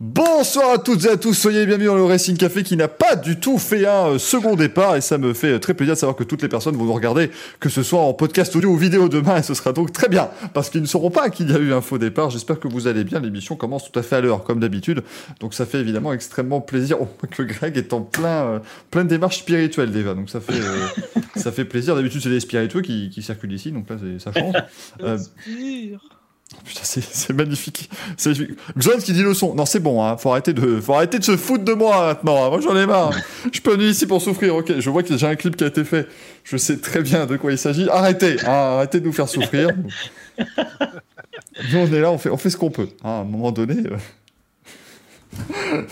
Bonsoir à toutes et à tous, soyez bienvenus dans le Racing Café qui n'a pas du tout fait un euh, second départ et ça me fait très plaisir de savoir que toutes les personnes vont nous regarder, que ce soit en podcast audio ou vidéo demain et ce sera donc très bien parce qu'ils ne sauront pas qu'il y a eu un faux départ. J'espère que vous allez bien, l'émission commence tout à fait à l'heure comme d'habitude donc ça fait évidemment extrêmement plaisir. Oh, que Greg est en plein, euh, plein de démarches spirituelles déjà donc ça fait, euh, ça fait plaisir. D'habitude c'est les spiritueux qui, qui circulent ici donc là ça change. Euh, Putain, c'est magnifique. Magnifique. Jones qui dit le son. Non, c'est bon, hein. Faut arrêter de, faut arrêter de se foutre de moi maintenant. hein. Moi, j'en ai marre. Je peux venir ici pour souffrir. Ok, je vois que j'ai un clip qui a été fait. Je sais très bien de quoi il s'agit. Arrêtez, hein, arrêtez de nous faire souffrir. Nous, on est là, on fait, on fait ce qu'on peut. À un moment donné. euh.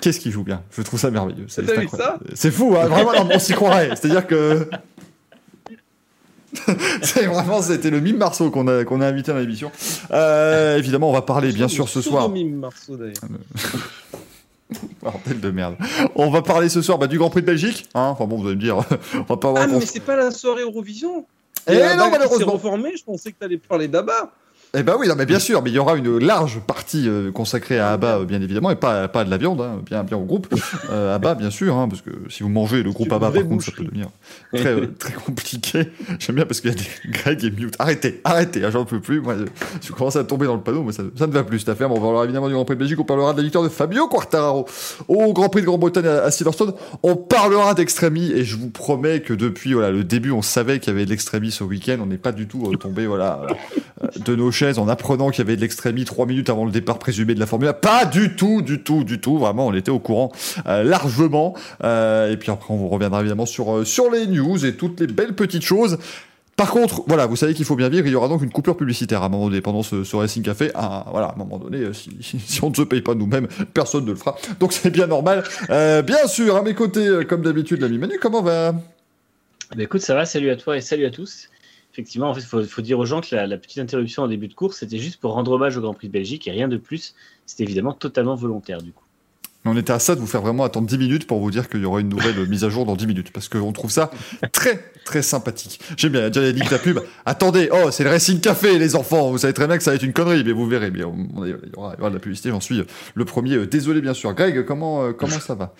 Qu'est-ce qu'il joue bien? Je trouve ça merveilleux. C'est fou, hein. Vraiment, non, on s'y croirait. C'est-à-dire que. c'est vraiment, c'était le mime Marceau qu'on a, qu'on a invité dans l'émission. Euh, évidemment, on va parler, bien sûr, ce soir. Mime Marceau d'ailleurs. Bordel de merde. On va parler ce soir bah, du Grand Prix de Belgique. Hein enfin bon, vous allez me dire, on va pas avoir. Ah, mais c'est pas la soirée Eurovision. Eh non, malheureusement. reformé, je pensais que t'allais parler d'Abba. Eh ben oui, non, mais bien sûr, mais il y aura une large partie euh, consacrée à Abba, euh, bien évidemment, et pas, pas à de la viande, hein, bien, bien au groupe. Euh, Abba, bien sûr, hein, parce que si vous mangez le groupe Abba, par contre, ça peut devenir très, euh, très compliqué. J'aime bien parce qu'il y a des Greg et mute. Arrêtez, arrêtez, hein, j'en peux plus. Moi, je, je commence à tomber dans le panneau, mais ça, ça ne va plus cette affaire. Bon, on parlera évidemment du Grand Prix de Belgique, on parlera de la victoire de Fabio Quartararo au Grand Prix de Grande-Bretagne à, à Silverstone. On parlera d'Extremi, et je vous promets que depuis voilà, le début, on savait qu'il y avait de l'Extremi ce week-end. On n'est pas du tout tombé voilà, de nos en apprenant qu'il y avait de l'extrémie trois minutes avant le départ présumé de la Formule 1. Pas du tout, du tout, du tout. Vraiment, on était au courant euh, largement. Euh, et puis après, on vous reviendra évidemment sur, euh, sur les news et toutes les belles petites choses. Par contre, voilà, vous savez qu'il faut bien vivre. Il y aura donc une coupure publicitaire à un moment donné pendant ce, ce Racing Café. Ah, voilà, à un moment donné, si, on ne se paye pas nous-mêmes, personne ne le fera. Donc c'est bien normal. Bien sûr, à mes côtés, comme d'habitude, l'ami Manu, comment va? Bah écoute, ça va, salut à toi et salut à tous. Effectivement, en fait, il faut, faut dire aux gens que la, la petite interruption en début de course, c'était juste pour rendre hommage au Grand Prix de Belgique et rien de plus. C'était évidemment totalement volontaire du coup. On était à ça de vous faire vraiment attendre 10 minutes pour vous dire qu'il y aura une nouvelle mise à jour dans 10 minutes. Parce qu'on trouve ça très, très sympathique. J'aime bien, déjà dit que la pub. Attendez, oh, c'est le Racing Café, les enfants. Vous savez très bien que ça va être une connerie, mais vous verrez. Mais on- on- il, y aura, il y aura de la publicité, j'en suis le premier. Euh, Désolé, bien sûr. Greg, comment, euh, comment ça va?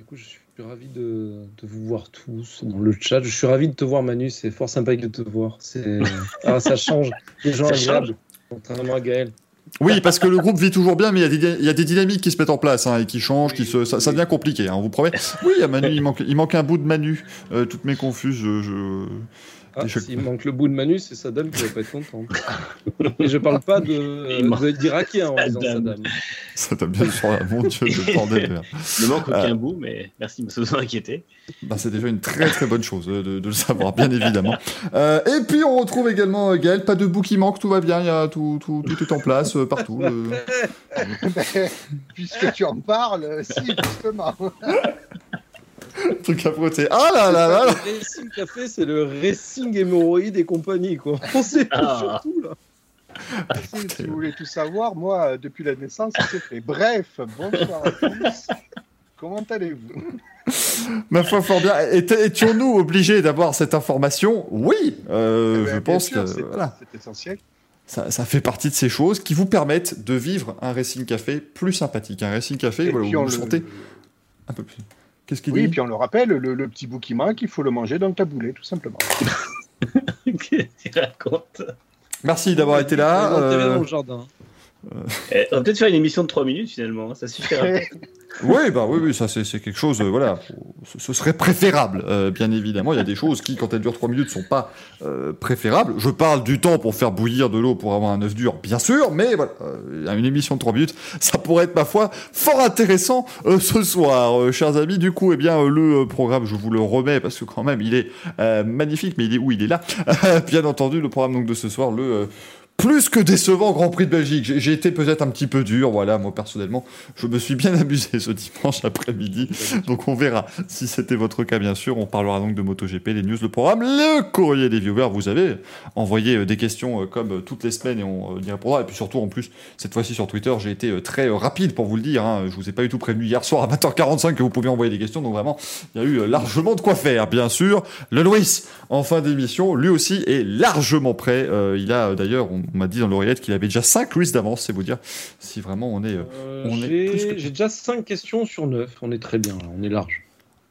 Écoute, je suis ravi de, de vous voir tous dans le chat. Je suis ravi de te voir, Manu. C'est fort sympa de te voir. C'est ah, ça change. Les gens Ça agréables. Contrairement à Gaël. Oui, parce que le groupe vit toujours bien, mais il y a des, il y a des dynamiques qui se mettent en place hein, et qui changent, qui se, ça, ça devient compliqué, hein, on vous promet. Oui, il y a Manu, il manque, il manque un bout de Manu. Euh, toutes mes confuses, je... je- Ah. S'il manque le bout de Manu, c'est Saddam qui va pas être content. Et je parle pas de, Il de d'Irakien en disant Saddam. Saddam. Ça t'a bien sur la... Mon Dieu, le bordel. Il ne manque aucun Euh. bout, mais merci de vous en inquiéter. Ben, c'est déjà une très très bonne chose euh, de, de le savoir, bien évidemment. Euh, et puis on retrouve également euh, Gaël, pas de bout qui manque, tout va bien, il y a tout, tout, tout est en place euh, partout. euh. Puisque tu en parles, euh, si, justement. truc à frotter. Ah là là là, là. Le Racing Café, c'est le Racing hémorroïde et compagnie, quoi. On sait tout Ah. sur tout, là. si, si vous voulez tout savoir, moi, euh, depuis la naissance, c'est fait. Bref, bonsoir à tous. Comment allez-vous? Ma foi, fort bien. Étions-nous obligés d'avoir cette information? Oui, euh, Eh ben, je pense sûr, que c'est- voilà, C'est essentiel. ça, ça fait partie de ces choses qui vous permettent de vivre un Racing Café plus sympathique. Un Racing Café voilà, où vous le- sentez un peu plus. Qu'est-ce qu'il Oui, dit puis on le rappelle, le, le petit bout qui manque, il faut le manger dans le taboulé, tout simplement. tu racontes Merci d'avoir été là. Euh, dans le jardin. Eh, On va peut-être faire une émission de 3 minutes finalement, ça suffira. Oui, bah oui, oui, ça c'est quelque chose, euh, voilà, ce, serait préférable, euh, bien évidemment. Il y a des choses qui, quand elles durent 3 minutes, sont pas euh, préférables. Je parle du temps pour faire bouillir de l'eau pour avoir un œuf dur, bien sûr, mais voilà, euh, une émission de 3 minutes, ça pourrait être, ma foi, fort intéressant euh, ce soir, chers amis. Du coup, eh bien, le programme, je vous le remets parce que quand même, il est magnifique, mais il est où? Il est là. bien entendu, le programme donc de ce soir, le plus que décevant Grand Prix de Belgique. J'ai- été peut-être un petit peu dur, voilà, moi personnellement. Je me suis bien amusé ce dimanche après-midi. Donc on verra si c'était votre cas, bien sûr. On parlera donc de MotoGP, les news, le programme, le courrier des viewers. Vous avez envoyé euh, des questions euh, comme euh, toutes les semaines et on y répondra. Et puis surtout, en plus, cette fois-ci sur Twitter, j'ai été très rapide pour vous le dire. hein. Je vous ai pas du tout prévenu hier soir à 20h45 que vous pouviez envoyer des questions. Donc vraiment, il y a eu largement de quoi faire, bien sûr. Le Louis, en fin d'émission, lui aussi est largement prêt. Il a d'ailleurs, on, on m'a dit dans l'oreillette qu'il avait déjà 5 Louis d'avance, c'est vous dire si vraiment on est... euh, Euh, est j'ai plus que- j'ai déjà 5 questions sur 9. On est très bien, là. on est large.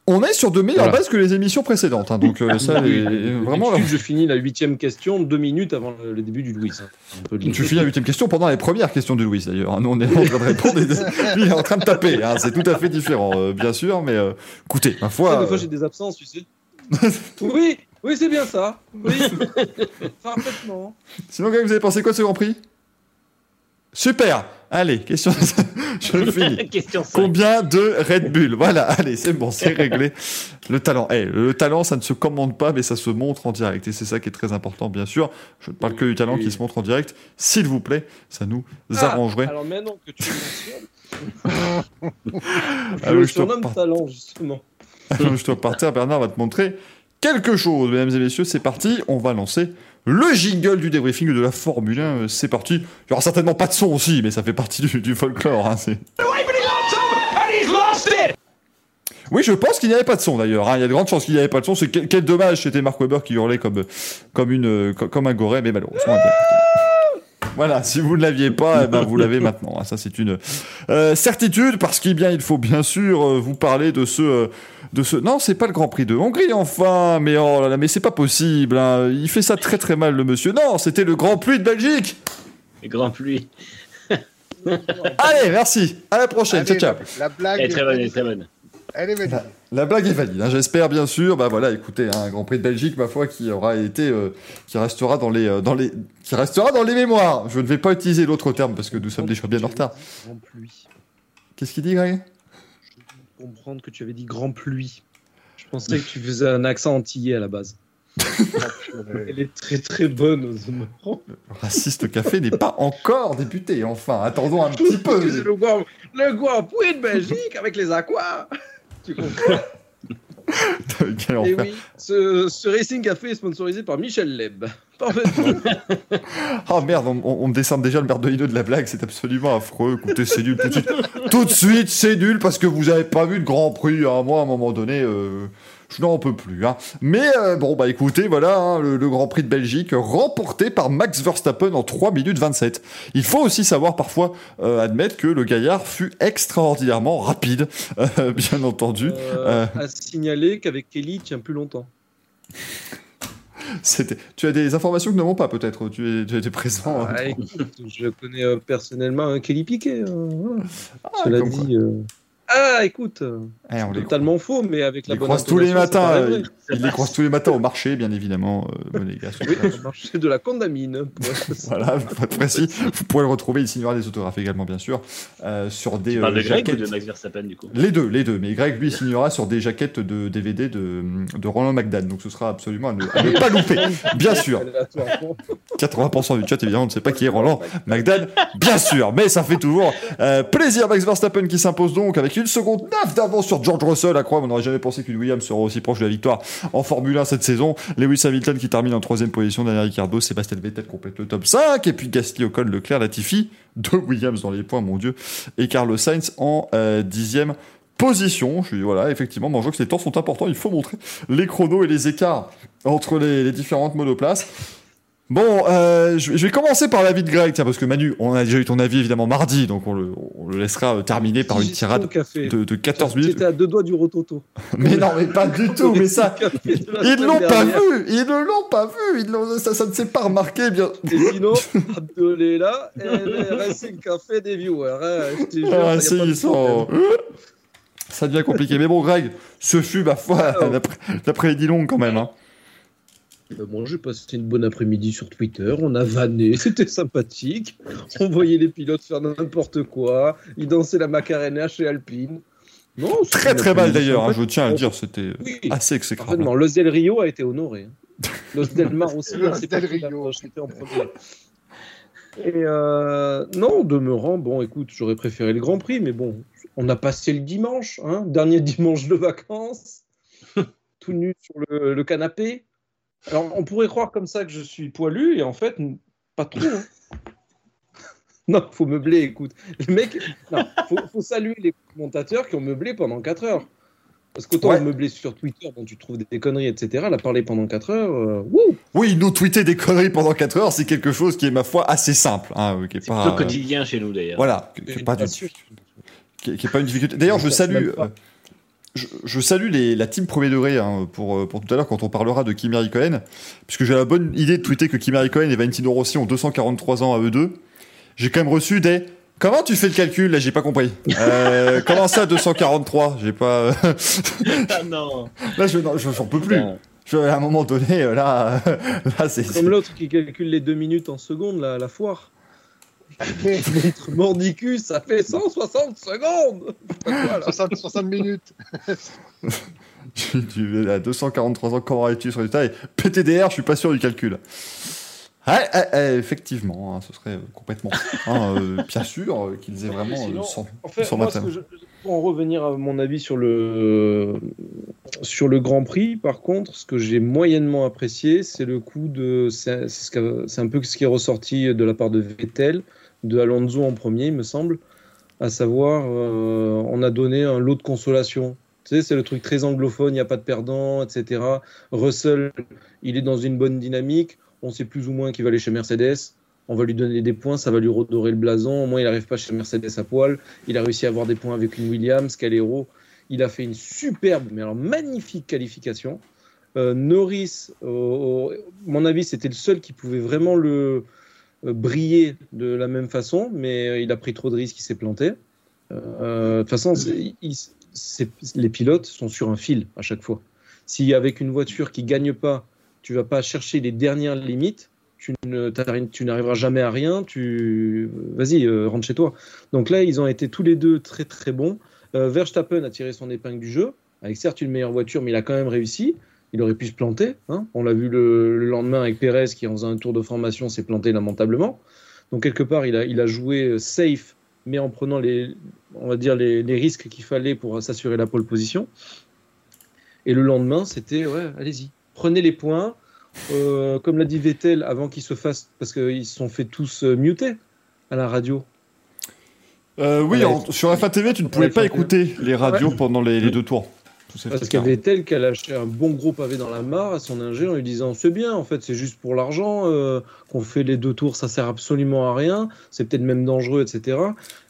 On est sur de meilleures Voilà. bases que les émissions précédentes. hein. donc euh, ça, Oui, les- vraiment... d'habitude, je finis la huitième question deux minutes avant le, début du Louis. hein. Tu finis la huitième question pendant les premières questions de Louis d'ailleurs. Nous on est en train de répondre et lui il est en train de taper. hein. C'est tout à fait différent euh, bien sûr, mais euh, écoutez, ma foi. des fois j'ai des absences, tu sais. oui, oui, c'est bien ça. Oui, parfaitement. Sinon, quand même, vous avez pensé quoi de ce Grand Prix? Super. Allez, question. Je le finis. Question 5. Combien de Red Bull? Voilà, allez, c'est bon, c'est réglé. Le talent, eh, le talent, ça ne se commande pas, mais ça se montre en direct. Et c'est ça qui est très important, bien sûr. Je ne parle que du talent qui se montre en direct. S'il vous plaît, ça nous Ah, arrangerait. Alors maintenant que tu le mentionnes, Ah je le je te surnomme talent, justement. je dois partir, Bernard va te montrer quelque chose. Mesdames et messieurs, c'est parti. On va lancer le jingle du débriefing de la Formule 1. Euh, C'est parti. Il y aura certainement pas de son aussi, mais ça fait partie du, du folklore. hein, Oui, je pense qu'il n'y avait pas de son d'ailleurs. hein. Il y a de grandes chances qu'il n'y avait pas de son. C'est quel, quel dommage, c'était Mark Webber qui hurlait comme, comme, une, euh, co- comme un goret, mais malheureusement. Voilà, si vous ne l'aviez pas, eh ben, vous l'avez maintenant. hein. Ça, c'est une euh, certitude, parce qu'il bien, il faut bien sûr euh, vous parler de ce, euh, de ce. Non, c'est pas le Grand Prix de Hongrie, enfin. Mais oh là là, mais c'est pas possible. hein. Il fait ça très très mal, le monsieur. Non, c'était le Grand Prix de Belgique. Les grands pluies. Allez, merci. À la prochaine. Allez, ciao, ciao. La, la blague. Elle est très bonne, elle est très bonne. Elle est valide. La blague est valide, hein, j'espère bien sûr. Bah voilà, écoutez, hein, un Grand Prix de Belgique, ma foi, qui aura été, euh, qui restera dans les, euh, dans les, qui restera dans les mémoires. Je ne vais pas utiliser l'autre terme parce que nous sommes déjà bien en retard. Grand. Qu'est-ce qu'il dit, Greg? Comprendre que tu avais dit grand pluie. Je pensais que tu faisais un accent antillais à la base. Elle est très très bonne aux raciste café n'est pas encore débuté. Enfin, attendons un petit peu. Le grand, le grand pluie de Belgique avec les aquas. Tu comprends? Et enfer. oui, ce, ce Racing Café est sponsorisé par Michel Leb. Oh merde, on, on, on me descend déjà le merdolino de la blague, c'est absolument affreux. Écoutez, c'est nul tout de suite. Tout de suite, c'est nul parce que vous avez pas vu de Grand Prix. hein. Moi, à un moment donné, euh, je n'en peux plus. hein. Mais euh, bon, bah écoutez, voilà, hein, le, le Grand Prix de Belgique remporté par Max Verstappen en 3 minutes 27. Il faut aussi savoir parfois euh, admettre que le gaillard fut extraordinairement rapide, euh, bien entendu. À signaler qu'avec Kelly, il tient plus longtemps. Tu as des informations que ne m'ont pas peut-être? Tu, es, tu étais présent. hein. Ah, je connais personnellement un Kelly Piquet. voilà. Ah, Cela dit. Ah, écoute, euh, Eh, on les totalement faux, mais avec la les bonne croise tous les matins. euh, il les croise tous les matins au marché, bien évidemment, euh, monégasque. Oui, le marché de la condamine. pour être précis. Voilà, pas de précis. Vous pourrez le retrouver. Il signera des autographes également, bien sûr, euh, sur des euh, de Greg ou jaquettes. de Max Verstappen du coup? Les deux, les deux. Mais Greg, lui, signera sur des jaquettes de DVD de, de Roland McDan. Donc ce sera absolument à ne, à ne pas louper. Bien sûr. Aléatoirement. 80% du chat, évidemment, on ne sait pas qui est Roland McDan. Bien sûr. Mais ça fait toujours euh, plaisir. Max Verstappen qui s'impose donc avec une seconde neuf d'avance sur George Russell. Incroyable. On n'aurait jamais pensé qu'une Williams serait aussi proche de la victoire en Formule 1 cette saison. Lewis Hamilton qui termine en troisième position derrière Ricardo. Sébastien Vettel complète le top 5. Et puis Gasly, Ocon, Leclerc, Latifi. Deux Williams dans les points, mon Dieu. Et Carlos Sainz en euh, dixième position. Je suis, voilà, effectivement, vois que les temps sont importants. Il faut montrer les chronos et les écarts entre les, les différentes monoplaces. Bon, euh, je, vais- commencer par l'avis de Greg, tiens, parce que Manu, on a déjà eu ton avis évidemment mardi, donc on le, on le laissera euh, terminer par une tirade de, de 14 minutes. J'étais à deux doigts du rototo. Mais non, mais pas du tout, mais ça, ils l'ont pas vu, ils ne l'ont pas vu, ils ça, ça ne s'est pas remarqué, bien. Et sinon, Abdelela et le Racing Café des viewers. hein, je jure, Ah, si, ils sont... Ça devient compliqué, mais bon, Greg, ce fut, ma foi, l'après-midi long quand même. Hein. Bon, j'ai passé une bonne après-midi sur Twitter, on a vanné, c'était sympathique. On voyait les pilotes faire n'importe quoi, ils dansaient la Macarena chez Alpine. Non, Très très mal d'ailleurs, hein, je tiens à le dire, c'était Oui, assez exécrable. Los Del Rio a été honoré. hein. Los Del Mar aussi. C'était en premier. Et euh, non, demeurant, bon, écoute, j'aurais préféré le Grand Prix, mais bon, on a passé le dimanche, hein, dernier dimanche de vacances, tout nu sur le, le canapé. Alors, on pourrait croire comme ça que je suis poilu, et en fait, pas trop. hein. Non, faut meubler, écoute. Les mecs, non, faut, faut saluer les commentateurs qui ont meublé pendant 4 heures. Parce qu'autant Ouais. meubler sur Twitter, dont tu trouves des conneries, etc., la parler pendant 4 heures, euh, wouh Oui, nous tweeter des conneries pendant 4 heures, c'est quelque chose qui est, ma foi, assez simple. Hein, qui est C'est pas, plutôt euh, quotidien chez nous d'ailleurs. Voilà, qui est pas, pas une difficulté. D'ailleurs, je salue, euh, je, je salue les, la team premier degré hein, pour, euh, pour tout à l'heure quand on parlera de Kimi Raikkonen, puisque j'ai la bonne idée de tweeter que Kimi Raikkonen et Valentino Rossi ont 243 ans à eux deux. J'ai quand même reçu des Comment tu fais le calcul? Là, j'ai pas compris. Euh, comment ça, 243 J'ai pas. Ah non là, je j'en peux plus. Putain. Je, à un moment donné, euh, là, là, c'est. Comme l'autre qui calcule les 2 minutes en secondes, la, la foire. Mordicus, ça fait 160 secondes Voilà. 60, 60 minutes. Tu, tu à 243 ans, comment sur les détails? PTDR, je suis pas sûr du calcul. Ouais, ouais, ouais, effectivement, hein, ce serait complètement. hein, euh, bien sûr euh, qu'ils aient vraiment euh, Sinon, 100, En fait, 100 moi, ce matins. que je- pour en revenir à mon avis sur le, sur le Grand Prix, par contre, ce que j'ai moyennement apprécié, c'est le coup de. Ce c'est un peu ce qui est ressorti de la part de Vettel, de Alonso en premier, il me semble. À savoir, euh, on a donné un lot de consolation. Tu sais, c'est le truc très anglophone, il n'y a pas de perdant, etc. Russell, il est dans une bonne dynamique. On sait plus ou moins qu'il va aller chez Mercedes. On va lui donner des points, ça va lui redorer le blason. Au moins, il n'arrive pas chez Mercedes à poil. Il a réussi à avoir des points avec une Williams, Calero. Il a fait une superbe, mais alors magnifique qualification. Euh, Norris, euh, mon avis, c'était le seul qui pouvait vraiment le briller de la même façon, mais euh, il a pris trop de risques, il s'est planté. Euh, de toute façon, les pilotes sont sur un fil à chaque fois. Si avec une voiture qui gagne pas, tu vas pas chercher les dernières limites, tu n'arriveras jamais à rien. Tu vas-y, euh, rentre chez toi. Donc là, ils ont été tous les deux très très bons. Euh, Verstappen a tiré son épingle du jeu, avec certes une meilleure voiture, mais il a quand même réussi. Il aurait pu se planter. hein. On l'a vu le, le lendemain avec Pérez qui, en faisant un tour de formation, s'est planté lamentablement. Donc quelque part, il a, il a joué safe, mais en prenant les, on va dire les, les risques qu'il fallait pour s'assurer la pole position. Et le lendemain, c'était ouais, allez-y, prenez les points. Euh, comme l'a dit Vettel, avant qu'ils se fassent, parce qu'ils se sont fait tous euh, muter à la radio. Euh, oui, en- sur FATV, tu ne pouvais pas écouter les radios pendant les, les deux tours. Tout ça, Parce c'est qu'il y clair. avait Vettel qui a lâché un bon gros pavé dans la mare à son ingé en lui disant c'est bien, en fait, c'est juste pour l'argent euh, qu'on fait les deux tours, ça sert absolument à rien, c'est peut-être même dangereux, etc.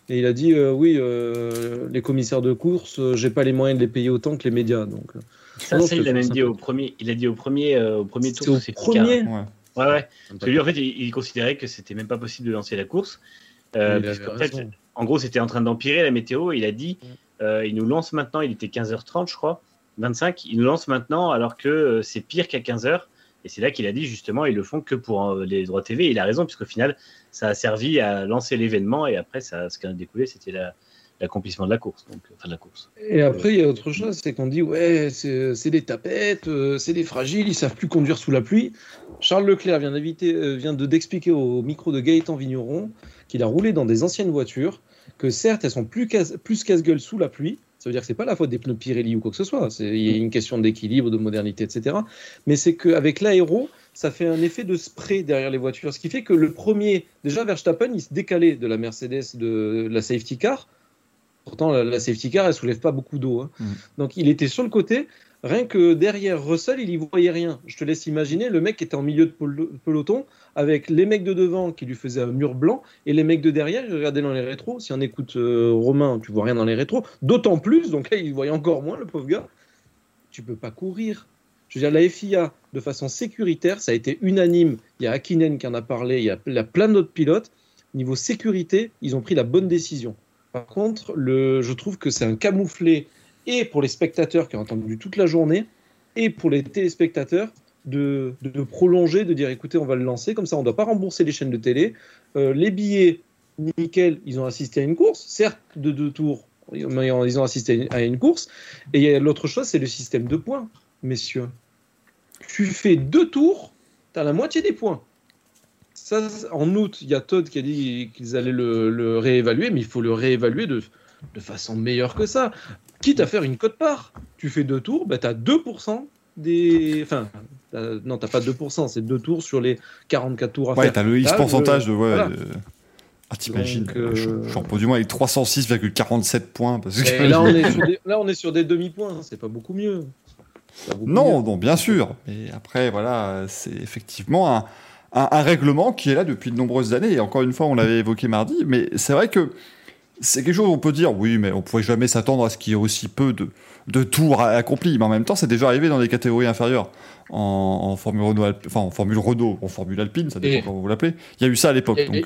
Et il a dit euh, oui, euh, les commissaires de course, euh, j'ai pas les moyens de les payer autant que les médias. Donc, Ça, ça, il l'a même dit au premier. Il a dit au premier, euh, au premier c'est tour. c'est premier. Ouais. Ouais, ouais. Parce que lui, en fait, il, il considérait que c'était même pas possible de lancer la course. Euh, puisqu'en fait, en gros, c'était en train d'empirer la météo. Il a dit, euh, il nous lance maintenant. Il était 15h30, je crois, 25. Il nous lance maintenant alors que euh, c'est pire qu'à 15h. Et c'est là qu'il a dit justement, ils le font que pour euh, les droits TV. Il a raison, puisqu'au final, ça a servi à lancer l'événement. Et après, ce qui a découlé, c'était la- l'accomplissement de la course. Et après, il y a autre chose, c'est qu'on dit ouais, c'est des tapettes, euh, c'est des fragiles, ils savent plus conduire sous la pluie. Charles Leclerc vient euh, d'expliquer au micro de Gaëtan Vigneron qu'il a roulé dans des anciennes voitures, que certes elles sont plus casse, plus casse-gueule sous la pluie. Ça veut dire que c'est pas la faute des pneus Pirelli ou quoi que ce soit. C'est il y a une question d'équilibre, de modernité, etc. Mais c'est qu'avec l'aéro, ça fait un effet de spray derrière les voitures, ce qui fait que le premier, déjà Verstappen, il se décalait de la Mercedes de la safety car. Pourtant, la, la safety car, elle soulève pas beaucoup d'eau. hein. Mhm. Donc, il était sur le côté. Rien que derrière Russell, il y voyait rien. Je te laisse imaginer, le mec était en milieu de pel- peloton avec les mecs de devant qui lui faisaient un mur blanc et les mecs de derrière, ils regardaient dans les rétros. Si on écoute euh, Romain, tu vois rien dans les rétros. D'autant plus, donc là, il voyait encore moins, le pauvre gars. Tu peux pas courir. Je veux dire, la FIA, de façon sécuritaire, ça a été unanime. Il y a Akinen qui en a parlé, il y a, il y a plein d'autres pilotes. Niveau sécurité, ils ont pris la bonne décision. Par contre, je trouve que c'est un camouflet et pour les spectateurs qui ont entendu toute la journée et pour les téléspectateurs de, prolonger, de dire écoutez, on va le lancer, comme ça on ne doit pas rembourser les chaînes de télé. Euh, les billets, nickel, ils ont assisté à une course, certes de deux tours, mais ils ont assisté à une course. Et l'autre chose, c'est le système de points, messieurs. Tu fais deux tours, tu as la moitié des points. Ça, en août, il y a Todd qui a dit qu'ils allaient le, le réévaluer, mais il faut le réévaluer de, de façon meilleure que ça. Quitte à faire une cote-part. Tu fais deux tours, bah, tu as 2% des. Enfin, t'as- non, t'as pas 2%, c'est deux tours sur les 44 tours à Ouais, faire. t'as le X pourcentage de. Ouais, voilà. de- Ah, t'imagines, euh, je, je suis en podium avec 306,47 points. Parce que là, on est sur des, là, on est sur des demi-points, c'est pas beaucoup mieux. Pas beaucoup Non, mieux. non, bien sûr. Mais après, voilà, c'est effectivement un, un- un règlement qui est là depuis de nombreuses années. Et encore une fois, on l'avait évoqué mardi. Mais c'est vrai que c'est quelque chose où on peut dire, oui, mais on pourrait jamais s'attendre à ce qu'il y ait aussi peu de, de tours accomplis. Mais en même temps, c'est déjà arrivé dans des catégories inférieures. En, en Formule Renault, enfin en Formule Renault, en Formule Alpine, ça dépend Et- comment vous l'appelez. Il y a eu ça à l'époque. Euh,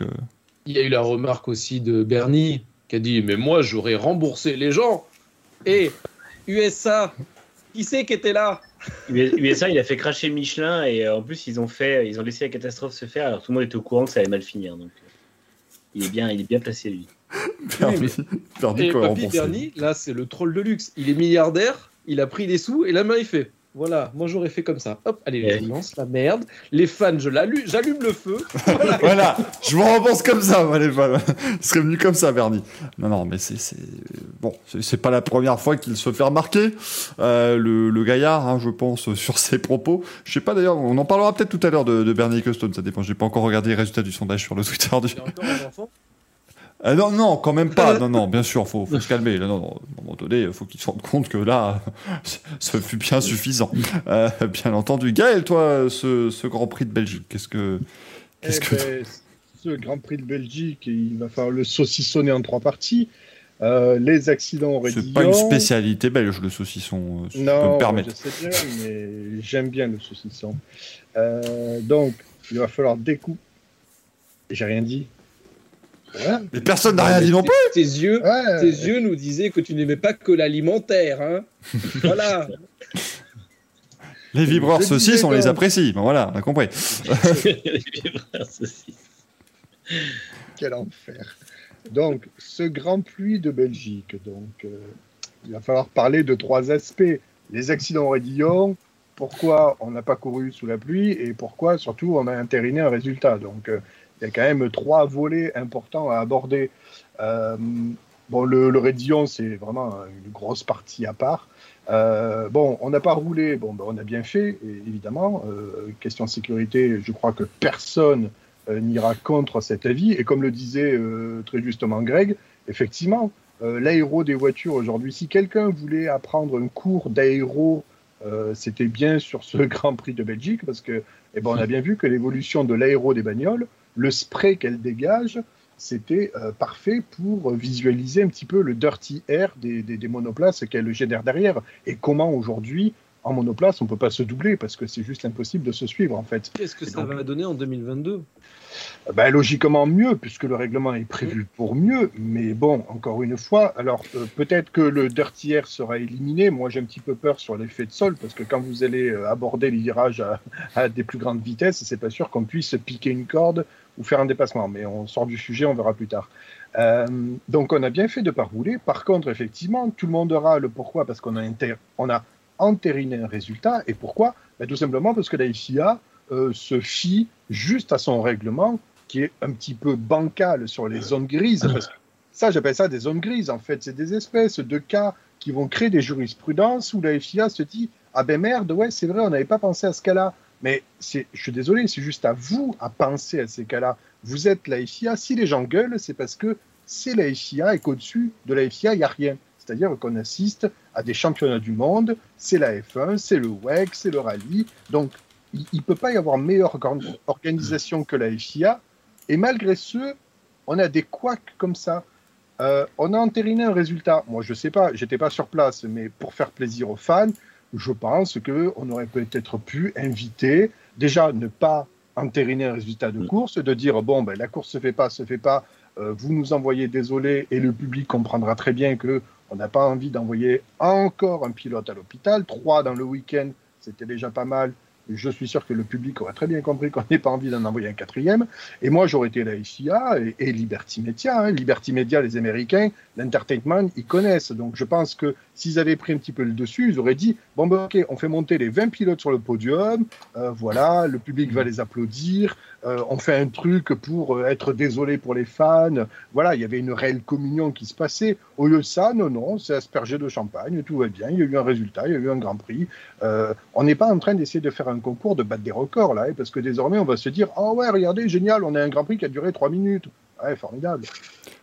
Il y a eu la remarque aussi de Bernie qui a dit Mais moi, j'aurais remboursé les gens. Et USA, qui c'est qui était là? USA, il a fait cracher Michelin et euh, en plus, ils ont, fait, ils ont laissé la catastrophe se faire alors tout le monde était au courant que ça allait mal finir. Donc, euh, il, est bien, il est bien placé, lui. Bernie, Bernie, Et quoi, Papy remboursé. Bernie, là, c'est le troll de luxe. Il est milliardaire, il a pris des sous et là, il fait Voilà, moi j'aurais fait comme ça. Hop, allez, Ouais. je lance la merde. Les fans, je l'allume, j'allume le feu. Voilà. voilà, je vous rembourse comme ça, voilà, voilà. Il serait venu comme ça, Bernie. Non, non, mais c'est, c'est... bon, c'est, c'est pas la première fois qu'il se fait remarquer, euh, le, le gaillard, hein, je pense, sur ses propos. Je sais pas d'ailleurs, on en parlera peut-être tout à l'heure de, de Bernie Custom, ça dépend. J'ai pas encore regardé les résultats du sondage sur le Twitter du. Il y a encore un enfant. Ah non, non, quand même pas. Non, non, bien sûr, faut, faut se calmer. Non, non, à un moment donné, faut qu'il se rende compte que là, ce fut bien suffisant. Euh, bien entendu. Gaël, toi, ce, ce Grand Prix de Belgique, qu'est-ce que, qu'est-ce Eh que, ben, ce Grand Prix de Belgique, il va falloir le saucissonner en trois parties. Euh, les accidents au c'est pas une spécialité belge, le saucisson, euh, si je peux me Non, permettre. je sais bien, mais j'aime bien le saucisson. Euh, donc, il va falloir découper. J'ai rien dit. Voilà. Mais personne n'a rien dit non plus. Tes yeux, Ouais. tes yeux nous disaient que tu n'aimais pas que l'alimentaire. Hein voilà. Les vibreurs saucisses, on les apprécie. Ben voilà, on a compris. Quel enfer. Donc, ce Grand Prix de Belgique, donc, euh, il va falloir parler de trois aspects. Les accidents au Rédillon, pourquoi on n'a pas couru sous la pluie et pourquoi surtout on a intériné un résultat. Donc, euh, il y a quand même trois volets importants à aborder. Euh, bon, le, le Rédillon, c'est vraiment une grosse partie à part. Euh, bon, on n'a pas roulé, bon, ben, on a bien fait, évidemment. Euh, question de sécurité, je crois que personne n'ira contre cet avis. Et comme le disait très justement Greg, effectivement, l'aéro des voitures aujourd'hui, si quelqu'un voulait apprendre un cours d'aéro, c'était bien sur ce Grand Prix de Belgique, parce que eh ben, on a bien vu que l'évolution de l'aéro des bagnoles, le spray qu'elle dégage, c'était euh, parfait pour visualiser un petit peu le dirty air des, monoplaces qu'elle génère derrière. Et comment aujourd'hui, en monoplace, on peut pas se doubler parce que c'est juste impossible de se suivre en fait. Qu'est-ce que Et ça donc- va donner en 2022 Ben, logiquement mieux, puisque le règlement est prévu pour mieux. Mais bon, encore une fois, alors euh, peut-être que le dirty air sera éliminé. Moi, j'ai un petit peu peur sur l'effet de sol, parce que quand vous allez euh, aborder les virages à, à des plus grandes vitesses, c'est pas sûr qu'on puisse piquer une corde ou faire un dépassement. Mais on sort du sujet, on verra plus tard. Euh, donc, on a bien fait de pas rouler. Par contre, effectivement, tout le monde aura le pourquoi, parce qu'on a, inter- on a entériné un résultat. Et pourquoi? Ben, Tout simplement parce que la FIA euh, se fie juste à son règlement qui est un petit peu bancal sur les zones grises. Parce que ça, j'appelle ça des zones grises. En fait, c'est des espèces de cas qui vont créer des jurisprudences où la FIA se dit Ah ben merde, ouais, c'est vrai, on n'avait pas pensé à ce cas-là. Mais je suis désolé, c'est juste à vous à penser à ces cas-là. Vous êtes la FIA. Si les gens gueulent, c'est parce que c'est la FIA et qu'au-dessus de la FIA, il n'y a rien. C'est-à-dire qu'on assiste à des championnats du monde, c'est la F1, c'est le WEC, c'est le rallye. Donc, il ne peut pas y avoir meilleure organ- organisation que la FIA. Et malgré ce, on a des couacs comme ça. Euh, on a entériné un résultat. Moi, je sais pas, j'étais pas sur place, mais pour faire plaisir aux fans, je pense que on aurait peut-être pu inviter, déjà, ne pas entériner un résultat de course, de dire bon, ben, la course se fait pas, se fait pas, euh, vous nous envoyez désolé, et le public comprendra très bien que on n'a pas envie d'envoyer encore un pilote à l'hôpital. Trois dans le week-end, c'était déjà pas mal. je suis sûr que le public aurait très bien compris qu'on n'ait pas envie d'en envoyer un quatrième. Et moi, j'aurais été la et, et Liberty Media. hein. Liberty Media, les Américains, l'entertainment, ils connaissent. Donc, je pense que s'ils avaient pris un petit peu le dessus, ils auraient dit bon, ben, ok, on fait monter les 20 pilotes sur le podium. euh, voilà, le public va les applaudir. euh, on fait un truc pour euh, être désolé pour les fans. Voilà, il y avait une réelle communion qui se passait. Au lieu de ça, non, non, c'est aspergé de champagne, tout va bien. Il y a eu un résultat, il y a eu un grand prix. Euh, on n'est pas en train d'essayer de faire un concours de battre des records là, hein, parce que désormais on va se dire oh ouais, regardez, génial, on a un grand prix qui a duré trois minutes. Ouais, formidable.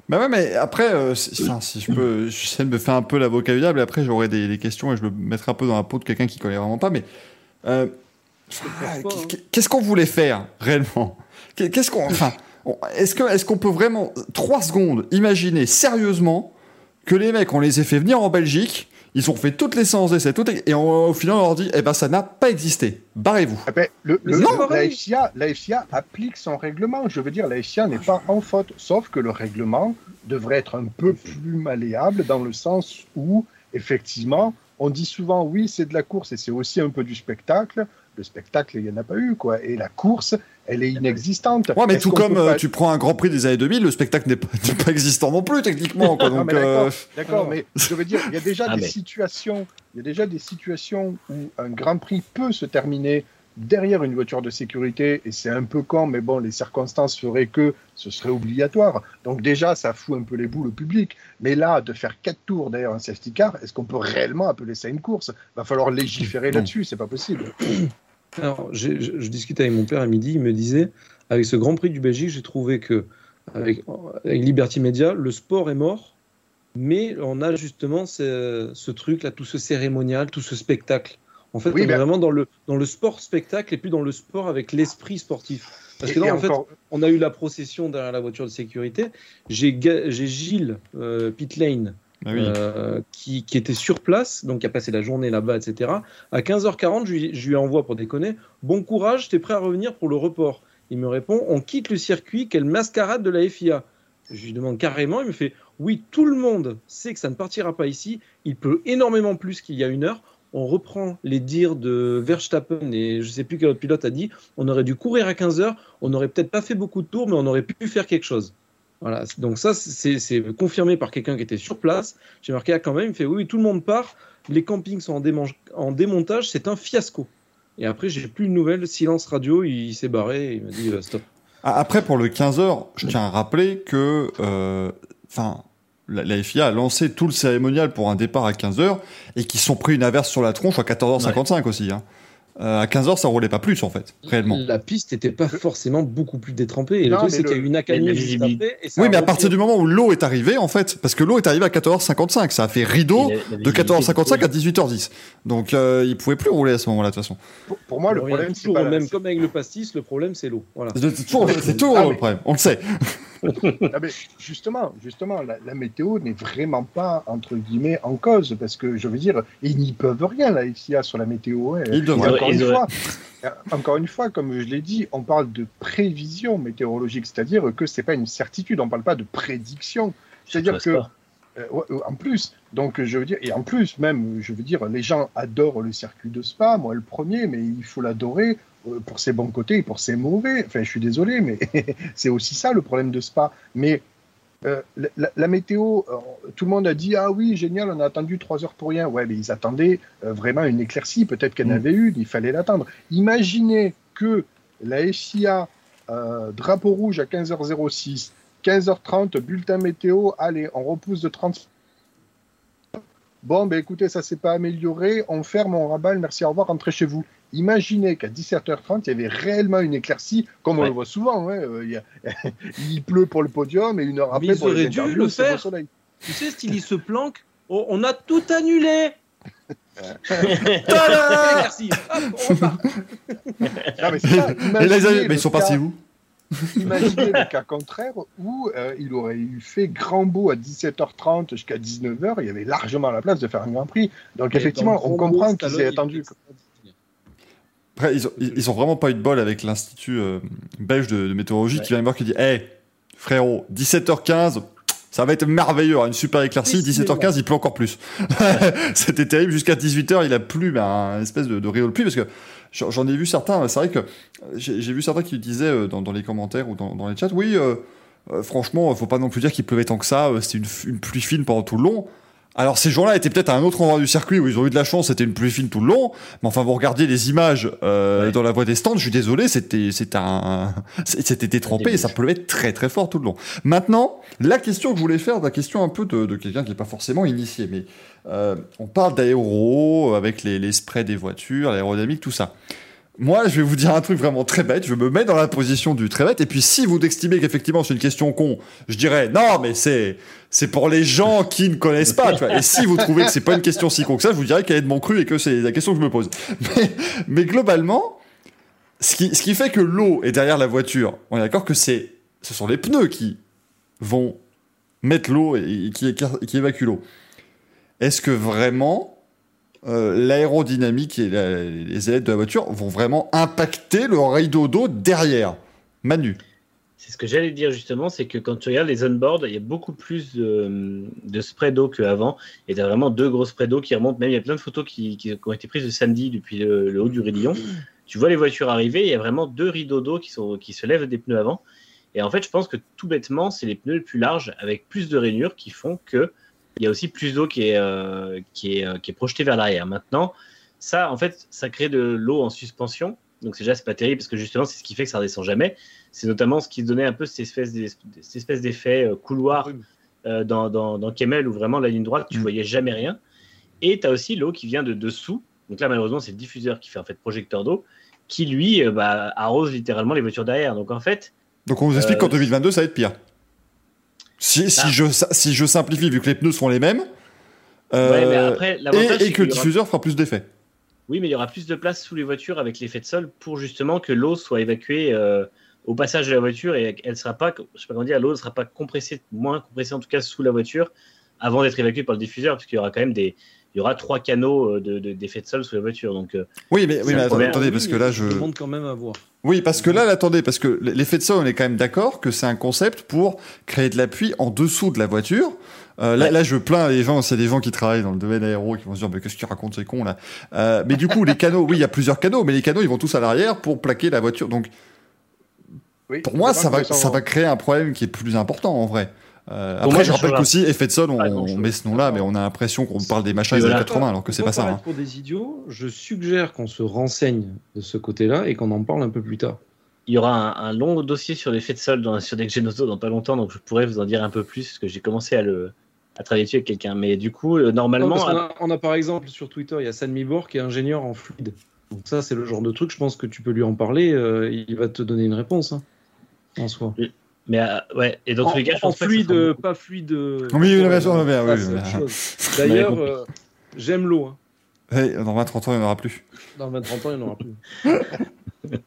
Bah ouais, mais après, euh, si, enfin, si je peux, j'essaie de me faire un peu l'avocat du diable, et après j'aurai des, des questions et je me mettrai un peu dans la peau de quelqu'un qui connaît vraiment pas, mais euh, hein. qu'est- qu'est-ce qu'on voulait faire réellement? Qu'est- Qu'est-ce qu'on, enfin, est-ce que, est-ce qu'on peut vraiment trois secondes imaginer sérieusement que les mecs, on les ait fait venir en Belgique, ils ont fait toutes les séances d'essai, les- et on- au final on leur dit, eh ben ça n'a pas existé, barrez-vous. Ah ben, le, Mais le- c'est la. FCA, la FCA applique son règlement. Je veux dire, la FCA n'est pas en faute, sauf que le règlement devrait être un peu plus malléable dans le sens où, effectivement, on dit souvent oui, c'est de la course et c'est aussi un peu du spectacle. Le spectacle, il n'y en a pas eu, quoi. Et la course, elle est inexistante. Ouais, mais tout comme euh, pas- tu prends un Grand Prix des années 2000, le spectacle n'est pas, n'est pas existant non plus techniquement, quoi. Non, Donc, mais d'accord, euh, mais je veux dire, il y a déjà Ah, des mais- situations, il y a déjà des situations où un Grand Prix peut se terminer derrière une voiture de sécurité et c'est un peu con, mais bon, les circonstances feraient que ce serait obligatoire. Donc déjà, ça fout un peu les boules au public. Mais là, de faire quatre tours derrière un safety car, est-ce qu'on peut réellement appeler ça une course? Va falloir légiférer là-dessus, c'est pas possible. Alors, je, je discutais avec mon père à midi, il me disait, avec ce Grand Prix du Belgique, j'ai trouvé que avec, avec Liberty Media, le sport est mort, mais on a justement ce, ce truc-là, tout ce cérémonial, tout ce spectacle. En fait, Oui, on est vraiment dans le, dans le sport spectacle et plus dans le sport avec l'esprit sportif. Parce que et en fait, on a eu la procession derrière la voiture de sécurité. J'ai Gilles euh, Pitlane oui. euh, qui, était sur place, donc qui a passé la journée là-bas, etc. À 15h40, je lui, je lui envoie pour déconner Bon courage, t'es prêt à revenir pour le report? Il me répond On quitte le circuit, quelle mascarade de la FIA Je lui demande carrément, il me fait Oui, tout le monde sait que ça ne partira pas ici, il pleut énormément plus qu'il y a une heure. On reprend les dires de Verstappen et je sais plus quel autre pilote a dit on aurait dû courir à 15h, on n'aurait peut-être pas fait beaucoup de tours, mais on aurait pu faire quelque chose. Voilà, donc ça, c'est confirmé par quelqu'un qui était sur place. J'ai marqué ah, quand même, il fait oui, tout le monde part, les campings sont en, démontage, c'est un fiasco. Et après, j'ai plus de nouvelles, silence radio, il, s'est barré, et il m'a dit euh, stop. Ah, Après, pour le 15 heures, je tiens à rappeler que, euh, enfin, la, la FIA a lancé tout le cérémonial pour un départ à 15 heures et qu'ils sont pris une averse sur la tronche à 14h55 aussi. Hein. Euh, à 15 heures, ça roulait pas plus en fait, réellement. La piste n'était pas forcément beaucoup plus détrempée. Et le truc, c'est le- qu'il y a eu une accalmie de la juste visibilité. après. et ça Oui, mais à partir du moment où l'eau est arrivée, en fait, parce que l'eau est arrivée à 14h55, ça a fait rideau Et la- la de visibilité 14h55 à était- 18h10. Donc, euh, il pouvait plus rouler à ce moment-là, de toute façon. Pour, pour moi, le Alors, problème, c'est pas même comme avec le pastis, le problème, c'est l'eau. Voilà. C'est toujours, toujours Ah, le problème, on le sait. Ah, mais justement, justement, la, la météo n'est vraiment pas entre guillemets en cause parce que je veux dire, ils n'y peuvent rien la FIA sur la météo. hein. Ils devraient. Encore, Ils une auraient- fois, euh, encore une fois, comme je l'ai dit, on parle de prévision météorologique, c'est-à-dire que c'est pas une certitude, on parle pas de prédiction. C'est-à-dire que euh, euh, en plus, donc je veux dire, et en plus même, je veux dire, les gens adorent le circuit de Spa, moi le premier, mais il faut l'adorer euh, pour ses bons côtés et pour ses mauvais. Enfin, je suis désolé, mais c'est aussi ça le problème de Spa. Mais euh, la, météo, euh, tout le monde a dit ah oui génial, on a attendu trois heures pour rien. Ouais, mais ils attendaient euh, vraiment une éclaircie. Peut-être qu'il y en Mm. avait une, il fallait l'attendre. Imaginez que la FIA euh, drapeau rouge à 15h06, 15h30 bulletin météo. Allez, on repousse de 30. Bon, ben écoutez, ça s'est pas amélioré. On ferme, on raballe. Merci, au revoir, rentrez chez vous. Imaginez qu'à 17h30, il y avait réellement une éclaircie, comme on le voit souvent. hein, euh, il, y a- il pleut pour le podium et une heure Mais après ils pour les auraient dû interviews, le faire. soleil. Tu sais, style, il se planque. Oh, on a tout annulé Merci. Hop, on repart. Non, mais ça, imaginez mais le ils sont cas- partis où Imaginez le cas contraire où euh, il aurait eu fait grand beau à 17h30 jusqu'à 19h, il y avait largement la place de faire un Grand Prix. Donc effectivement, on comprend qu'ils aient attendu. Après, ils ont, ils, ils ont vraiment pas eu de bol avec l'Institut euh, belge de, de météorologie qui vient me voir qui dit Hé, frérot, 17h15, ça va être merveilleux, hein, une super éclaircie. Décidément. 17h15, il pleut encore plus. C'était terrible. Jusqu'à 18h, il a plu, mais un espèce de, de pluie parce que j'en ai vu certains. C'est vrai que j'ai vu certains qui disaient euh, dans, dans les commentaires ou dans, dans les chats, oui, euh, franchement, faut pas non plus dire qu'il pleuvait tant que ça. C'était une pluie fine pendant tout le long. Alors ces gens-là étaient peut-être à un autre endroit du circuit où ils ont eu de la chance, c'était une pluie fine tout le long. Mais enfin, vous regardiez les images euh, Ouais. dans la voie des stands, je suis désolé, c'était c'était un c'était détrempé et ça pleuvait très très fort tout le long. Maintenant, la question que je voulais faire, la question un peu de, de quelqu'un qui n'est pas forcément initié, mais euh, on parle d'aéro avec les, les sprays des voitures, l'aérodynamique, tout ça. Moi, je vais vous dire un truc vraiment très bête. Je me mets dans la position du très bête. Et puis, si vous estimez qu'effectivement c'est une question con, je dirais non, mais c'est c'est pour les gens qui ne connaissent pas. Et si vous trouvez que c'est pas une question si con que ça, je vous dirais qu'elle est de mon cru et que c'est la question que je me pose. Mais, globalement, ce qui, ce qui fait que l'eau est derrière la voiture, on est d'accord que c'est ce sont les pneus qui vont mettre l'eau et, qui, écar- qui évacuent l'eau. Est-ce que vraiment euh, l'aérodynamique et les ailettes de la voiture vont vraiment impacter le rideau d'eau derrière Manu. C'est ce que j'allais dire justement, c'est que quand tu regardes les on-board, il y a beaucoup plus de, de spray d'eau qu'avant. Et tu as vraiment deux gros sprays d'eau qui remontent. Même il y a plein de photos qui, ont été prises le samedi depuis le, haut du raidillon. Tu vois les voitures arriver, il y a vraiment deux rideaux d'eau qui, qui se lèvent des pneus avant. Et en fait, je pense que tout bêtement, c'est les pneus les plus larges avec plus de rainures qui font que il y a aussi plus d'eau qui est, euh, qui, est, euh, qui est projetée vers l'arrière. Maintenant, ça, en fait, ça crée de l'eau en suspension. Donc déjà, c'est pas terrible parce que justement, c'est ce qui fait que ça redescend jamais. C'est notamment ce qui donnait un peu cette espèce d'effet euh, couloir euh, dans, dans, dans Kemmel où vraiment la ligne droite, tu Mm. voyais jamais rien. Et tu as aussi l'eau qui vient de dessous. Donc là, malheureusement, c'est le diffuseur qui fait en fait projecteur d'eau qui, lui, euh, bah, arrose littéralement les voitures derrière. Donc en fait, Donc on vous explique Euh, qu'en 2022, ça va être pire. Si, si, je, si je simplifie, vu que les pneus sont les mêmes, euh, ouais, mais après, l'avantage, et, que le aura- diffuseur fera plus d'effet. Oui, mais il y aura plus de place sous les voitures avec l'effet de sol pour justement que l'eau soit évacuée euh, au passage de la voiture et elle sera pas, je sais pas comment dire, l'eau ne sera pas compressée, moins compressée en tout cas sous la voiture avant d'être évacuée par le diffuseur, parce qu'il y aura quand même des, il y aura trois canaux euh, de- de- d'effet de, sol sous la voiture. Donc, euh, Oui, mais, oui, attendez, problème. parce que là, je. demande quand même à voir. Oui, parce que là, attendez, parce que l'effet de sol, on est quand même d'accord que c'est un concept pour créer de l'appui en dessous de la voiture. Euh, là, Ouais. là, je plains les gens, c'est des gens qui travaillent dans le domaine aéro qui vont se dire, mais qu'est-ce que tu racontes, c'est con, là. Euh, mais du coup, les canaux, oui, il y a plusieurs canaux, mais les canaux, ils vont tous à l'arrière pour plaquer la voiture. Donc, Oui, pour moi, ça va, ça va créer un problème qui est plus important, en vrai. Euh, après, moi, je rappelle qu'aussi, effet de sol, on, pas met ce nom-là, mais on a l'impression qu'on parle des machins des années voilà. 80, alors que c'est Pour pas ça. hein. pour des idiots, je suggère qu'on se renseigne de ce côté-là et qu'on en parle un peu plus tard. il y aura un, un long dossier sur l'effet de sol dans, sur Next Gen Auto dans pas longtemps, donc je pourrais vous en dire un peu plus, parce que j'ai commencé à, le, à travailler dessus avec quelqu'un. Mais du coup, euh, Non, normalement, a, on a par exemple sur Twitter, il y a San Mibor qui est ingénieur en fluide. Donc ça, c'est le genre de truc, je pense que tu peux lui en parler, euh, il va te donner une réponse. hein, en soi. Mais euh, ouais, et dans en, tous les cas, je en pense pas ça fluide, euh, beaucoup. pas fluide. euh, Oui, oui, c'est oui. autre chose. D'ailleurs, euh, j'aime l'eau. hein. Hey, dans 20-30 ans, il n'y en aura plus. Dans 20-30 ans, il n'y en aura plus.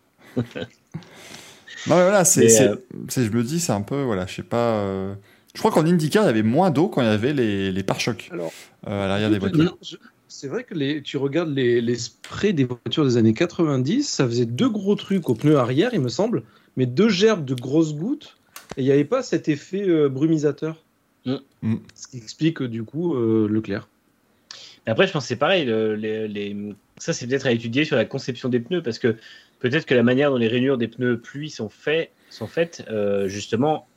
Non, mais voilà, c'est, Mais, c'est- euh, c'est- je me dis, c'est un peu, voilà, je sais pas. euh, Je crois qu'en IndyCar, il y avait moins d'eau quand il y avait les, les pare-chocs Alors, euh, à l'arrière des voitures. Non, je- C'est vrai que les, tu regardes les, les sprays des voitures des années 90, ça faisait deux gros trucs au pneu arrière, il me semble, mais deux gerbes de grosses gouttes, et il n'y avait pas cet effet euh, brumisateur. Mm. Mm. Ce qui explique euh, du coup euh, Leclerc. Mais après, je pense que c'est pareil. le- les, les- Ça, c'est peut-être à étudier sur la conception des pneus, parce que peut-être que la manière dont les rainures des pneus pluie sont, fait, sont faites, euh, justement,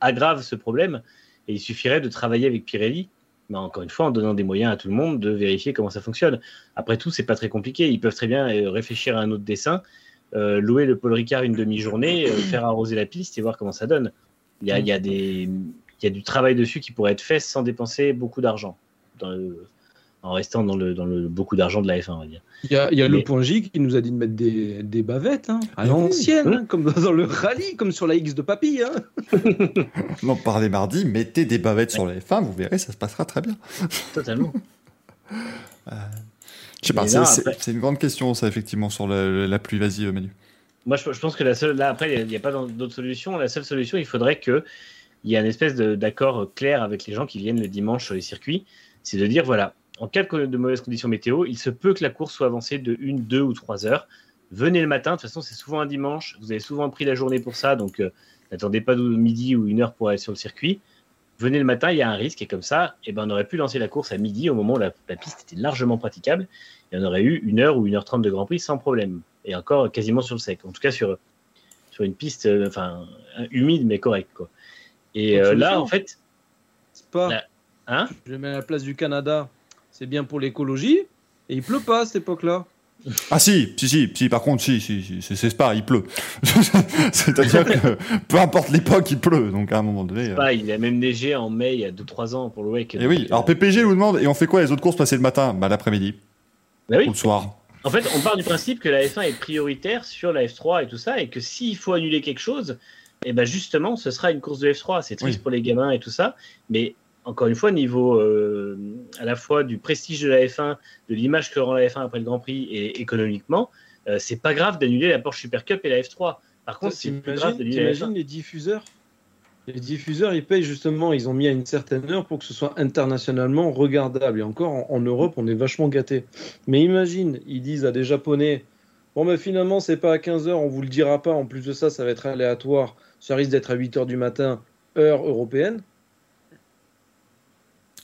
aggrave ce problème. Et il suffirait de travailler avec Pirelli, mais encore une fois, en donnant des moyens à tout le monde de vérifier comment ça fonctionne. Après tout, c'est pas très compliqué. Ils peuvent très bien réfléchir à un autre dessin, euh, louer le Paul Ricard une demi-journée, euh, faire arroser la piste et voir comment ça donne. Il y a, il y a des, il y a du travail dessus qui pourrait être fait sans dépenser beaucoup d'argent. En restant dans le, dans le beaucoup d'argent de la F1, on va dire. Il y a, il y a Mais- le point J qui nous a dit de mettre des, des bavettes, hein, à Mais oui. l'ancienne, hein, comme dans le rallye, comme sur la X de Papy. Hein. Non, parlez mardi, mettez des bavettes sur la F1, vous verrez, ça se passera très bien. Totalement. Je sais pas, c'est, après- une grande question, ça, effectivement, sur la, la pluie. Vas-y, Manu. Moi, je, je pense que la seule, là, après, il n'y a, pas d'autre solution. La seule solution, il faudrait qu'il y ait un espèce d'accord clair avec les gens qui viennent le dimanche sur les circuits. C'est de dire, voilà, en cas de, de mauvaises conditions météo, il se peut que la course soit avancée de une, deux ou trois heures. Venez le matin. De toute façon, c'est souvent un dimanche. Vous avez souvent pris la journée pour ça. Donc, euh, n'attendez pas de midi ou une heure pour aller sur le circuit. Venez le matin, il y a un risque. Et comme ça, eh ben, on aurait pu lancer la course à midi au moment où la, la piste était largement praticable. Et on aurait eu une heure ou une heure trente de Grand Prix sans problème. et encore quasiment sur le sec. En tout cas, sur, sur une piste euh, enfin, humide, mais correcte. Quoi. Et euh, là, en fait. Là. hein? Je mets à la place du Canada. C'est bien pour l'écologie. Et il pleut pas à cette époque-là. Ah si, si, si, si, par contre, si, si, si, c'est- c'est Spa, il pleut. C'est-à-dire que peu importe l'époque, il pleut. Donc à un moment donné. euh, il a même neigé en mai il y a 2-3 ans pour le WEC. Et Donc, oui, alors PPG nous demande, et on fait quoi les autres courses passées le matin? Bah l'après-midi, bah oui. ou le soir. En fait, on part du principe que la F1 est prioritaire sur la F3 et tout ça, et que s'il faut annuler quelque chose, et ben justement, ce sera une course de F3. C'est triste Oui. pour les gamins et tout ça, mais encore une fois, niveau euh, à la fois du prestige de la F1, de l'image que rend la F1 après le Grand Prix et économiquement, euh, c'est pas grave d'annuler la Porsche Super Cup et la F3. Par contre, c'est plus grave d'annuler la t'imagines F1. les diffuseurs? Les diffuseurs, ils payent justement, ils ont mis à une certaine heure pour que ce soit internationalement regardable. Et encore, en, Europe, on est vachement gâtés. Mais imagine, ils disent à des Japonais Bon, ben finalement, c'est pas à 15h, on vous le dira pas. En plus de ça, ça va être aléatoire. Ça risque d'être à 8h du matin, heure européenne.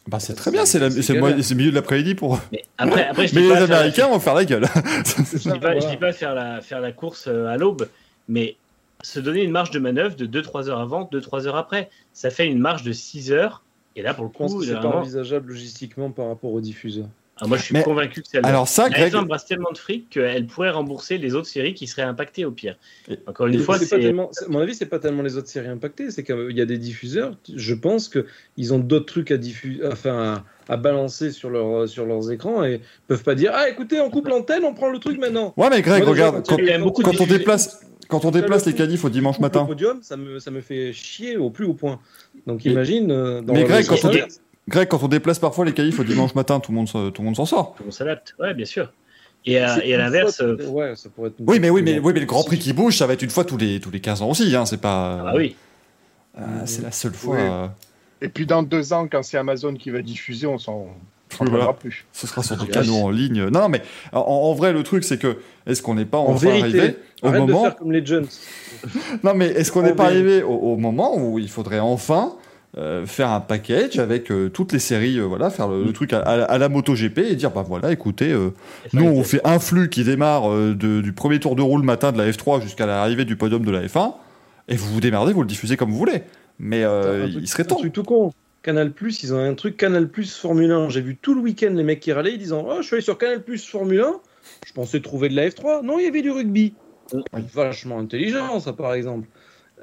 Bah c'est très bien, c'est- le milieu de l'après-midi pour. Mais après, après je Mais les la- Américains vont faire la gueule. Je dis pas, je Voilà. dis pas faire la, faire la course euh, à l'aube, mais se donner une marge de manœuvre de 2-3 heures avant, 2-3 heures après. Ça fait une marge de 6 heures. Et là, pour le coup, c'est pas vraiment- envisageable logistiquement par rapport aux diffuseurs. Ah, moi je suis Mais- convaincu que c'est Alors ça, Greg, F1 brasse tellement de fric qu'elle pourrait rembourser les autres séries qui seraient impactées au pire. Encore une Et fois, c'est tellement, à mon avis, c'est pas tellement les autres séries impactées, c'est qu'il y a des diffuseurs. Je pense que ils ont d'autres trucs à diffuser, enfin à, à balancer sur leur sur leurs écrans et peuvent pas dire ah écoutez on coupe l'antenne, on prend le truc maintenant. ouais mais Greg, Moi, regarde, quand quand, quand on déplace, quand on déplace les qualifs au dimanche matin. Le podium, ça me ça me fait chier au plus haut point. Donc Mais- imagine. euh, dans mais le Greg, quand on-. Greg, quand on déplace parfois les qualifs au dimanche matin, tout le monde, tout le monde s'en sort. On s'adapte. Ouais, bien sûr. Et à, et à l'inverse. euh, ouais, ça pourrait être. Oui, mais oui, mais oui, mais le Grand Prix qui bouge, ça va être une fois tous les tous les 15 ans aussi, hein. C'est pas. Ah oui. euh, c'est la seule fois. Oui. euh, Et puis dans deux ans, quand c'est Amazon qui va diffuser, on s'en voilà. plus. Ce sera sur des Ah, canaux oui. en ligne. Non, non, mais en, en vrai, le truc, c'est que est-ce qu'on n'est pas En enfin vérité, arrivé au de moment faire comme les Jones. Non, mais est-ce qu'on n'est pas arrivé au, au moment où il faudrait enfin euh, faire un package avec euh, toutes les séries, euh, voilà, faire le, le truc à, à- à la MotoGP et dire bah voilà, écoutez, euh, nous on fait un flux qui démarre euh, de- du premier tour de roue le matin de la F3 jusqu'à l'arrivée du podium de la F1 et vous vous démerdez, vous le diffusez comme vous voulez. Mais euh, Un truc- il serait Un temps. truc tout con. Canal Plus, ils ont un truc Canal Plus Formule 1. J'ai vu tout le week-end les mecs qui râlaient, ils disant Oh, je suis allé sur Canal Plus Formule 1. Je pensais trouver de la F3. Non, il y avait du rugby. Oui. Vachement intelligent, ça, par exemple.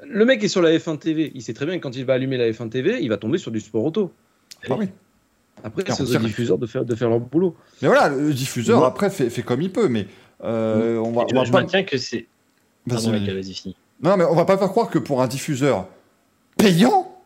Le mec est sur la F1 TV. Il sait très bien que quand il va allumer la F1 TV, il va tomber sur du sport auto. Ah oui. Après, Car c'est aux diffuseurs de faire, de faire leur boulot. Mais voilà, le diffuseur après fait, fait comme il peut, mais euh, on va, on va je pas. maintiens que c'est. Pardon. Non, mais on va pas faire croire que pour un diffuseur payant,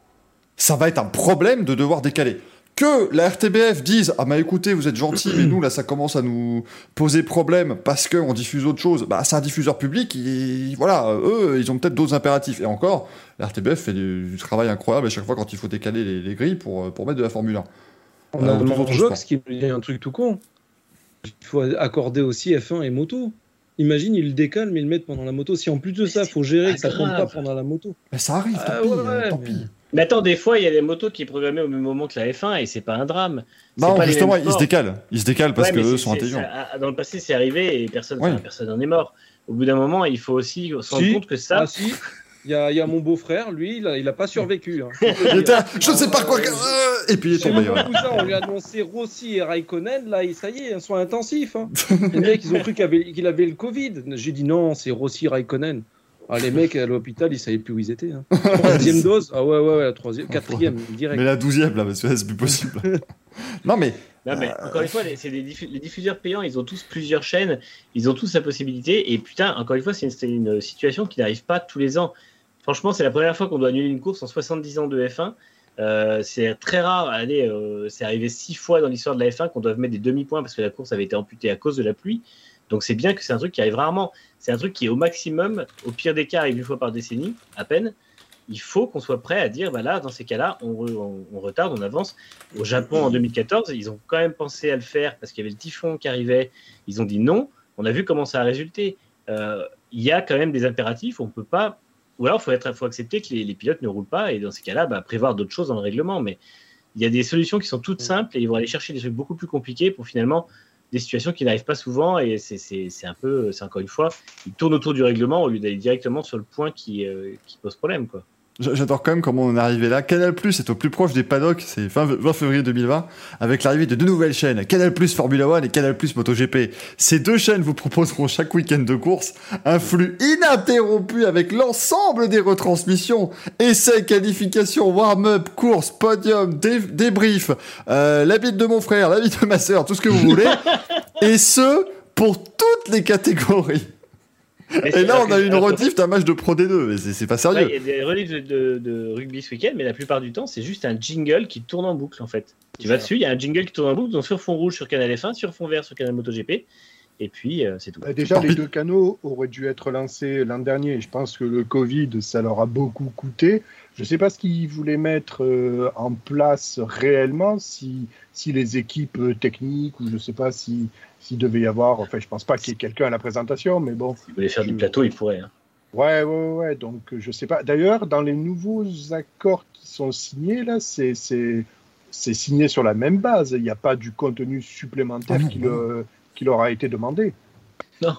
ça va être un problème de devoir décaler. Que la RTBF dise Ah, bah écoutez, vous êtes gentil, mais nous, là, ça commence à nous poser problème parce qu'on diffuse autre chose. Bah, c'est un diffuseur public, ils- voilà, eux, ils ont peut-être d'autres impératifs. Et encore, la RTBF fait du, du travail incroyable à chaque fois quand il faut décaler les, les grilles pour, euh, pour mettre de la Formule 1. On Euh, a Manjox sport. qui dit un truc tout con. Il faut accorder aussi F1 et moto. Imagine, ils le décalent, mais ils le mettent pendant la moto. Si en plus de ça, il faut gérer pas que ça compte pas grave. pendant la moto. Mais ça arrive, tant Ah, pis, ouais, euh, tant mais- pis. Mais attends, des fois, il y a des motos qui est programmée au même moment que la F1 et c'est pas un drame. C'est Non, pas justement, ils se décalent. Ils se décalent parce Ouais, que eux sont intelligents. ça- dans le passé, c'est arrivé et personne personne n'en est mort. Au bout d'un moment, il faut aussi se rendre Si. compte que ça. Ah si, il y a, il y a mon beau-frère, lui, il a, il a pas survécu. hein. Il était là, je ne sais pas quoi. que- euh, Et puis il est tombé. cousin, on lui a annoncé Rossi et Raikkonen, là, et ça y est, un soin intensif. Hein. Les mecs, ils ont cru qu'il avait, le Covid. J'ai dit non, c'est Rossi Raikkonen. Ah, les mecs à l'hôpital, ils savaient plus où ils étaient. hein. Troisième dose? Ah ouais, ouais, ouais, la troisième, quatrième, direct. Mais la douzième, là, parce que c'est plus possible. non, mais Non, mais Euh, encore une fois, les, diffu- les diffuseurs payants, ils ont tous plusieurs chaînes, ils ont tous la possibilité. Et putain, encore une fois, c'est une, c'est une situation qui n'arrive pas tous les ans. Franchement, c'est la première fois qu'on doit annuler une course en 70 ans de F1. Euh, c'est très rare. Allez, euh, c'est arrivé six fois dans l'histoire de la F1 qu'on doit mettre des demi-points parce que la course avait été amputée à cause de la pluie. Donc c'est bien que c'est un truc qui arrive rarement. C'est un truc qui est au maximum, au pire des cas, arrive une fois par décennie, à peine. Il faut qu'on soit prêt à dire, bah là, dans ces cas-là, on, re- on- on retarde, on avance. Au Japon, en 2014, ils ont quand même pensé à le faire parce qu'il y avait le typhon qui arrivait. Ils ont dit non. On a vu comment ça a résulté. Euh, Il y a quand même des impératifs. On peut pas. Ou alors, il faut, être- faut accepter que les, les pilotes ne roulent pas et dans ces cas-là, bah, prévoir d'autres choses dans le règlement. Mais il y a des solutions qui sont toutes simples et ils vont aller chercher des trucs beaucoup plus compliqués pour finalement des situations qui n'arrivent pas souvent et c'est- un peu, c'est encore une fois, il tourne autour du règlement au lieu d'aller directement sur le point qui, euh, qui pose problème. Quoi. J'a- J'adore quand même comment on est arrivé là. Canal Plus est au plus proche des paddocks, c'est fin 20 février 2020, avec l'arrivée de deux nouvelles chaînes, Canal Plus Formula One et Canal Plus MotoGP. Ces deux chaînes vous proposeront chaque week-end de course un flux ininterrompu avec l'ensemble des retransmissions, essais, qualifications, warm-up, course, podium, dé- débrief, euh, la bite de mon frère, la bite de ma sœur, tout ce que vous voulez, et ce pour toutes les catégories. Et là, on a une rediff d'un match de Pro D2, mais c'est pas sérieux. Il y a des reliefs de, de- de rugby ce week-end, mais la plupart du temps, c'est juste un jingle qui tourne en boucle en fait. Tu vas dessus, il y a un jingle qui tourne en boucle, donc sur fond rouge sur Canal F1, sur fond vert sur Canal MotoGP, et puis euh, c'est tout. Bah, déjà, les deux canaux auraient dû être lancés l'an dernier. Je pense que le Covid, ça leur a beaucoup coûté. Je ne sais pas ce qu'ils voulaient mettre euh, en place réellement, si, si les équipes euh, techniques, ou je ne sais pas si s'il devait y avoir. Enfin, je pense pas qu'il y ait quelqu'un à la présentation, mais bon. Si vous voulez faire du plateau, il pourrait. hein. Ouais, ouais, ouais. Donc, euh, je sais pas. D'ailleurs, dans les nouveaux accords qui sont signés, là, c'est c'est- c'est signé sur la même base. Il n'y a pas du contenu supplémentaire Ah non, qui, non. le- qui leur a été demandé.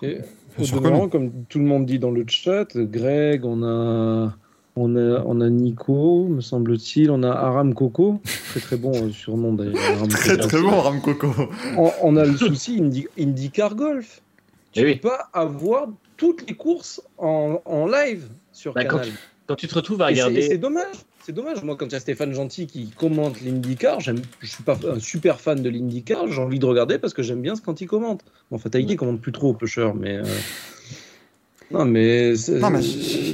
Et Bien au demeurant, non. comme tout le monde dit dans le chat, Greg, on a, on a, on a Nico, me semble-t-il, on a Aram Coco, très très bon euh, surnom d'ailleurs. Aram Très très bon, Ram Coco. On, on a le souci IndyCar Golf. Tu Eh peux oui. pas avoir toutes les courses en, en live sur Bah, quand Canal. Quand tu te retrouves à regarder. c'est dommage. C'est dommage. Moi, quand il y a Stéphane Gentil qui commente l'IndyCar, je suis pas un super fan de l'IndyCar. J'ai envie de regarder parce que j'aime bien ce quand il commente. Bon, Fatalité, il commente plus trop, Pusher, mais. euh, Non, mais. Non, mais-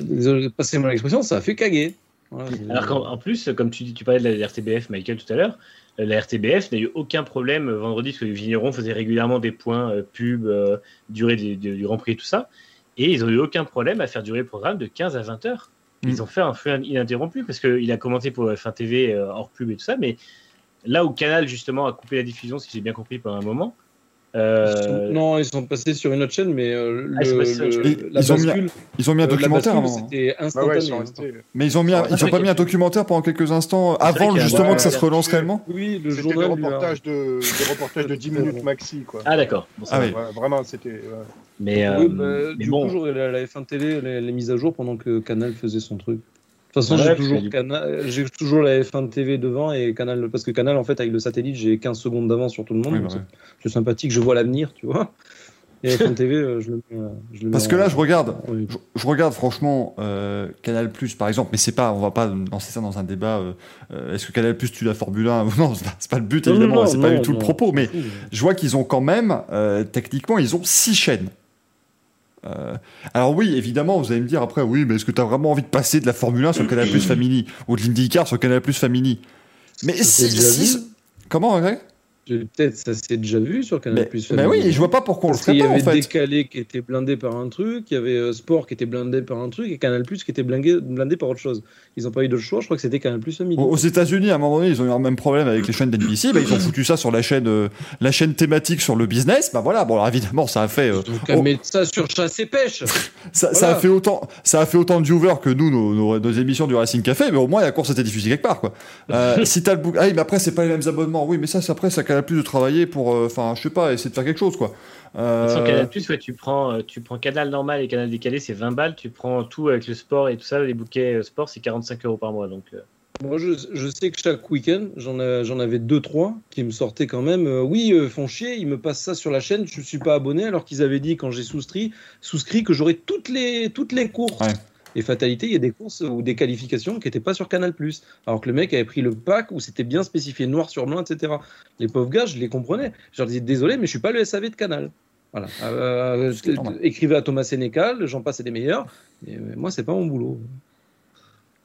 Désolé, passez-moi l'expression, ça a fait caguer. Voilà, Alors qu'en en plus, comme tu, dis- tu parlais de la RTBF, Michael, tout à l'heure, la RTBF n'a eu aucun problème vendredi, parce que les vignerons faisaient régulièrement des points euh, pub, euh, durée du, du- du Grand Prix et tout ça. Et ils ont eu aucun problème à faire durer le programme de 15 à 20 heures. Ils Mm. ont fait un feu ininterrompu, parce qu'il a commenté pour F1 TV euh, hors pub et tout ça. Mais là où Canal, justement, a coupé la diffusion, si j'ai bien compris, pendant un moment. Euh, Non, ils sont passés sur une autre chaîne, mais euh, Ah, ils le- le- la ont mis un- bascule, Ils ont mis un euh, documentaire bascule, avant. C'était Bah instantané. ouais, ils sont hein. Mais ils ont mis, un- ils ont pas mis un documentaire pendant quelques instants avant justement ouais, que ça se relance réellement. Oui, le des journal. a- reportages de, des reportages de 10 minutes maxi, quoi. Ah, d'accord. Bon, Ah va. oui. Ouais, vraiment, c'était. ouais. Mais, euh, Oui, bah, mais du bon, coup, la, la F1 télé, les, les mises à jour pendant que Canal faisait son truc. De toute façon, j'ai parce toujours, que toujours la F1 TV devant et Canal, parce que Canal, en fait, avec le satellite, j'ai 15 secondes d'avance sur tout le monde. Oui, bah c'est- sympathique, je vois l'avenir, tu vois. Et F1 TV, euh, je le mets. euh, je le Parce mets que en- là, je regarde, oui. je, je regarde franchement euh, Canal Plus par exemple, mais c'est pas, on va pas lancer ça dans un débat. euh, euh, Est-ce que Canal Plus tue la Formule 1 ou non C'est pas, le but évidemment, c'est pas du tout le propos, mais je vois qu'ils ont quand même, techniquement, ils ont six chaînes. Euh, alors oui, évidemment, vous allez me dire après, oui, mais est-ce que tu as vraiment envie de passer de la Formule 1 sur Canal Plus Family ou de l'IndyCar sur Canal Plus Family? Mais si, si- vu. comment Greg? Peut-être ça s'est déjà vu sur Canal mais, Plus. mais oui, je vois pas pourquoi on le ferait y pas en avait fait. décalé qui était blindé par un truc, il y avait euh, Sport qui était blindé par un truc et Canal Plus qui était blindé, blindé par autre chose. Ils n'ont pas eu d'autre choix, je crois que c'était Canal Plus Family. Aux aux États-Unis, à un moment donné, ils ont eu un même problème avec les chaînes d'NBC. Bah, ils ont foutu ça sur la chaîne, euh, la chaîne thématique sur le business. Bah voilà. Bon, alors évidemment, ça a fait, euh, Donc, mettre ça sur chasse et pêche. ça, a fait autant, ça a fait autant de viewers que nous, nos, nos, nos émissions du Racing Café. Mais au moins, la course était diffusée quelque part, quoi. Euh, si t'as le bouc, ah mais après, c'est pas les mêmes abonnements. Oui, mais ça, c'est après, ça plus de travailler pour, euh, enfin, je sais pas, essayer de faire quelque chose, quoi. Euh, Sur Canal Plus, ouais, tu prends, euh, tu prends canal normal et canal décalé, c'est 20 balles. Tu prends tout avec le sport et tout ça, les bouquets sport, c'est 45 euros par mois. Donc, euh, Moi, je, je sais que chaque week-end, j'en ai- j'en avais deux, trois qui me sortaient quand même. euh, oui, euh, font chier, ils me passent ça sur la chaîne, je ne suis pas abonné, alors qu'ils avaient dit quand j'ai souscrit, souscrit que j'aurais toutes les, toutes les courses. Ouais. Et fatalité, il y a des courses ou des qualifications qui n'étaient pas sur Canal. Alors que le mec avait pris le pack où c'était bien spécifié noir sur blanc, etc. Les pauvres gars, je les comprenais. Je leur disais désolé, mais je suis pas le SAV de Canal. Voilà. Euh, C'est normal. écrivez à Thomas Sénécal, j'en passe et des meilleurs. Mais, mais moi, c'est pas mon boulot.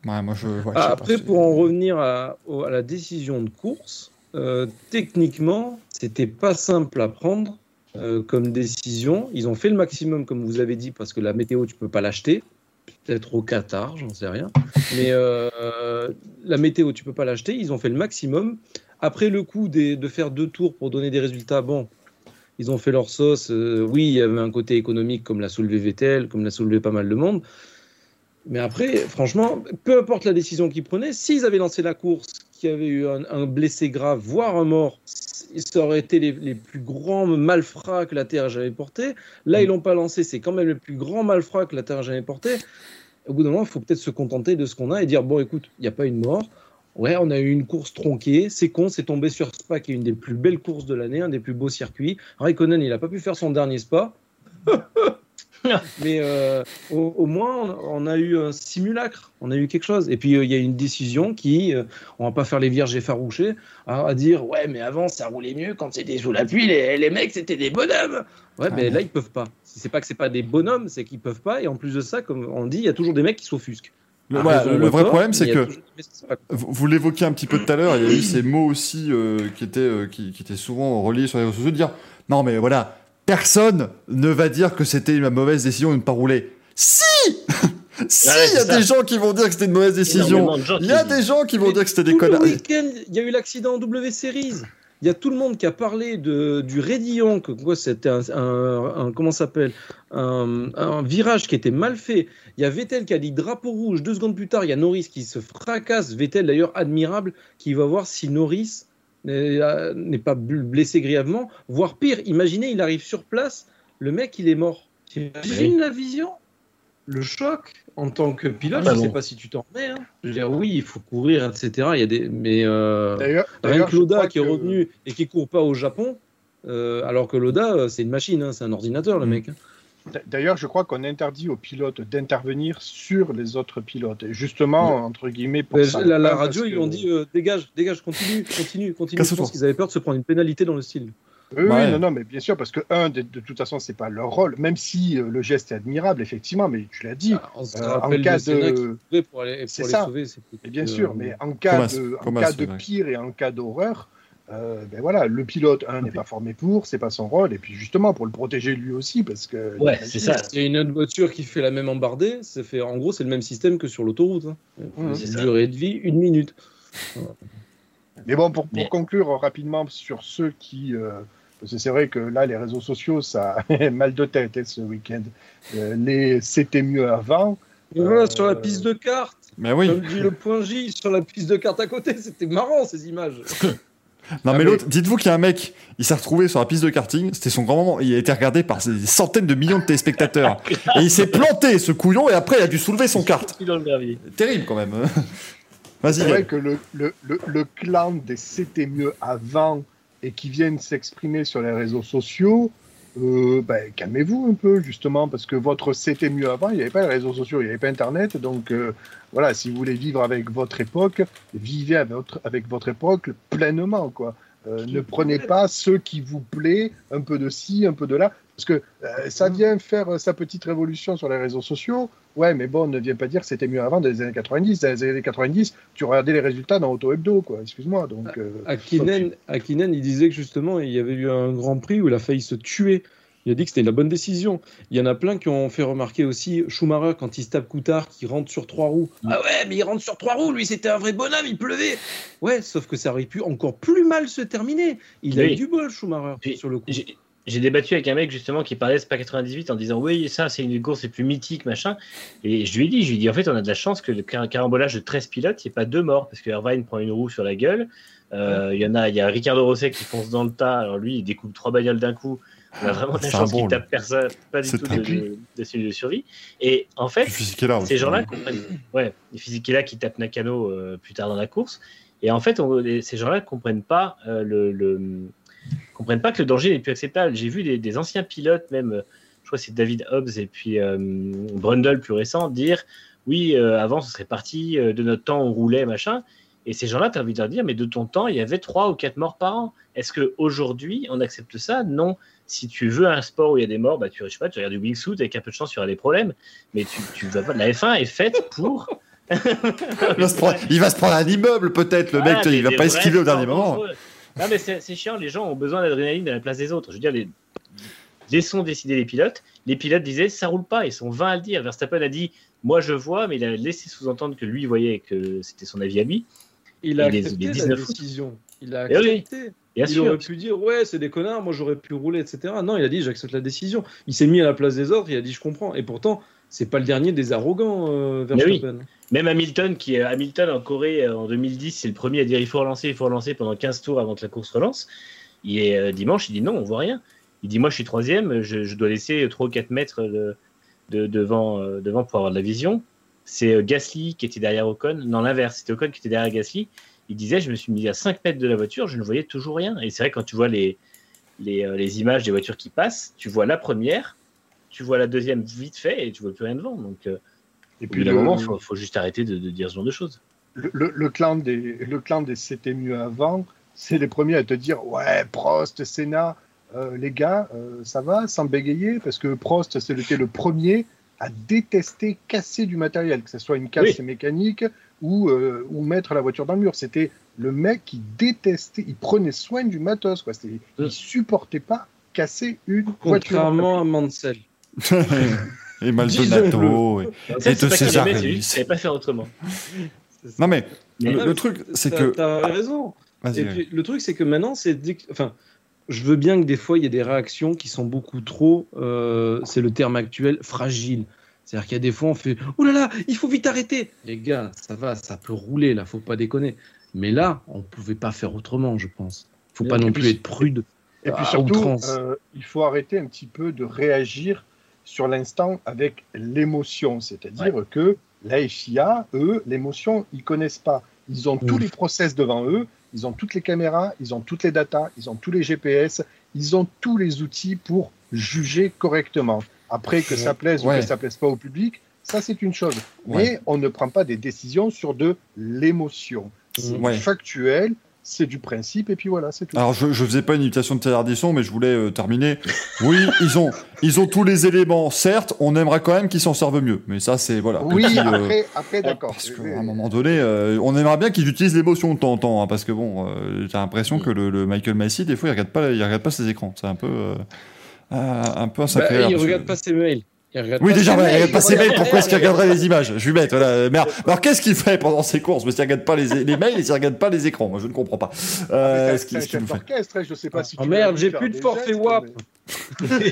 Ouais, moi, je. ouais, je sais Ah, après, pour en revenir à, la décision de course, euh, techniquement, c'était pas simple à prendre euh, comme décision. Ils ont fait le maximum, comme vous avez dit, parce que la météo, tu peux pas l'acheter. Peut-être au Qatar, j'en sais rien. Mais euh, la météo, tu peux pas l'acheter. Ils ont fait le maximum. Après le coup de faire deux tours pour donner des résultats, bon, ils ont fait leur sauce. Euh, oui, il y avait un côté économique, comme l'a soulevé Vettel, comme l'a soulevé pas mal de monde. Mais après, franchement, peu importe la décision qu'ils prenaient, s'ils avaient lancé la course, qu'il y avait eu un blessé grave, voire un mort, ça aurait été les, les plus grands malfrats que la Terre a jamais porté. Là, Mm. ils l'ont pas lancé. C'est quand même le plus grand malfrat que la Terre a jamais porté. Au bout d'un moment, il faut peut-être se contenter de ce qu'on a et dire bon, écoute, il n'y a pas une mort. Ouais, on a eu une course tronquée. C'est con, c'est tombé sur Spa, qui est une des plus belles courses de l'année, un des plus beaux circuits. Raikkonen, il n'a pas pu faire son dernier Spa. Mais euh, au, au moins, on, a eu un simulacre, on a eu quelque chose. Et puis, euh, il y a une décision qui, euh, on va pas faire les vierges effarouchées, à, à dire Ouais, mais avant, ça roulait mieux quand c'était sous la pluie, les, les mecs, c'était des bonhommes. Ouais, mais Ah. là, ils peuvent pas. C'est pas que c'est pas des bonhommes, c'est qu'ils peuvent pas. Et en plus de ça, comme on dit, il y a toujours des mecs qui s'offusquent. Le, voilà, raison le- vrai problème, mais c'est que vous, l'évoquiez un petit peu tout à l'heure, il y a eu ces mots aussi euh, qui, étaient, euh, qui, qui étaient souvent reliés sur les réseaux sociaux, de dire non mais voilà, personne ne va dire que c'était une mauvaise décision de ne pas rouler. Si Si, il y a ça. des gens qui vont dire que c'était une mauvaise décision. Il y a des gens qui vont Mais dire que c'était des connards. il y a eu l'accident en W Series. Il y a tout le monde qui a parlé de, du raidillon, que quoi, c'était un, un- un- comment s'appelle, un, un virage qui était mal fait. Il y a Vettel qui a dit drapeau rouge. Deux secondes plus tard, il y a Norris qui se fracasse. Vettel d'ailleurs admirable, qui va voir si Norris n'est euh, n'est pas bl- blessé grièvement, voire pire. Imaginez, il arrive sur place, le mec il est mort. T'imagines la vision, le choc en tant que pilote. Ah, je bon. sais pas si tu t'en remets. hein. Je veux dire, oui, il faut courir, etc. Il y a des, mais euh, Rien que Loda qui est que- revenu et qui court pas au Japon, euh, alors que Loda, euh, c'est une machine, hein, c'est un ordinateur, le Mm. mec. hein. D'ailleurs, je crois qu'on interdit aux pilotes d'intervenir sur les autres pilotes. Et justement, entre guillemets, pour Mais ça. la, la radio, que- ils ont dit euh, dégage, dégage, continue, continue, continue. Je pense qu'ils avaient peur de se prendre une pénalité dans le style. Oui, Ouais. non, non, mais bien sûr, parce que, un, de, de toute façon, c'est pas leur rôle, même si euh, le geste est admirable, effectivement, mais tu l'as dit, On se euh, en cas de C'est ça. sauver. Et bien sûr, euh, mais en cas de, en cas de pire et en cas d'horreur, euh, ben voilà, le pilote, un, n'est pas formé pour, c'est pas son rôle, et puis justement, pour le protéger lui aussi, parce que. Ouais, c'est ça. Il y a une autre voiture qui fait la même embardée. Ça fait, en gros, c'est le même système que sur l'autoroute. Hein. C'est ça. Durée de vie, une minute. Mais bon, pour, pour Mais- conclure rapidement sur ceux qui. euh, parce que c'est vrai que là, les réseaux sociaux, ça a mal de tête hein, ce week-end. Euh, les C'était mieux avant. Et voilà, Euh, sur la piste de carte, Mais oui. comme dit le point J, sur la piste de carte à côté, c'était marrant ces images. Non Ah, mais l'autre, dites-vous qu'il y a un mec, il s'est retrouvé sur la piste de karting, c'était son grand moment, il a été regardé par des centaines de millions de téléspectateurs. et il s'est planté ce couillon et après il a dû soulever son kart. Terrible quand même. Vas-y. C'est vrai que le, le, le, le clan des C'était mieux avant et qui viennent s'exprimer sur les réseaux sociaux, euh, ben, calmez-vous un peu, justement, parce que votre C'était mieux avant, il n'y avait pas les réseaux sociaux, il n'y avait pas Internet. Donc, euh, voilà, si vous voulez vivre avec votre époque, vivez avec votre, avec votre époque pleinement, quoi. Euh, ne prenez pas ce qui vous plaît, un peu de ci, un peu de là, parce que euh, ça vient faire euh, sa petite révolution sur les réseaux sociaux. Ouais, mais bon, ne viens pas dire que c'était mieux avant dans les années 90. Dans les années 90, tu regardais les résultats dans Auto Hebdo, quoi. Excuse-moi. Donc, euh, Akinen, Akinen, il disait que justement, il y avait eu un Grand Prix où il a failli se tuer. Il a dit que c'était la bonne décision. Il y en a plein qui ont fait remarquer aussi Schumacher quand il se tape Coutard, qui rentre sur trois roues. Ah ouais, mais il rentre sur trois roues, lui c'était un vrai bonhomme, il pleuvait. Ouais, sauf que ça aurait pu encore plus mal se terminer. Il a eu du bol, Schumacher, Puis, sur le coup. J'ai débattu avec un mec justement qui parlait de Spa 98 en disant oui ça c'est une des courses les plus mythiques machin et je lui ai dit je lui ai dit en fait on a de la chance que le car- carambolage de 13 pilotes il n'y ait pas deux morts parce que Irvine prend une roue sur la gueule Euh, il y en a il y a Ricardo Rosset qui fonce dans le tas alors lui il découpe trois bagnoles d'un coup on a vraiment de la chance bon, qu'il tape personne pas du tout de, de, de celui de survie et en fait est là. ces gens-là comprennent. Ouais, les Fisichella qui tapent Nakano euh, plus tard dans la course. Et en fait, on- ces gens-là comprennent pas euh, le, le- comprennent pas que le danger n'est plus acceptable. J'ai vu des, des anciens pilotes, même, je crois que c'est David Hobbs et puis euh, Brundle plus récent, dire oui, avant ce serait parti de notre temps, on roulait machin. Et ces gens-là, tu as envie de leur dire, mais de ton temps, il y avait trois ou quatre morts par an. Est-ce qu'aujourd'hui, on accepte ça? Non. Si tu veux un sport où il y a des morts, bah, tu, je sais pas, tu regardes du wingsuit, avec un peu de chance, il y aura des problèmes. Mais tu, tu vas pas. La F1 est faite pour. Il va se prendre, il va se prendre un immeuble peut-être, le mec, il va pas esquiver au dernier moment. Non, mais c'est chiant, les gens ont besoin d'adrénaline à la place des autres. Je veux dire, les... laissons décider les pilotes. Les pilotes disaient ça roule pas, ils sont 20 à le dire. Verstappen a dit moi je vois, mais il a laissé sous-entendre que lui voyait que c'était son avis à lui. Il a Et accepté les la 19 août. décision. Il a Eh oui. Bien il sûr. aurait pu dire ouais c'est des connards moi j'aurais pu rouler etc non il a dit j'accepte la décision il s'est mis à la place des autres il a dit je comprends et pourtant c'est pas le dernier des arrogants euh, Mais oui. Même Hamilton, qui est Hamilton en Corée euh, en 2010, c'est le premier à dire il faut relancer, il faut relancer pendant 15 tours avant que la course relance. Il est euh, dimanche, il dit non, on voit rien. Il dit moi je suis troisième, je, je dois laisser 3 ou 4 mètres de, de- devant, euh, devant pour avoir de la vision. C'est euh, Gasly qui était derrière Ocon. Non, l'inverse, c'était Ocon qui était derrière Gasly. Il disait je me suis mis à 5 mètres de la voiture, je ne voyais toujours rien. Et c'est vrai quand tu vois les, les, euh, les images des voitures qui passent, tu vois la première, tu vois la deuxième vite fait et tu vois plus rien devant. Donc euh, Et puis le, moment, il faut, faut juste arrêter de, de dire ce genre de choses. le, le- le clan des, le clan des c'était mieux avant, c'est les premiers à te dire ouais Prost, Senna, euh, les gars, euh, ça va sans bégayer parce que Prost c'était le premier à détester casser du matériel, que ce soit une casse mécanique ou, euh, ou mettre la voiture dans le mur. C'était le mec qui détestait, il prenait soin du matos, quoi. C'était- Il supportait pas casser une voiture. Contrairement à Mansell. et Maldonado. et- Ça, Et de César qu'il savait pas faire autrement. Non mais Mais- le, le truc, c'est que. T'as raison. Vas-y, Et puis, le truc, c'est que maintenant, c'est. Enfin, je veux bien que des fois, il y ait des réactions qui sont beaucoup trop. euh, c'est le terme actuel, fragiles. C'est-à-dire qu'il y a des fois, on fait Oh là là, il faut vite arrêter Les gars, ça va, ça peut rouler, là, faut pas déconner. Mais là, on pouvait pas faire autrement, je pense. Faut pas non plus être prude. Et puis surtout, euh, il faut arrêter un petit peu de réagir sur l'instant avec l'émotion. C'est-à-dire que la FIA, eux, l'émotion, ils connaissent pas. Ils ont tous les process devant eux, ils ont toutes les caméras, ils ont toutes les datas, ils ont tous les GPS, ils ont tous les outils pour juger correctement. Après, que ça plaise ou que ça plaise pas au public, ça c'est une chose. Ouais. Mais on ne prend pas des décisions sur de l'émotion. C'est Ouais. factuel, c'est du principe, et puis voilà, c'est tout. Alors je, je faisais pas une imitation de Thierry mais je voulais euh, terminer. Oui, ils ont, ils ont tous les éléments. Certes, on aimerait quand même qu'ils s'en servent mieux. Mais ça, c'est voilà. Oui, petit, euh, après, après d'accord. Parce qu'à un moment donné, euh, on aimerait bien qu'ils utilisent l'émotion de temps en temps, hein, parce que bon, j'ai l'impression que le, le Michael Massey, des fois, il regarde pas, il regarde pas ses écrans. C'est un peu, un peu un Bah, sacré. il que- regarde pas ses mails. Oui, déjà, il regarde pas ses mails. Pourquoi est-ce qu'il regarderait les images? Je lui bête, voilà. Merde. Alors, qu'est-ce qu'il fait pendant ses courses? Parce qu'il regarde pas les, les mails et il regarde pas les écrans. Moi, je ne comprends pas. Euh, C'est ce qu'il un nous chef fait. hein, je sais pas si Oh merde, j'ai plus de forfait WAP.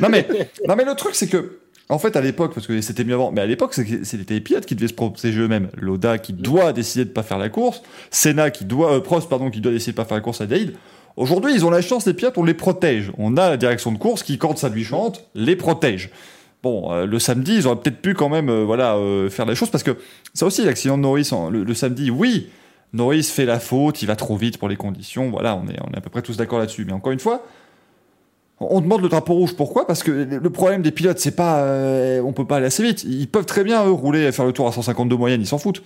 non mais, non mais le truc c'est que, en fait à l'époque, parce que c'était mieux avant, mais à l'époque c'était les pilotes qui devaient se protéger eux-mêmes. Loda qui doit décider de pas faire la course, Senna qui doit, euh, Prost pardon qui doit décider de pas faire la course à Daïd. Aujourd'hui ils ont la chance les pilotes, on les protège. On a la direction de course qui quand ça lui chante, les protège. Bon, euh, le samedi, ils auraient peut-être pu quand même, euh, voilà, euh, faire les choses parce que ça aussi, l'accident de Norris en- le, samedi, oui, Norris fait la faute, il va trop vite pour les conditions, voilà, on est, on est à peu près tous d'accord là-dessus. Mais encore une fois, on demande le drapeau rouge. Pourquoi? Parce que le problème des pilotes, c'est pas, on peut pas aller assez vite. Ils peuvent très bien eux rouler, faire le tour à 152 moyenne, ils s'en foutent.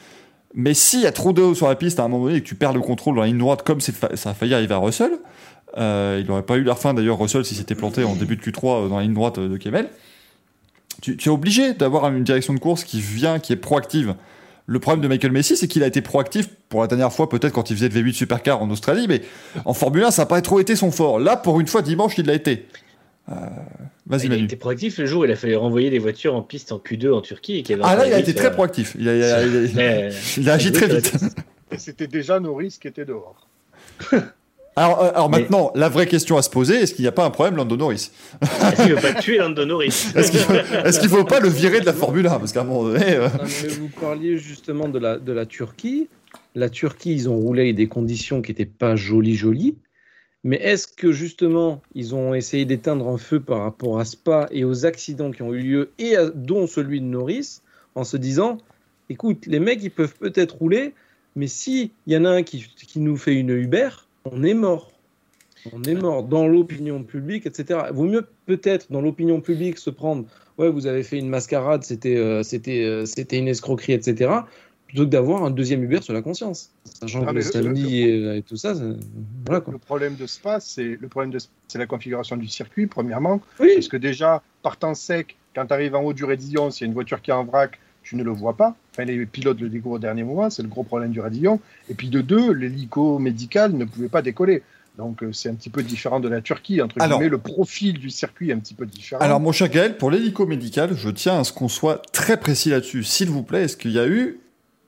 Mais s'il y a trop d'eau sur la piste à un moment donné et que tu perds le contrôle dans la ligne droite, comme ça a failli arriver à Russell, euh, il n'aurait pas eu l'air fin d'ailleurs Russell s'il s'était planté en début de Q3 euh, dans la ligne droite euh, de Kemel. Tu, tu es obligé d'avoir une direction de course qui vient, qui est proactive. Le problème de Michael Messi, c'est qu'il a été proactif pour la dernière fois, peut-être quand il faisait le V8 Supercar en Australie, mais en Formule 1, ça n'a pas trop été son fort. Là, pour une fois, dimanche, il l'a été. Euh, Vas-y, Il a Manu. été proactif le jour où il a fallu renvoyer les voitures en piste en Q2 en Turquie. Et qu'il y avait Ah là, il a été très euh, proactif. Il a, il a- il a- mais, il a agi très vite. Et c'était déjà Norris qui était dehors. Alors, euh, alors Mais- maintenant, la vraie question à se poser, est-ce qu'il n'y a pas un problème, Lando Norris? Est-ce qu'il ne veut pas tuer Lando Norris Est-ce qu'il qu'il faut pas le virer de la Formule 1 Parce qu'à un moment donné... euh, Non, mais vous parliez justement de la, de la Turquie. La Turquie, ils ont roulé avec des conditions qui n'étaient pas jolies, jolies. Mais est-ce que justement, ils ont essayé d'éteindre un feu par rapport à Spa et aux accidents qui ont eu lieu, et à- dont celui de Norris, en se disant, écoute, les mecs, ils peuvent peut-être rouler, mais si y en a un qui, qui nous fait une Uber, on est mort. On est mort dans l'opinion publique, etc. Vaut mieux peut-être dans l'opinion publique se prendre ouais, vous avez fait une mascarade, c'était euh, euh, c'était une escroquerie, etc. Plutôt que d'avoir un deuxième Uber sur la conscience. Sachant Ah, que le le- samedi et, et tout ça, ça- voilà quoi. Le problème de Spa, c'est le problème de c'est la configuration du circuit, premièrement. Oui, Parce que déjà, partant sec, quand tu arrives en haut du radillon, s'il y a une voiture qui est en vrac, tu ne le vois pas. Enfin, les pilotes le découvrent au dernier moment, c'est le gros problème du radillon. Et puis de deux, l'hélico médical ne pouvait pas décoller. Donc euh, c'est un petit peu différent de la Turquie, entre Alors- guillemets, le profil du circuit est un petit peu différent. Alors, mon cher Gaël, pour l'hélico médical, je tiens à ce qu'on soit très précis là-dessus. S'il vous plaît, est-ce qu'il y a eu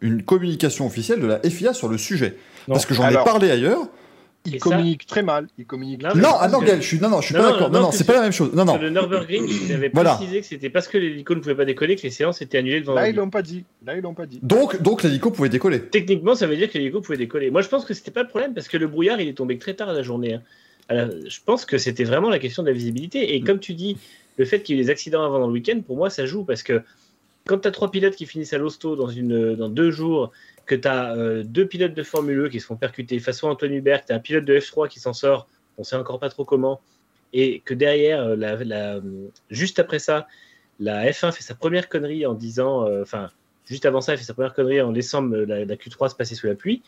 une communication officielle de la FIA sur le sujet Non. Parce que j'en ai parlé ailleurs. il ça- communique très mal. Il communique Non, très Non, mal. ah non, Gaël, je suis, non, non, je suis Non, pas d'accord. non, Non, c'est pas la même chose. Non, non. Sur le Nürburgring, ils avaient Voilà. précisé que c'était parce que l'hélico ne pouvait pas décoller que les séances étaient annulées le Là, ils l'ont pas dit. Là, ils l'ont pas dit. Donc, donc l'hélico pouvait décoller. Techniquement, ça veut dire que l'hélico pouvait décoller. Moi, je pense que c'était pas le problème parce que le brouillard, il est tombé très tard la journée. hein. Alors, je pense que c'était vraiment la question de la visibilité. Et comme tu dis, le fait qu'il y ait des accidents avant dans le week-end, pour moi, ça joue parce que quand tu as trois pilotes qui finissent à l'hosto dans, dans deux jours, que tu as deux pilotes de Formule E qui se font percuter, façon Antoine Hubert, tu as un pilote de F3 qui s'en sort, on sait encore pas trop comment, et que derrière, euh, la, juste après ça, la F1 fait sa première connerie en disant, euh, enfin, juste avant ça, elle fait sa première connerie en laissant la, la, Q3 se passer sous la pluie.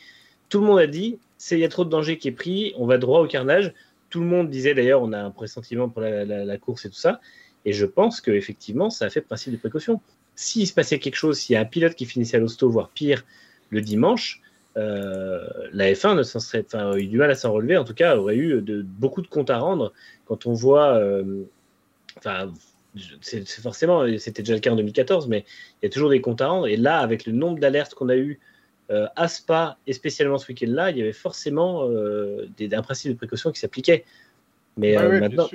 Tout le monde a dit, il y a trop de danger qui est pris, on va droit au carnage. Tout le monde disait d'ailleurs, on a un pressentiment pour la, la, course et tout ça. Et je pense qu'effectivement, ça a fait principe de précaution. S'il se passait quelque chose, s'il y a un pilote qui finissait à l'hosto, voire pire, le dimanche, euh, la F1 ne serait, enfin, eu du mal à s'en relever. En tout cas, aurait eu de, beaucoup de comptes à rendre quand on voit. Euh, enfin, c'est forcément, c'était déjà le cas en 2014, mais il y a toujours des comptes à rendre. Et là, avec le nombre d'alertes qu'on a eu euh, à Spa et spécialement ce week-end-là, il y avait forcément des, un principe de précaution qui s'appliquait. Mais maintenant.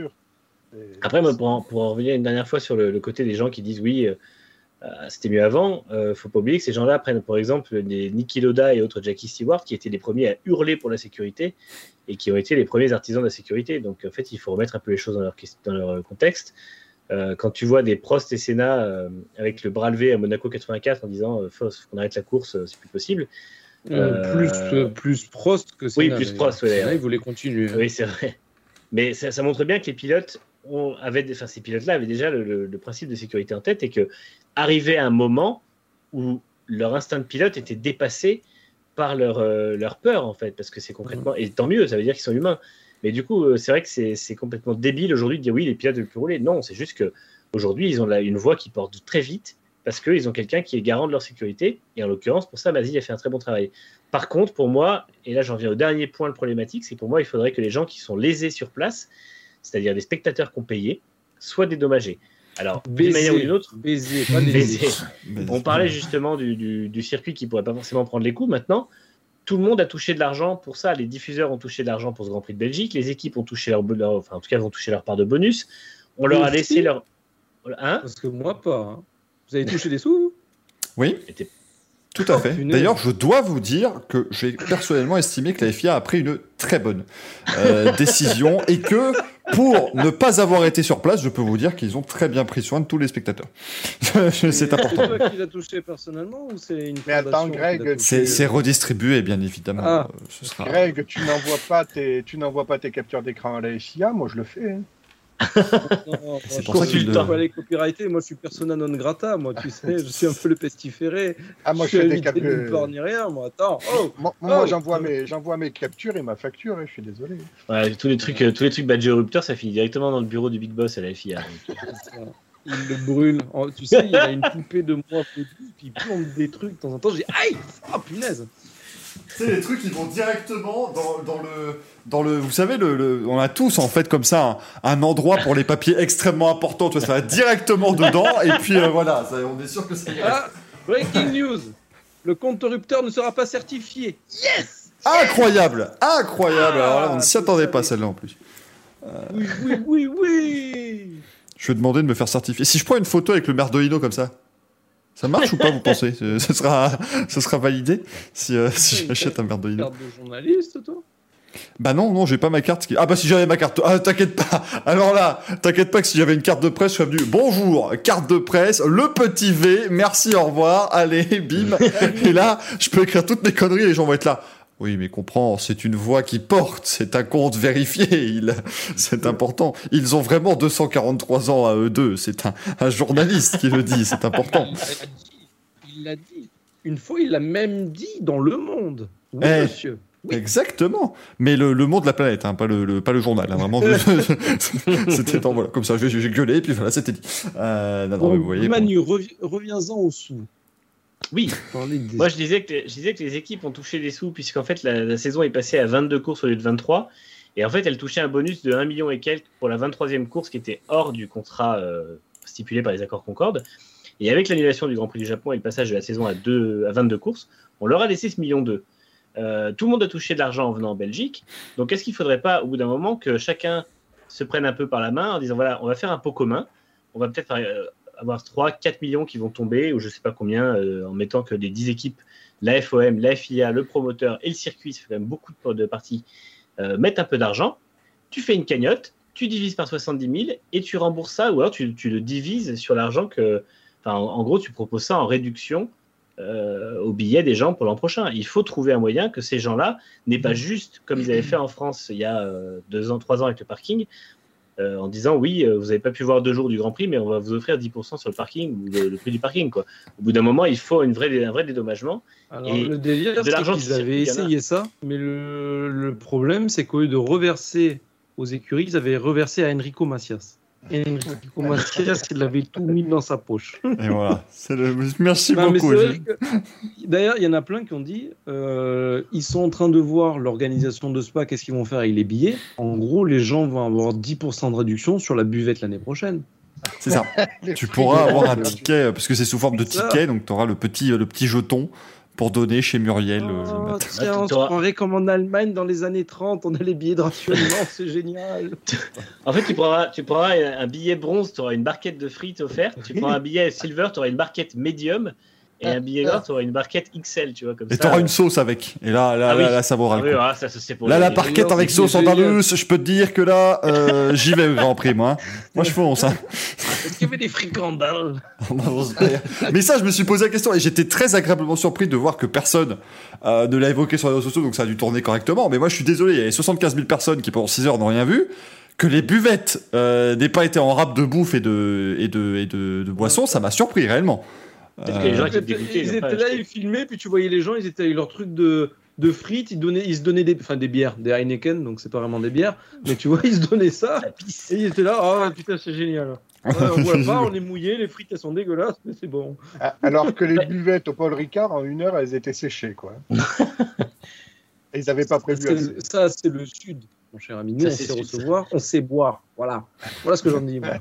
Après, pour, en, pour, revenir une dernière fois sur le, le, côté des gens qui disent oui, c'était mieux avant. ne euh, faut pas oublier que ces gens-là prennent, par exemple, des Niki Loda et autres Jackie Stewart, qui étaient les premiers à hurler pour la sécurité et qui ont été les premiers artisans de la sécurité. Donc, en fait, il faut remettre un peu les choses dans leur, dans leur euh, contexte. quand tu vois des Prost et Senna avec le bras levé à Monaco 84 en disant faut, qu'on arrête la course, c'est plus possible. plus, plus Prost que Senna. Oui, plus Prost. Ouais, Senna, il voulait continuer. Oui, c'est vrai. Mais ça, ça, montre bien que les pilotes avait, enfin, ces pilotes-là avaient déjà le, principe de sécurité en tête et que arrivait un moment où leur instinct de pilote était dépassé par leur, euh, leur peur en fait, parce que c'est complètement et tant mieux, ça veut dire qu'ils sont humains. Mais du coup, euh, c'est vrai que c'est complètement débile aujourd'hui de dire oui, les pilotes veulent plus rouler. Non, c'est juste que aujourd'hui, ils ont là une voie qui porte très vite parce qu'ils ont quelqu'un qui est garant de leur sécurité. Et en l'occurrence, pour ça, Mazil a fait un très bon travail. Par contre, pour moi, et là j'en viens au dernier point le problématique, c'est pour moi, il faudrait que les gens qui sont lésés sur place c'est-à-dire des spectateurs qui ont payé, soient dédommagés. Alors, d'une manière ou d'une autre, baiser, On parlait justement du, circuit qui pourrait pas forcément prendre les coups. Maintenant, tout le monde a touché de l'argent pour ça. Les diffuseurs ont touché de l'argent pour ce Grand Prix de Belgique. Les équipes ont touché leur, enfin, en tout cas, vont toucher leur part de bonus. On leur a laissé leur. Hein? Parce que moi, pas. Hein. Vous avez touché des sous Oui. Tout à fait. D'ailleurs, je dois vous dire que j'ai personnellement estimé que la FIA a pris une très bonne euh, décision et que pour ne pas avoir été sur place, je peux vous dire qu'ils ont très bien pris soin de tous les spectateurs. c'est important. C'est toi qui l'as touché personnellement ou c'est une Mais attends, Greg, c'est redistribué bien évidemment. Ah. Ce sera... Greg, tu n'envoies pas tes, tu n'envoies pas tes captures d'écran à la FIA, moi je le fais. Hein c'est pour ça qu'il le. Moi, je suis persona non grata. Moi, tu sais, je suis un peu le pestiféré. Ah, moi, je, fais des captures. ni rien. Moi, attends. Oh, moi, oh, j'envoie mes, j'envoie mes captures et ma facture. Et je suis désolé. Ouais, tous les trucs, euh, tous les trucs Badger Rupteur, ça finit directement dans le bureau du Big Boss à la FIA. il le brûle. Oh, tu sais, il y a une poupée de moi puis il plombe des trucs de temps en temps. Je dis, aïe, oh punaise. C'est les trucs qui vont directement dans, dans, le, dans le. Vous savez, le, on a tous en fait comme ça un, endroit pour les papiers extrêmement importants. Tu vois, ça va directement dedans et puis euh, voilà, on est sûr que ça ah, Breaking news le compte-rupteur ne sera pas certifié. Yes Incroyable Incroyable Alors là, on ne s'y attendait pas celle-là en plus. Oui, oui, oui, oui Je vais demander de me faire certifier. Si je prends une photo avec le merdolino comme ça ça marche ou pas, vous pensez? Ce sera, ça sera validé si, euh, si j'achète un verre Carte de journaliste, toi? Bah non, non, j'ai pas ma carte. Ah bah si j'avais ma carte. Ah t'inquiète pas. Alors là, t'inquiète pas que si j'avais une carte de presse, je serais venu. Bonjour, carte de presse, le petit V, merci, au revoir, allez, bim. Et là, je peux écrire toutes mes conneries et les gens vont être là. Oui, mais comprends, c'est une voix qui porte, c'est un compte vérifié, il, c'est important. Ils ont vraiment 243 ans à eux deux, c'est un, journaliste qui le dit, c'est important. Il l'a dit. Une fois, il l'a même dit dans Le Monde. Oui, eh, monsieur. Exactement. Mais le, le, monde de la planète, hein, pas, le, pas le journal. Hein, vraiment, c'était voilà, comme ça, j'ai gueulé, et puis voilà, c'était dit. Euh, Manu, reviens-en au sous. Oui, moi je disais, que, je disais que les équipes ont touché des sous, puisqu'en fait la, saison est passée à 22 courses au lieu de 23. Et en fait, elle touchait un bonus de 1 million et quelques pour la 23e course qui était hors du contrat euh, stipulé par les accords Concorde. Et avec l'annulation du Grand Prix du Japon et le passage de la saison à, 2, à 22 courses, on leur a laissé ce million d'eux. Euh, tout le monde a touché de l'argent en venant en Belgique. Donc est-ce qu'il ne faudrait pas, au bout d'un moment, que chacun se prenne un peu par la main en disant voilà, on va faire un pot commun, on va peut-être euh, avoir 3, 4 millions qui vont tomber, ou je ne sais pas combien, euh, en mettant que les 10 équipes, la FOM, la FIA, le promoteur et le circuit, ça fait quand même beaucoup de, parties, mettent un peu d'argent. tu fais une cagnotte, tu divises par 70 000 et tu rembourses ça, ou alors tu, tu le divises sur l'argent que. Enfin, en, en gros, tu proposes ça en réduction euh, au billet des gens pour l'an prochain. Il faut trouver un moyen que ces gens-là n'aient pas juste, comme ils avaient fait en France il y a euh, deux ans, trois ans avec le parking, euh, en disant oui, euh, vous n'avez pas pu voir deux jours du Grand Prix, mais on va vous offrir 10% sur le parking ou le, le prix du parking. Quoi. Au bout d'un moment, il faut une vraie, un vrai dédommagement. Alors, Et le délire, de c'est l'argent qu'ils qui avaient essayé ça, mais le, le problème, c'est qu'au lieu de reverser aux écuries, ils avaient reversé à Enrico Macias. Et Enrico Macias, il avait tout mis dans sa poche. Et voilà. C'est le- Merci Non, beaucoup. que- D'ailleurs, il y en a plein qui ont dit euh, ils sont en train de voir l'organisation de Spa, qu'est-ce qu'ils vont faire avec les billets. En gros, les gens vont avoir 10% de réduction sur la buvette l'année prochaine. C'est ça. Tu pourras avoir un ticket, parce que c'est sous forme de ticket, donc tu auras le petit, le petit jeton pour donner chez Muriel. euh, Oh, tiens, on se croirait comme en Allemagne dans les années 30, on a les billets de rationnement, c'est génial. En fait, tu prendras, tu prendras un un billet bronze, tu auras une barquette de frites offerte. Tu prends un billet silver, tu auras une barquette médium. Et un billet d'or, tu auras une barquette XL, tu vois, comme Et ça. tu auras une sauce avec. Et là, là, Ah oui. là, là, ça vaudra Ah le oui, coup. voilà, ça, ça, c'est pour Là, la barquette avec sauce génial. andalouse, je peux te dire que là, euh, j'y vais Grand Prix, moi. hein. Moi, je fonce. Hein. Est-ce qu'il y avait des fricandales Mais ça, je me suis posé la question et j'étais très agréablement surpris de voir que personne euh, ne l'a évoqué sur les réseaux sociaux, donc ça a dû tourner correctement. Mais moi, je suis désolé, il y avait 75 000 personnes qui pendant 6 heures n'ont rien vu. Que les buvettes euh, n'aient pas été en rap de bouffe et de, et de, et de, de boissons, ça m'a surpris réellement. Peut-être que les gens étaient dégoûtés. Ils étaient là, ils filmaient, puis tu voyais les gens, ils étaient avec leur truc de, de frites, ils, donnaient, ils se donnaient des, enfin, des bières, des Heineken, donc c'est pas vraiment des bières, mais tu vois, ils se donnaient ça, et ils étaient là, ah putain, c'est génial. Ouais, on voit pas, on est mouillé, les frites elles sont dégueulasses, mais c'est bon. Ah, Alors que les buvettes au Paul Ricard, en une heure, elles étaient séchées. Quoi. Ils n'avaient pas prévu. Ça, c'est le sud, mon cher ami. Nous, Ça, on sait recevoir, on sait boire. Voilà. Voilà ce que j'en dis. moi.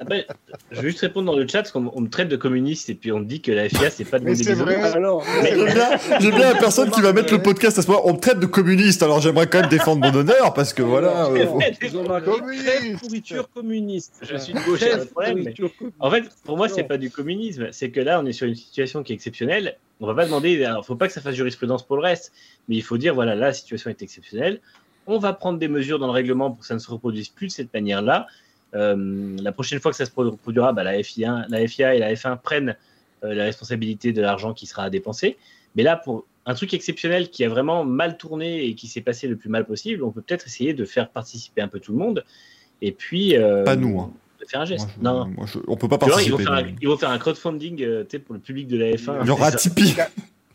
Après, je vais juste répondre dans le chat parce qu'on on me traite de communiste et puis on me dit que la FIA, c'est pas de Mais déguisement. vrai. Alors, Mais- J'aime bien, bien la personne qui va mettre le podcast à ce moment. On me traite de communiste, alors j'aimerais quand même défendre mon honneur parce que voilà. euh, faut- Communiste. pourriture communiste. Je suis de gauche, de problème, mais-. En fait, pour moi, c'est pas du communisme. C'est que là, on est sur une situation qui est exceptionnelle. On va pas demander. Alors, faut pas que ça fasse jurisprudence pour le reste, mais il faut dire voilà, la situation est exceptionnelle. On va prendre des mesures dans le règlement pour que ça ne se reproduise plus de cette manière-là. Euh, la prochaine fois que ça se reproduira, bah, la, FIA, la FIA et la F1 prennent euh, la responsabilité de l'argent qui sera à dépenser. Mais là, pour un truc exceptionnel qui a vraiment mal tourné et qui s'est passé le plus mal possible, on peut peut-être essayer de faire participer un peu tout le monde. Et puis. euh, Pas nous, hein. De faire un geste. moi, je- non, moi, je- on peut pas tu vois, ils, vont participer. faire un, mais- ils vont faire un crowdfunding euh, pour le public de la F1. Il y aura. Tipeee.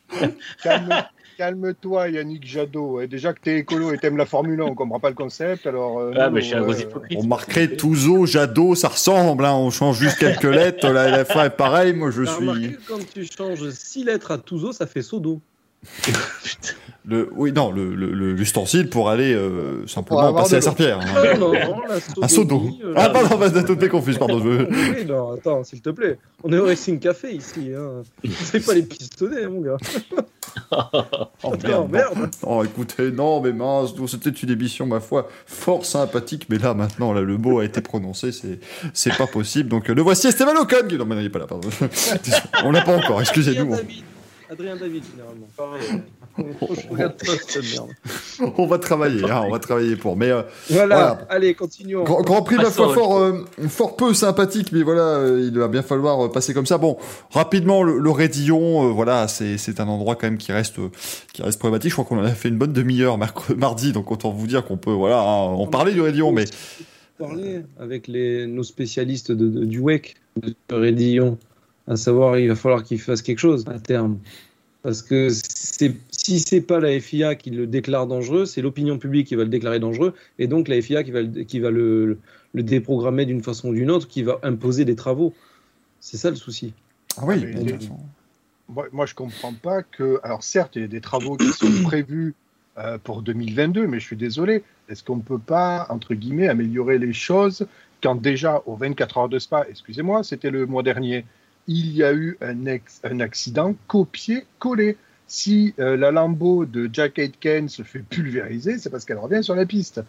Calme- Calme-toi, Yannick Jadot. Et déjà que t'es écolo et t'aimes la Formule 1, on comprend pas le concept. Alors, euh, Ah, non, mais je suis un euh, gros hypocrite. On marquerait Touzo, Jadot, ça ressemble, hein, on change juste quelques lettres, la LFA est pareil, moi je remarqué suis... quand tu changes 6 lettres à Touzo, ça fait Sodo. Le, oui, non, le- le- le- l'ustensile pour aller euh, simplement passer à Serpierre. hein. Ah, non, non, la Un sodo. sodomie, euh, Ah, pardon, bah, fait confus, pardon. Je... Oui, non, attends, s'il te plaît. On est au Racing Café ici. Hein. C'est pas les pistonnets, mon gars. Oh, Attends, merde. Oh, écoutez, non, mais mince, c'était une émission, ma foi, fort sympathique, mais là, maintenant, là, le mot a été prononcé, c'est, c'est pas possible. Donc, euh, le voici, Esteban Ocon. Non, mais non, il est pas là, pardon. On l'a pas encore, excusez-nous. Adrien David, généralement. Pareil. Je regarde pas cette merde. On va travailler, hein, on va travailler pour. Mais, euh, Voilà. Voilà. allez, continuons. Grand, Grand Prix, ma foi, Passons, fort, euh, fort peu sympathique, mais voilà, euh, il va bien falloir euh, passer comme ça. Bon, rapidement, le, le Raidillon, euh, voilà, c'est c'est un endroit quand même qui reste, euh, qui reste problématique. Je crois qu'on en a fait une bonne demi-heure mardi, donc autant vous dire qu'on peut, voilà, hein, on parlait du Raidillon, mais parler avec les, nos spécialistes de, de- du WEC, de Rédillon, à savoir il va falloir qu'ils fassent quelque chose à terme. Parce que si c'est pas la FIA qui le déclare dangereux, c'est l'opinion publique qui va le déclarer dangereux, et donc la FIA qui va le, qui va le, le déprogrammer d'une façon ou d'une autre, qui va imposer des travaux. C'est ça le souci. ah oui, mais- façon. Moi, moi, je comprends pas que. Alors, certes, il y a des travaux qui sont prévus euh, pour 2022, mais je suis désolé. Est-ce qu'on ne peut pas, entre guillemets, améliorer les choses quand déjà, aux 24 heures de Spa, excusez-moi, c'était le mois dernier, il y a eu un, accident copié-collé. Si euh, la Lambo de Jack Aitken se fait pulvériser, c'est parce qu'elle revient sur la piste.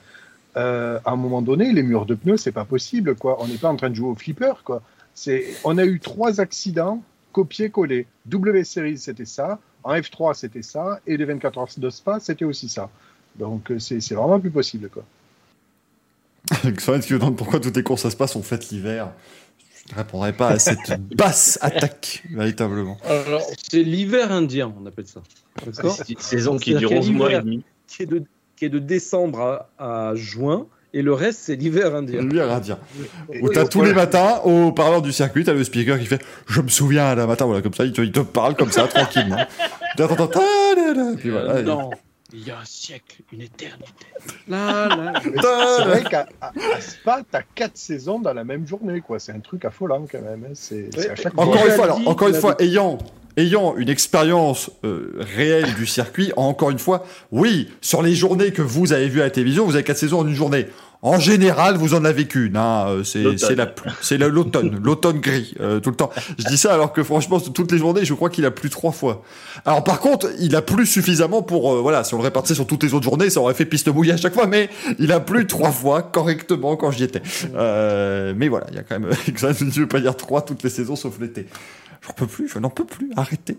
Euh, à un moment donné, les murs de pneus, c'est pas possible, quoi. On n'est pas en train de jouer au flipper, on a eu trois accidents copier-coller. W Series, c'était ça. En F3, c'était ça. Et les 24 heures de Spa, c'était aussi ça. Donc, euh, c'est vraiment plus possible, quoi. Demande pourquoi toutes les courses à Spa sont faites l'hiver? Je ne répondrai pas à cette basse attaque, véritablement. Alors, c'est l'hiver indien, on appelle ça. D'accord C'est une saison qui dure qu'il y a 11 mois et l'hiver. demi. qui est, de, qui est de décembre à, à juin, et le reste, c'est l'hiver indien. Dire. Et- Où t'as tous les matins, au parleur du circuit, t'as le speaker qui fait Je me souviens d'un matin, voilà, comme ça, il te, il te parle comme ça, tranquillement. Puis voilà. non, il y a un siècle, une éternité. Là, là, C'est vrai qu'à à- à Spa, t'as quatre saisons dans la même journée, quoi. C'est un truc affolant quand même. hein. C'est c'est à chaque fois. Encore une fois, alors, encore une fois, ayant, ayant une expérience euh, réelle du circuit, encore une fois, oui, sur les journées que vous avez vues à la télévision, vous avez quatre saisons en une journée. En général, vous en avez qu'une. Hein. euh, C'est L'automne. c'est la l'automne, l'automne gris euh, tout le temps. Je dis ça alors que franchement, toutes les journées, je crois qu'il a plu trois fois. Alors par contre, il a plu suffisamment pour euh, voilà, si on le répartissait sur toutes les autres journées, ça aurait fait piste mouillée à chaque fois. Mais il a plu trois fois correctement quand j'y étais. Euh, mais voilà, il y a quand même. ça ne veut pas dire trois toutes les saisons sauf l'été. J'en peux plus, je n'en peux plus. Arrêtez.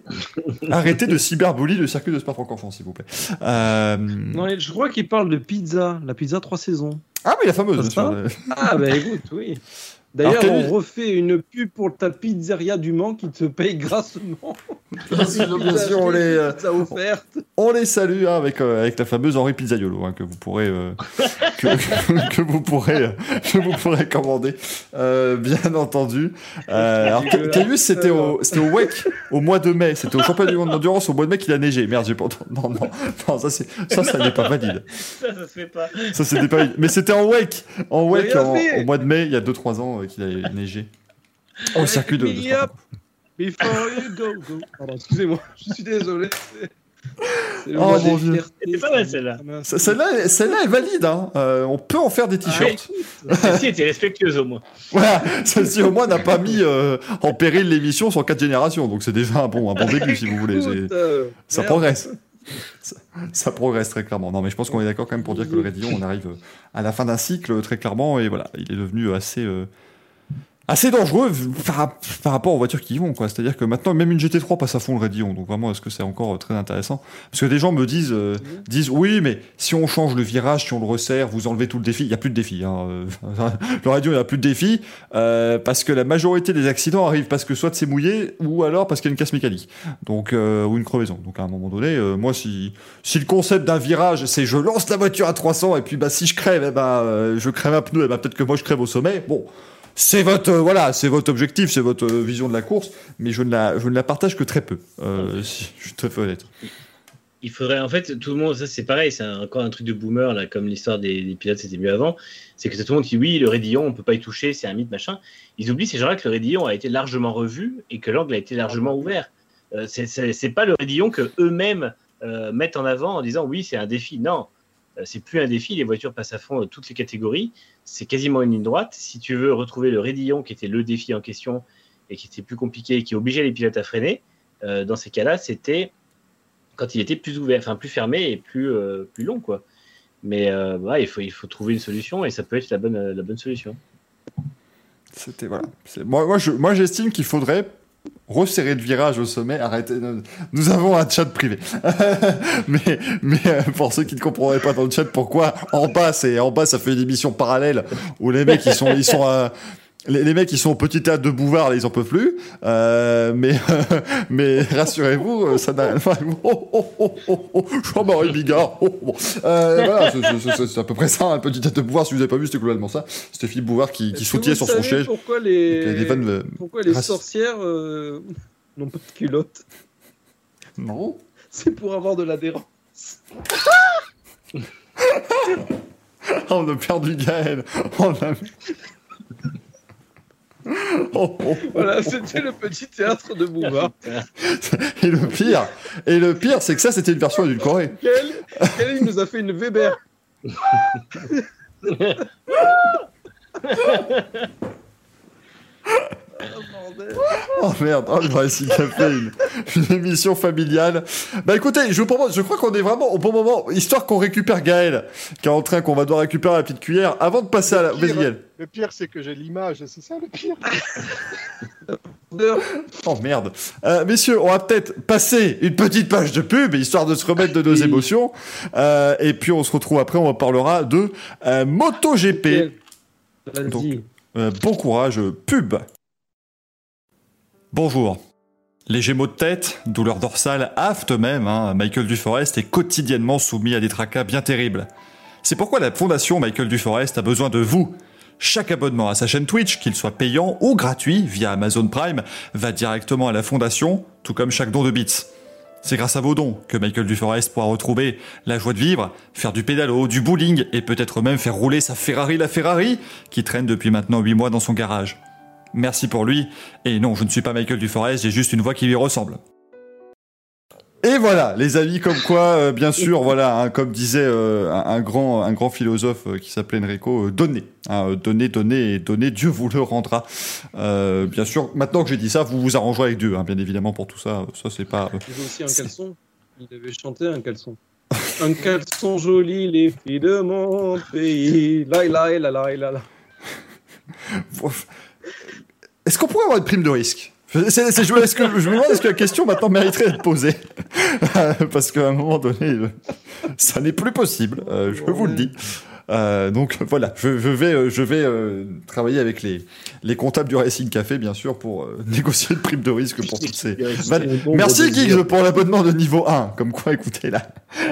Arrêtez de cyberbully le circuit de Spa-Francorchamps, s'il vous plaît. Euh... Non, je crois qu'il parle de pizza, la pizza trois saisons. Ah, mais la fameuse. Ah, bah écoute, oui. D'ailleurs, on refait une pub pour ta pizzeria du Mans qui te paye grassement. Bien sûr, bien sûr, on les, euh, offerte. on les salue hein, avec, euh, avec la fameuse Henri Pizzaiolo hein, que vous pourrez euh, que, que vous pourrez euh, que vous pourrez commander euh, bien entendu. Euh, alors Ca- Caius c'était au c'était au WEC au mois de mai, c'était au championnat du monde d'endurance au mois de mai qu'il a neigé. Merde, j'ai pas entendu. Non non non, ça c'est ça ça n'est pas valide. Ça, ça se fait pas. Ça c'était pas valide. Mais c'était en WEC, en WEC en- au mois de mai il y a 2 3 ans euh, qu'il a neigé. Au circuit de. Before you go, go. Pardon, excusez-moi, je suis désolé. C'est- le Oh, mon des Dieu. C'est pas mal, celle-là. Celle-là, celle-là est valide. Hein. Euh, on peut en faire des t-shirts. Celle-ci était respectueuse au moins. Voilà, celle-ci au moins n'a pas mis euh, en péril l'émission sur quatre générations, donc c'est déjà un bon, un bon début si vous voulez. euh, Ça merde. progresse. Ça, ça progresse très clairement. Non, mais je pense qu'on est d'accord quand même pour dire que le Rédillon, on arrive à la fin d'un cycle très clairement, et voilà, il est devenu assez, euh, assez dangereux par, par rapport aux voitures qui y vont, quoi. C'est-à-dire que maintenant, même une GT3 passe à fond le Rédillon, donc vraiment, est-ce que c'est encore euh, très intéressant? Parce que des gens me disent, euh, disent, oui, mais si on change le virage, si on le resserre, vous enlevez tout le défi. Il n'y a plus de défi. Hein. euh, le Rédillon, il n'y a plus de défi, euh, parce que la majorité des accidents arrivent parce que soit c'est mouillé, ou alors parce qu'il y a une casse mécanique donc euh, ou une crevaison. Donc à un moment donné, euh, moi si si le concept d'un virage c'est je lance la voiture à 300 et puis bah si je crève, eh euh, je crève un pneu, et ben peut-être que moi je crève au sommet. Bon, c'est votre euh, voilà, c'est votre objectif, c'est votre euh, vision de la course, mais je ne la je ne la partage que très peu. Euh, si je suis très honnête. Il faudrait, en fait, tout le monde, ça c'est pareil, c'est encore un truc de boomer, là, comme l'histoire des, des pilotes, c'était mieux avant. C'est que tout le monde dit oui, le Rédillon, on peut pas y toucher, c'est un mythe, machin. Ils oublient ces gens-là que le Rédillon a été largement revu et que l'angle a été largement ouvert. Euh, c'est- pas le Rédillon que eux-mêmes mettent en avant en disant oui, c'est un défi. Non, c'est plus un défi, les voitures passent à fond euh, toutes les catégories. C'est quasiment une ligne droite. Si tu veux retrouver le Rédillon, qui était le défi en question et qui était plus compliqué et qui obligeait les pilotes à freiner, euh, dans ces cas-là, c'était quand il était plus ouvert, enfin plus fermé et plus, euh, plus long, quoi. Mais euh, il, faut, il faut trouver une solution et ça peut être la bonne, euh, la bonne solution. C'était voilà. Moi moi je moi j'estime qu'il faudrait resserrer le virage au sommet, arrêter. Nous avons un chat privé. mais mais euh, pour ceux qui ne comprendraient pas dans le chat pourquoi en bas c'est en bas ça fait une émission parallèle où les mecs ils sont ils sont euh, les, les mecs ils sont au petit théâtre de Bouvard là ils en peuvent plus. Euh, mais mais rassurez-vous euh, ça n'a enfin, oh, oh, oh, oh, oh, Jean-Marie Bigard. Oh, oh. Euh, voilà c'est- à peu près ça un petit théâtre de Bouvard. Si vous avez pas vu c'était globalement ça. C'était Philippe Bouvard qui, qui sautillait sur son siège. Pourquoi les, des vannes, euh, pourquoi les racistes. sorcières euh, n'ont pas de culotte? Non. C'est pour avoir de l'adhérence. on a perdu Gaël. On a Oh, oh. Voilà, c'était le petit théâtre de Bouvard. Et le pire, et le pire, c'est que ça, c'était une version édulcorée. Quel, quel il nous a fait une Weber. Oh. Oh merde, oh, le Racing Café, une, une émission familiale. Bah écoutez, je vous propose, je crois qu'on est vraiment au bon moment, histoire qu'on récupère Gaël, qui est en train, qu'on va devoir récupérer la petite cuillère, avant de passer à la... Gaël. Le pire, c'est que j'ai l'image, c'est ça le pire? Oh merde. Euh, messieurs, on va peut-être passer une petite page de pub, histoire de se remettre de nos émotions. Euh, et puis on se retrouve après, on parlera de euh, MotoGP. Donc, Euh, bon courage, pub. Bonjour. Léger maux de tête, douleur dorsale, afte même, hein, Michael Duforest est quotidiennement soumis à des tracas bien terribles. C'est pourquoi la fondation Michael Duforest a besoin de vous. Chaque abonnement à sa chaîne Twitch, qu'il soit payant ou gratuit via Amazon Prime, va directement à la fondation, tout comme chaque don de bits. C'est grâce à vos dons que Michael Duforest pourra retrouver la joie de vivre, faire du pédalo, du bowling et peut-être même faire rouler sa Ferrari la Ferrari qui traîne depuis maintenant 8 mois dans son garage. Merci pour lui. Et non, je ne suis pas Michael Duforest, j'ai juste une voix qui lui ressemble. Et voilà, les amis, comme quoi, euh, bien sûr, voilà, hein, comme disait euh, un, un grand, un grand philosophe euh, qui s'appelait Enrico, euh, donnez, hein, donnez, donnez et donnez, Dieu vous le rendra. Euh, bien sûr, maintenant que j'ai dit ça, vous vous arrangerez avec Dieu, hein, bien évidemment, pour tout ça. Ça, c'est pas. euh, Il avait aussi un caleçon. Il avait chanté un caleçon. un caleçon joli, les filles de mon pays. Là, là, là, là, là, là. Est-ce qu'on pourrait avoir une prime de risque je, me demande est-ce que la question maintenant mériterait d'être posée Parce qu'à un moment donné, ça n'est plus possible, euh, je vous le dis. Euh, donc voilà, je, je vais, euh, je vais euh, travailler avec les, les comptables du Racing Café, bien sûr, pour euh, négocier une prime de risque pour toutes ces... Bon, Merci Giggs pour l'abonnement de niveau 1. Comme quoi, écoutez, la,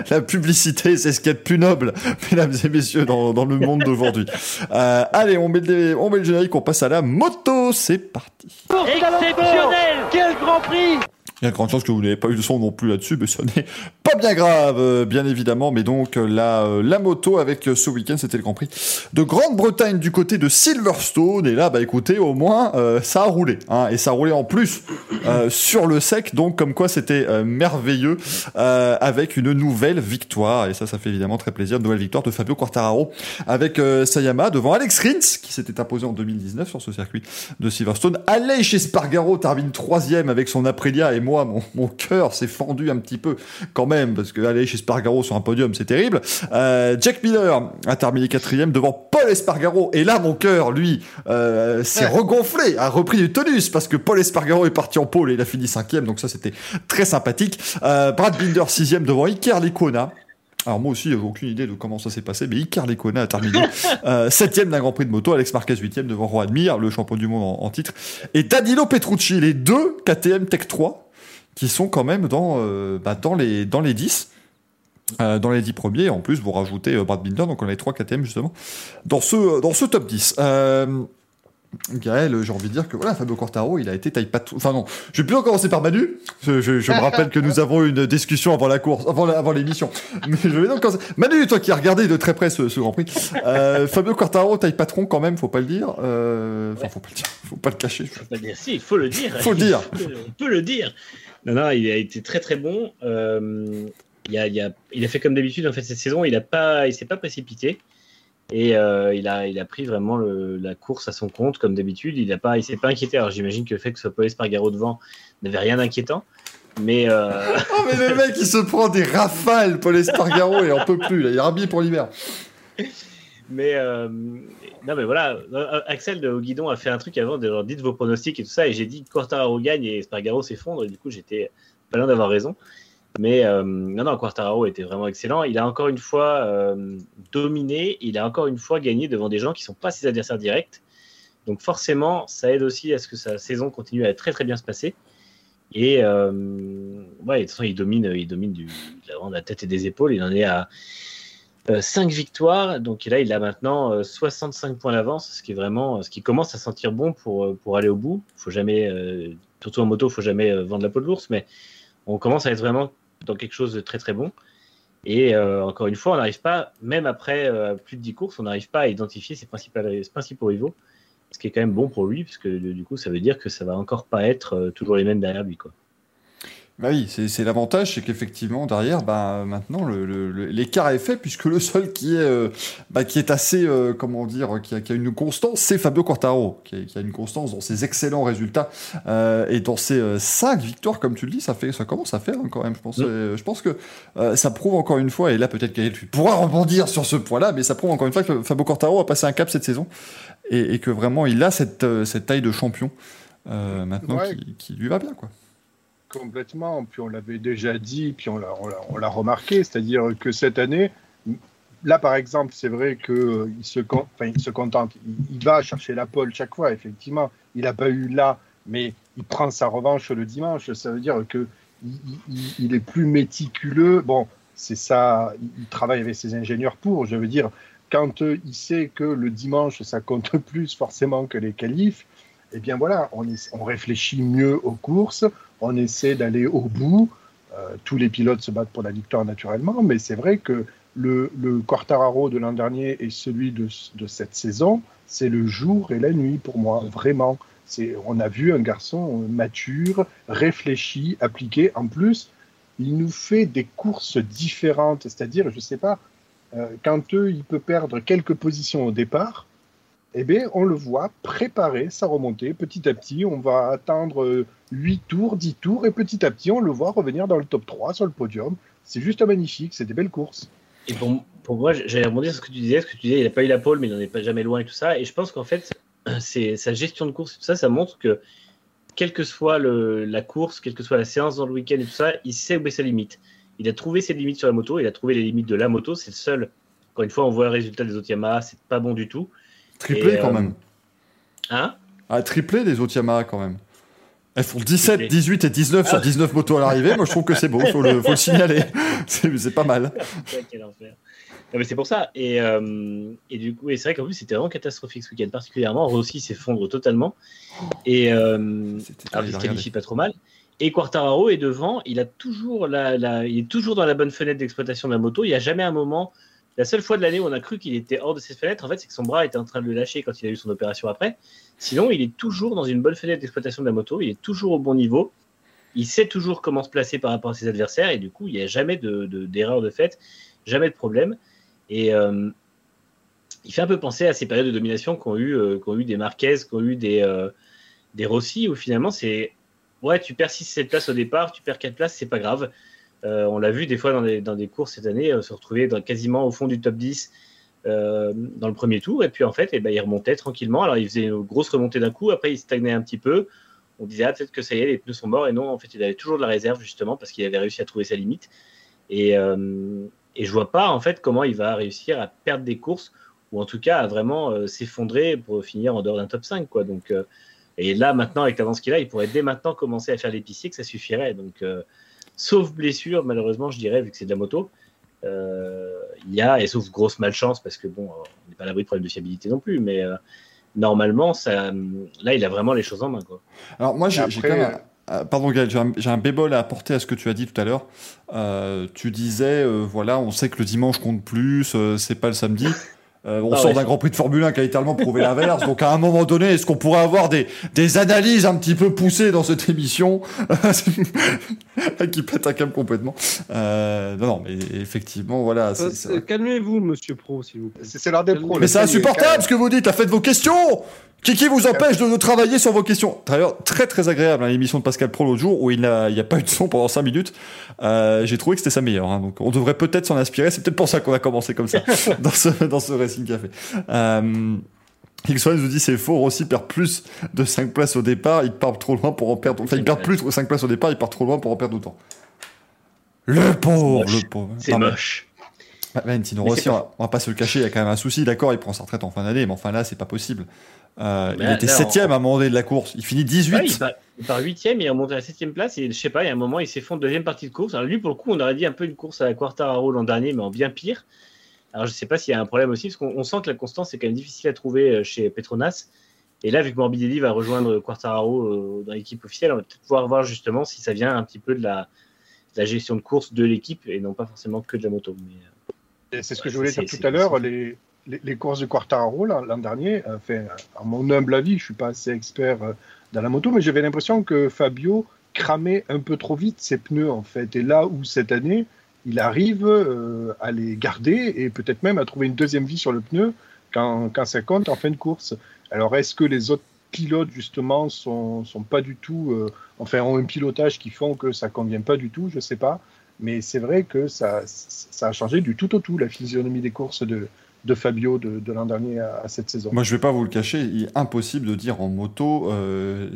la publicité, c'est ce qu'il y a de plus noble, mesdames et messieurs, dans, dans le monde d'aujourd'hui. Euh, allez, on met, le, on met le générique, on passe à la moto, c'est parti. Exceptionnel Quel Grand Prix Il y a de grandes chances que vous n'avez pas eu de son non plus là-dessus, mais ce n'est pas bien grave, euh, bien évidemment. Mais donc, euh, la, euh, la moto avec ce week-end, c'était le Grand Prix de Grande-Bretagne du côté de Silverstone. Et là, bah écoutez, au moins, ça a roulé. Hein, et ça a roulé en plus sur le sec, donc comme quoi c'était merveilleux, avec une nouvelle victoire. Et ça, ça fait évidemment très plaisir. Une nouvelle victoire de Fabio Quartararo avec Sayama devant Alex Rins, qui s'était imposé en 2019 sur ce circuit de Silverstone. Aleix Espargaro termine troisième avec son Aprilia et moi, mon, mon cœur s'est fendu un petit peu quand même, parce que Aleix Espargaro sur un podium, c'est terrible. Euh, Jack Miller a terminé quatrième devant Paul Espargaro. Et là, mon cœur, lui, euh, s'est regonflé, a repris du tonus, parce que Paul Espargaro est parti en pôle et il a fini cinquième, donc ça c'était très sympathique. Euh, Brad Binder sixième devant Iker Licona. Alors moi aussi, j'avais aucune idée de comment ça s'est passé, mais Icar Lecona a terminé euh, septième d'un Grand Prix de moto, Alex Marquez huitième devant Juan Mir, le champion du monde en, en titre, et Danilo Petrucci, les deux KTM Tech 3, qui sont quand même dans, euh, bah, dans, les, dans les 10. euh, dans les 10 premiers, en plus vous rajoutez euh, Brad Binder, donc on a les 3 KTM justement, dans ce, dans ce top 10. Euh, Gaël, j'ai envie de dire que voilà, Fabio Quartaro, il a été taille patou. Enfin non, je vais plutôt commencer par Manu. Je, je- je me rappelle que nous avons eu une discussion avant la course, avant la- avant l'émission. Mais je vais donc commencer. Manu, toi qui as regardé de très près ce, ce Grand Prix, euh, Fabio Quartaro, taille patron quand même, faut pas le dire. Euh, Enfin, faut pas le dire, faut pas le cacher. Faut pas dire si, il faut le dire. Faut le dire. On peut le dire. Non, non, il a été très très bon. Euh, il, a, il, a, il a fait comme d'habitude en fait cette saison. Il a pas, il s'est pas précipité et euh, il a, il a pris vraiment le- la course à son compte comme d'habitude. Il a pas, il s'est pas inquiété. Alors j'imagine que le fait que ce soit Paul Espargaro devant n'avait rien d'inquiétant. Mais euh, Oh mais le mec il se prend des rafales, Paul Espargaro, et on peut plus. Là, il est rhabillé pour l'hiver. Mais euh, non, mais voilà, euh, Axel de guidon a fait un truc avant de genre dites vos pronostics et tout ça, et j'ai dit Quartararo gagne et Espargaro s'effondre, et du coup j'étais pas loin d'avoir raison. Mais euh, non, non, Quartararo était vraiment excellent. Il a encore une fois euh, dominé, il a encore une fois gagné devant des gens qui sont pas ses adversaires directs. Donc forcément, ça aide aussi à ce que sa saison continue à très très bien se passer. Et ouais, de toute façon, il domine, il domine du, de la tête et des épaules. Il en est à 5 victoires, donc là il a maintenant euh, 65 points d'avance, ce qui est vraiment, ce qui commence à sentir bon pour, euh, pour aller au bout. Faut jamais, euh, surtout en moto, faut jamais euh, vendre la peau de l'ours, mais on commence à être vraiment dans quelque chose de très très bon. Et euh, encore une fois, on n'arrive pas, même après euh, plus de 10 courses, on n'arrive pas à identifier ses, principaux rivaux, ce qui est quand même bon pour lui, parce que du coup, ça veut dire que ça va encore pas être euh, toujours les mêmes derrière lui. Quoi. Bah oui, c'est c'est l'avantage, c'est qu'effectivement derrière, bah maintenant le- le- le- l'écart est fait puisque le seul qui est, euh, bah, qui est assez, euh, comment dire, qui a, qui a une constance, c'est Fabio Quartaro, qui a, qui a une constance dans ses excellents résultats euh, et dans ses euh, cinq victoires, comme tu le dis, ça fait, ça commence à faire hein, quand même. Je pense, Mm. euh, je pense que euh, ça prouve encore une fois, et là peut-être qu'elle pourra rebondir sur ce point-là, mais ça prouve encore une fois que Fabio Quartaro a passé un cap cette saison et, et que vraiment il a cette, cette taille de champion euh, maintenant Ouais. qui, qui lui va bien quoi. Complètement. Puis on l'avait déjà dit, puis on l'a, remarqué, c'est-à-dire que cette année, là, par exemple, c'est vrai qu'il euh, se, contente. Il, va chercher la pole chaque fois, effectivement. Il n'a pas eu là, mais il prend sa revanche le dimanche. Ça veut dire que il, est plus méticuleux. Bon, c'est ça. Il il travaille avec ses ingénieurs pour. Je veux dire, quand euh, il sait que le dimanche, ça compte plus forcément que les qualifs, eh bien voilà, on, réfléchit mieux aux courses, on essaie d'aller au bout. Euh, tous les pilotes se battent pour la victoire naturellement, mais c'est vrai que le, le Quartararo de l'an dernier et celui de, cette saison, c'est le jour et la nuit pour moi, vraiment. On a vu un garçon mature, réfléchi, appliqué. En plus, il nous fait des courses différentes, c'est-à-dire, je sais pas, euh, quand eux, il peut perdre quelques positions au départ, eh on le voit préparer sa remontée petit à petit. On va attendre euh, 8 tours, 10 tours, et petit à petit, on le voit revenir dans le top 3 sur le podium. C'est juste magnifique, c'est des belles courses. Et pour, moi, j'allais rebondir sur ce que tu disais, ce que tu disais, il n'a pas eu la pole, mais il n'en est pas jamais loin et tout ça. Et je pense qu'en fait, c'est sa gestion de course et tout ça, ça montre que quelle que soit la course, quelle que soit la séance dans le week-end et tout ça, il sait où est sa limite. Il a trouvé ses limites sur la moto, il a trouvé les limites de la moto, c'est le seul. Encore une fois, on voit le résultat des autres Yamaha, c'est pas bon du tout. Triplé Et, quand euh, même. Hein? Ah, triplé des autres Yamaha quand même. Elles font 17, Triplé. 18 et 19 sur Ah. 19 motos à l'arrivée. Moi, je trouve que c'est beau, faut le, faut le signaler. C'est pas mal. Putain, quel enfer. Non, mais c'est pour ça. Et, euh, et du coup, et c'est vrai qu'en plus, c'était vraiment catastrophique ce week-end, particulièrement. Rossi s'effondre totalement. Et euh, alors, il se terrible à qualifie pas trop mal. Et Quartararo est devant. Il, a toujours la, la- il est toujours dans la bonne fenêtre d'exploitation de la moto. Il n'y a jamais un moment. La seule fois de l'année où on a cru qu'il était hors de cette fenêtre, en fait, c'est que son bras était en train de le lâcher quand il a eu son opération après. Sinon, il est toujours dans une bonne fenêtre d'exploitation de la moto. Il est toujours au bon niveau. Il sait toujours comment se placer par rapport à ses adversaires. Et du coup, il n'y a jamais de- de- d'erreur de, fait, jamais de problème. Et euh, il fait un peu penser à ces périodes de domination qu'ont eu, euh, eu des Marquez, qu'ont eu des, euh, des Rossi, où finalement, c'est ouais, tu perds 6-7 places au départ, tu perds 4 places, c'est pas grave. Euh, on l'a vu des fois dans des, dans des courses cette année, euh, se retrouver quasiment au fond du top 10 euh, dans le premier tour, et puis en fait, eh ben, il remontait tranquillement. Alors il faisait une grosse remontée d'un coup, après il stagnait un petit peu. On disait ah, peut-être que ça y est, les pneus sont morts, et non, en fait, il avait toujours de la réserve justement parce qu'il avait réussi à trouver sa limite. Et, et je vois pas en fait comment il va réussir à perdre des courses ou en tout cas à vraiment s'effondrer pour finir en dehors d'un top 5 quoi. Donc et là maintenant avec l'avance qu'il a, il pourrait dès maintenant commencer à faire l'épicier que ça suffirait. Donc sauf blessure malheureusement je dirais vu que c'est de la moto. euh, il y a et sauf grosse malchance parce que bon euh, on n'est pas à l'abri de problèmes de fiabilité non plus mais euh, normalement ça là il a vraiment les choses en main quoi. Alors moi, j'ai quand même... un- Pardon Gaël, j'ai un, un bémol à apporter à ce que tu as dit tout à l'heure. Euh, tu disais, euh, voilà, on sait que le dimanche compte plus, euh, c'est pas le samedi. Euh, on Ah sort ouais. d'un Grand Prix de Formule 1 qui a littéralement prouvé l'inverse. Donc à un moment donné, est-ce qu'on pourrait avoir des, des analyses un petit peu poussées dans cette émission qui pète un câble complètement euh, Non, non, mais effectivement, voilà. Euh, Calmez-vous, monsieur Pro, s'il vous plaît. C'est l'heure des pros. Mais c'est insupportable ce que vous dites, faites vos questions qui, qui vous empêche de, de travailler sur vos questions D'ailleurs, très très agréable hein, l'émission de Pascal Pro l'autre jour où il n'a il y a pas eu de son pendant 5 minutes. Euh, J'ai trouvé que c'était sa meilleure. hein, donc on devrait peut-être s'en inspirer. C'est peut-être pour ça qu'on a commencé comme ça dans ce, dans ce Racing Café. Euh, X1 nous dit c'est faux, Rossi perd plus de 5 places au départ, il part trop loin pour en perdre. Enfin, il perd plus de 5 places au départ, il part trop loin pour en perdre autant. Le pauvre, le pauvre. C'est moche. bah, Valentino Rossi, on va, on va pas se le cacher, il y a quand même un souci. D'accord, il prend sa retraite en fin d'année, mais enfin là, c'est pas possible. Euh, il là- était septième à un moment donné de la course. Il finit 18. Ouais, il, part, il part huitième, il remonte à la septième place et je sais pas, il y a un moment il s'effondre deuxième partie de course. Alors lui pour le coup on aurait dit un peu une course à la Quartararo l'an dernier mais en bien pire. Alors je sais pas s'il y a un problème aussi parce qu'on on sent que la constance est quand même difficile à trouver euh, chez Petronas. Et là vu que Morbidelli va rejoindre Quartararo euh, dans l'équipe officielle, on va peut-être pouvoir voir justement si ça vient un petit peu de la, de la gestion de course de l'équipe et non pas forcément que de la moto. Mais, Et C'est ce que Ouais, je voulais dire tout à l'heure. Les, les, les courses de Quartararo l'an dernier, enfin, à mon humble avis, je suis pas assez expert euh, dans la moto, mais j'avais l'impression que Fabio cramait un peu trop vite ses pneus en fait. Et là où cette année, il arrive euh, à les garder et peut-être même à trouver une deuxième vie sur le pneu quand, ça compte en fin de course. Alors est-ce que les autres pilotes justement sont, pas du tout, euh, enfin ont un pilotage qui font que ça convient pas du tout, je sais pas. Mais c'est vrai que ça a changé du tout au tout la physionomie des courses de, de Fabio de, de l'an dernier à, à cette saison. Moi, je vais pas vous le cacher, il est impossible de dire en moto. euh,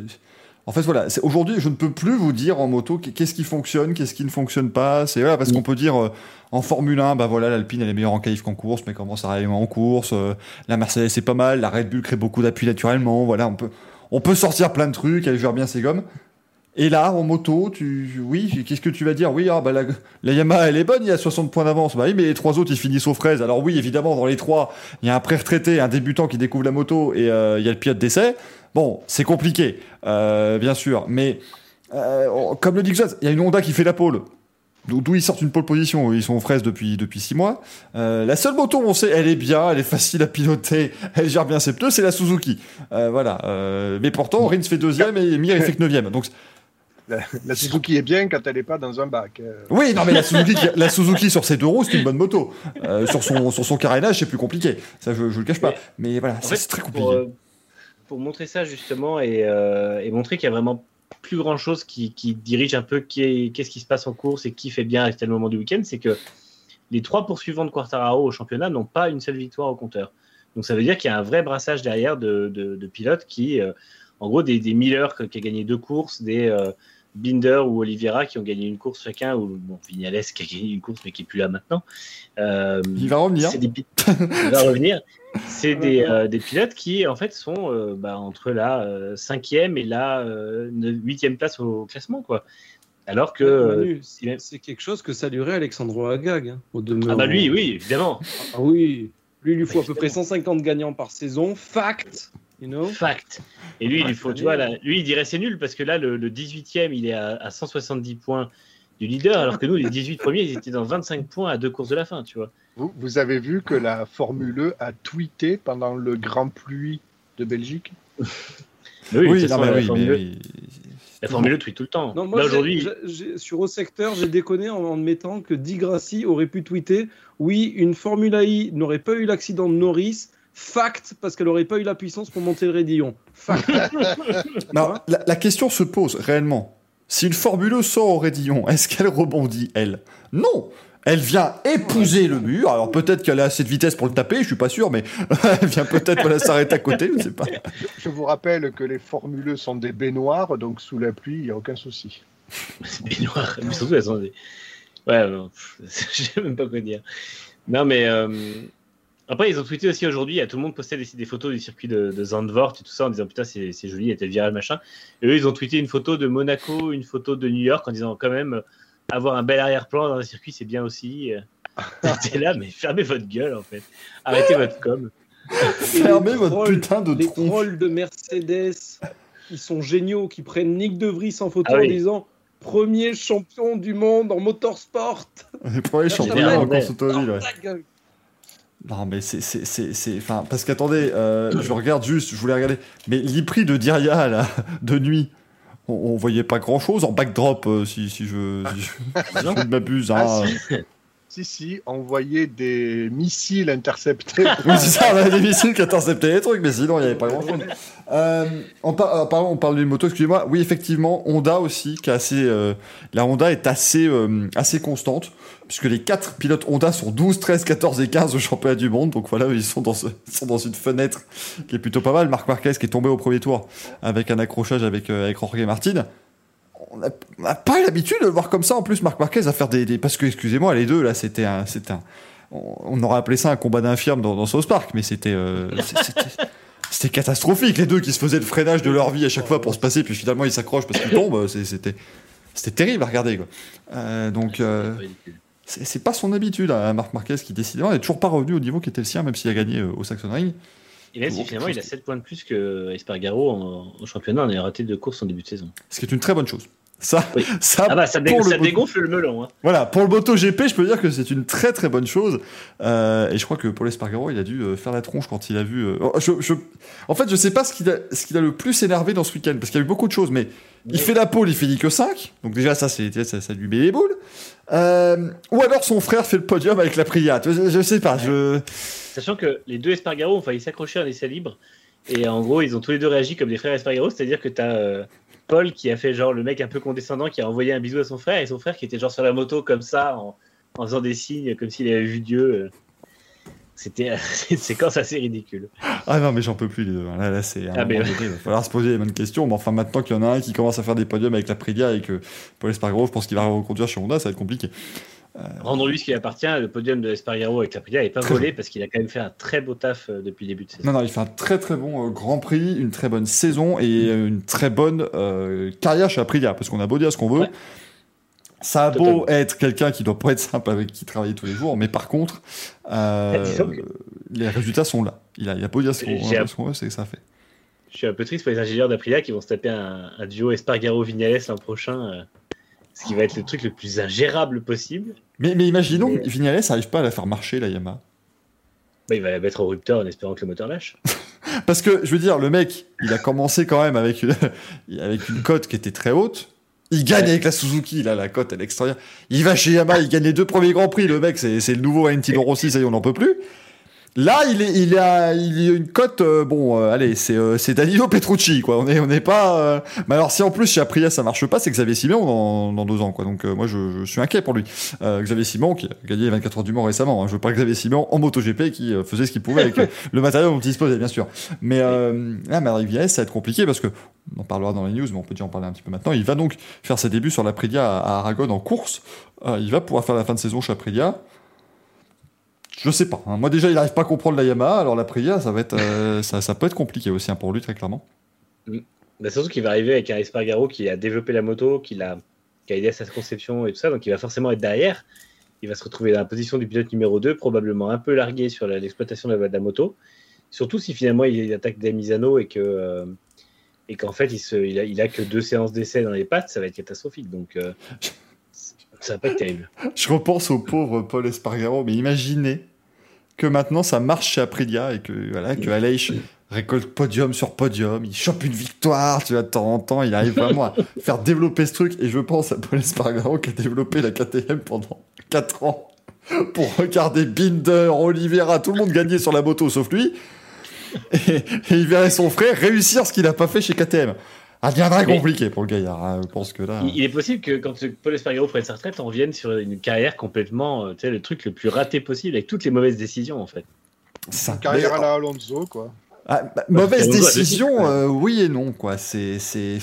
En fait, voilà, c'est- aujourd'hui, je ne peux plus vous dire en moto qu'est-ce qui fonctionne, qu'est-ce qui ne fonctionne pas. C'est voilà, parce qu'on peut dire euh, en Formule 1, bah voilà, l'Alpine elle est meilleure en qualif qu'en course, mais comment ça arrive en course euh, La Mercedes c'est pas mal, la Red Bull crée beaucoup d'appui naturellement. Voilà, on peut, on peut sortir plein de trucs, elle gère bien ses gommes. Et là, en moto, tu, oui, qu'est-ce que tu vas dire? Oui, ah, bah, la, Yamaha, elle est bonne, il y a 60 points d'avance. Bah oui, mais les trois autres, ils finissent aux fraises. Alors oui, évidemment, dans les trois, il y a un pré-retraité, un débutant qui découvre la moto et euh, il y a le pilote d'essai. Bon, c'est compliqué, euh, bien sûr. Mais euh, comme le dit il y a une Honda qui fait la pole. D'où ils sortent une pole position, ils sont aux fraises depuis, depuis six mois. La seule moto, on sait, elle est bien, elle est facile à piloter, elle gère bien ses pneus, c'est la Suzuki. Voilà. Mais pourtant, Rins fait deuxième et Mir il fait que neuvième. Donc La, la Suzuki est bien quand elle n'est pas dans un bac. euh. Oui, non, mais la Suzuki, la Suzuki sur ses deux roues, c'est une bonne moto. Euh, sur, son, sur son carénage, c'est plus compliqué. Ça, je, je le cache pas. Mais voilà, c'est très compliqué. pour, euh, pour montrer ça justement et, euh, et montrer qu'il y a vraiment plus grand chose qui, qui dirige un peu qu'est-ce qui se passe en course et qui fait bien à tel moment du week-end, c'est que les trois poursuivants de Quartararo au championnat n'ont pas une seule victoire au compteur. Donc ça veut dire qu'il y a un vrai brassage derrière de, de- de pilotes qui, euh, en gros, des, des Miller qui a gagné deux courses, des euh, Binder ou Oliveira qui ont gagné une course chacun, ou bon, Vignales qui a gagné une course mais qui est plus là maintenant. Euh, Il va revenir. c'est des pi- il va revenir. C'est des, euh, des pilotes qui, en fait, sont euh, bah, entre la euh, cinquième et la euh, ne- huitième place au classement, quoi. Alors que. Manu, euh, c'est c'est quelque chose que saluerait Alexandro Agag. hein, au demeurant. ah bah lui, oui, évidemment. Ah oui. Lui, il lui faut à peu près 150 gagnants par saison. Fact. You know? Fact. Et lui, il faut, tu vois, là, lui, il dirait c'est nul parce que là, le, le 18e, il est à, à 170 points du leader, alors que nous, les 18 premiers, ils étaient dans 25 points à deux courses de la fin, tu vois. Vous, vous avez vu que la Formule E a tweeté pendant le Grand Pluie de Belgique? Oui, oui, non, mais la, oui, Formule, mais E- oui. la Formule E tweet tout le temps. Non, moi, là, j'ai- aujourd'hui, sur au secteur, j'ai déconné en, en mettant que Di Grassi aurait pu tweeter Oui, une Formule I n'aurait pas eu l'accident de Norris. Fact, parce qu'elle aurait pas eu la puissance pour monter le raidillon. Fact. Non, la, la question se pose réellement. Si une Formule E sort au raidillon, est-ce qu'elle rebondit, elle? Non Elle vient épouser le mur. Alors peut-être qu'elle a assez de vitesse pour le taper, je suis pas sûr, mais elle vient peut-être voilà, s'arrêter à côté, je sais pas. Je vous rappelle que les Formule E sont des baignoires, donc sous la pluie, il n'y a aucun souci. C'est baignoire. Mais surtout, elles sont des... Ouais, je sais même pas quoi dire. Non, mais euh, après, ils ont tweeté aussi aujourd'hui, à tout le monde postait des, des photos du circuit de, de Zandvoort et tout ça en disant putain, c'est c'est joli, il était viral, machin. Et eux, ils ont tweeté une photo de Monaco, une photo de New York en disant quand même, euh, avoir un bel arrière-plan dans un circuit, c'est bien aussi. T'es là, mais fermez votre gueule en fait. Arrêtez votre com. Fermez votre trolls- putain de Les trolls de Mercedes, ils sont géniaux, qui prennent Nick De Vries en photo Ah oui. en disant Premier champion du monde en motorsport. Les premiers champions en course automobile, ouais. Non, mais c'est. Enfin, parce qu'attendez, euh, je regarde juste, je voulais regarder. Mais l'IPRI de Diria, là, de nuit, on, on voyait pas grand chose en backdrop, euh, si, si je, si je, si je ne m'abuse. Hein. Ah, Si, si, envoyer des missiles interceptés. Oui, c'est ça, on avait des missiles qui interceptaient les trucs, mais sinon, il n'y avait pas grand chose. Euh, on, par- pardon, on parle d'une moto, excusez-moi. Oui, effectivement, Honda aussi, qui est assez. euh, la Honda est assez, assez constante, puisque les quatre pilotes Honda sont 12, 13, 14 et 15 au championnat du monde. Donc voilà, ils sont dans, une fenêtre qui est plutôt pas mal. Marc Marquez qui est tombé au premier tour avec un accrochage avec, euh, avec Jorge Martin. On n'a pas l'habitude de le voir comme ça. En plus, Marc Marquez à faire des. parce que, excusez-moi, les deux, là, c'était un. C'était on, aurait appelé ça un combat d'infirmes dans, dans South Park, mais c'était. euh, c'était- c'était catastrophique, les deux qui se faisaient le freinage de leur vie à chaque fois pour se passer, puis finalement ils s'accrochent parce qu'ils tombent. C'était, c'était terrible à regarder. Quoi. Euh, donc, euh, c'est, pas son habitude à Marc Marquez qui décidément n'est toujours pas revenu au niveau qui était le sien, même s'il a gagné euh, au Saxon Ring. Et si finalement, il a 7 points de plus que Espargaro en, en championnat, on a raté deux courses en début de saison. Ce qui est une très bonne chose. Ça, Oui. ça, Ah bah, ça, dé- le dégonfle le melon. Hein. Voilà, pour le MotoGP, je peux dire que c'est une très très bonne chose. Euh, et je crois que Paul Espargaro, il a dû euh, faire la tronche quand il a vu. euh, oh, je, je- En fait, je sais pas ce qu'il a, le plus énervé dans ce week-end, parce qu'il y a eu beaucoup de choses, mais il fait la pole, il finit que 5. Donc déjà, ça, c'est, ça, ça lui met les boules. Euh, ou alors son frère fait le podium avec la Priat. Je, je sais pas, je. Sachant que les deux Espargaro ont failli s'accrocher à un essai libre. Et en gros, ils ont tous les deux réagi comme des frères Espargaro, c'est-à-dire que tu as Paul qui a fait genre le mec un peu condescendant qui a envoyé un bisou à son frère et son frère qui était genre sur la moto comme ça en, en faisant des signes comme s'il avait vu Dieu. C'était une séquence assez ridicule. Ah non, mais j'en peux plus les deux. Là, là c'est. Ah, Il va falloir se poser les bonnes questions. Mais enfin, maintenant qu'il y en a un qui commence à faire des podiums avec la Prilia et que Paul Espargaro, je pense qu'il va reconduire chez Honda, ça va être compliqué. Rendons-lui ce qui appartient. Le podium de Espargaro avec la Aprilia n'est pas Très volé parce qu'il a quand même fait un très beau taf euh, depuis le début de saison. Non, non, il fait un très très bon euh, Grand Prix, une très bonne saison et euh, une très bonne euh, carrière chez Aprilia. Parce qu'on a beau dire ce qu'on veut. Ouais. Ça a beau être quelqu'un qui doit pas être simple avec qui travailler tous les jours, mais par contre, euh, que- les résultats sont là. Il a, il a beau dire ce qu'on veut, c'est que ça fait. Je suis un peu triste pour les ingénieurs d'Aprilia qui vont se taper un, un duo Espargaro-Vignales l'an prochain. euh, ce qui va être le truc le plus ingérable possible. Mais, mais imaginons Mais- que Vignales n'arrive pas à la faire marcher, la Yamaha. Bah, il va la mettre au rupteur en espérant que le moteur lâche. Parce que, je veux dire, le mec, il a commencé quand même avec une, avec une cote qui était très haute. Il gagne Ouais. avec la Suzuki, là, la cote, elle est extraordinaire. Il va chez Yamaha, il gagne les deux premiers Grands Prix. Le mec, c'est c'est le nouveau Valentino Rossi, ça y est, on n'en peut plus. Là, il, est, il, a, il a une cote, euh, bon, euh, allez, c'est euh, Danilo Petrucci, quoi. On n'est on pas. euh, Mais alors, si en plus chez Aprilia ça marche pas, c'est Xavier Simon dans, dans deux ans, quoi. Donc, moi, je, je suis inquiet pour lui. Xavier Simon, qui a gagné les 24 heures du Mans récemment. hein. Je veux pas Xavier Simon en MotoGP qui faisait ce qu'il pouvait avec le matériel dont il disposait, bien sûr. Mais là, Madrid Villares, ça va être compliqué parce que, on en parlera dans les news, mais on peut déjà en parler un petit peu maintenant. Il va donc faire ses débuts sur l'Aprilia à, à Aragon en course. Il va pouvoir faire la fin de saison chez Aprilia. Je sais pas. hein. Moi, déjà, il n'arrive pas à comprendre la Yamaha, alors l'Aprilia, ça, va être, euh, ça, ça peut être compliqué aussi hein, pour lui, très clairement. Bah, surtout qu'il va arriver avec un Espargaro qui a développé la moto, qui, l'a- qui a aidé à sa conception et tout ça, donc il va forcément être derrière. Il va se retrouver dans la position du pilote numéro 2, probablement un peu largué sur la- l'exploitation de, la, de la moto. Surtout si finalement il attaque des Misano et que euh, et qu'en fait il, se, il, a, il a que deux séances d'essai dans les pattes, ça va être catastrophique. Donc euh, ça va pas être terrible. Je repense au pauvre Paul Espargaro, mais imaginez que maintenant ça marche chez Aprilia et que voilà que Aleix récolte podium sur podium, il chope une victoire, tu vois, de temps en temps, il arrive vraiment à faire développer ce truc. Et je pense à Paul Espargaro qui a développé la KTM pendant 4 ans pour regarder Binder, Oliveira, tout le monde gagner sur la moto sauf lui. Et, et il verrait son frère réussir ce qu'il n'a pas fait chez KTM. Ça deviendrait compliqué pour le gaillard. hein. Je pense que là. Il, il est possible que quand Paul Espargaro prenne sa retraite, on revienne sur une carrière complètement, euh, tu sais, le truc le plus raté possible avec toutes les mauvaises décisions en fait. ça- Carrière mais- à la Alonso, quoi. Ah, bah, mauvaise Alonso décision, euh, oui et non, quoi. C'est, c'est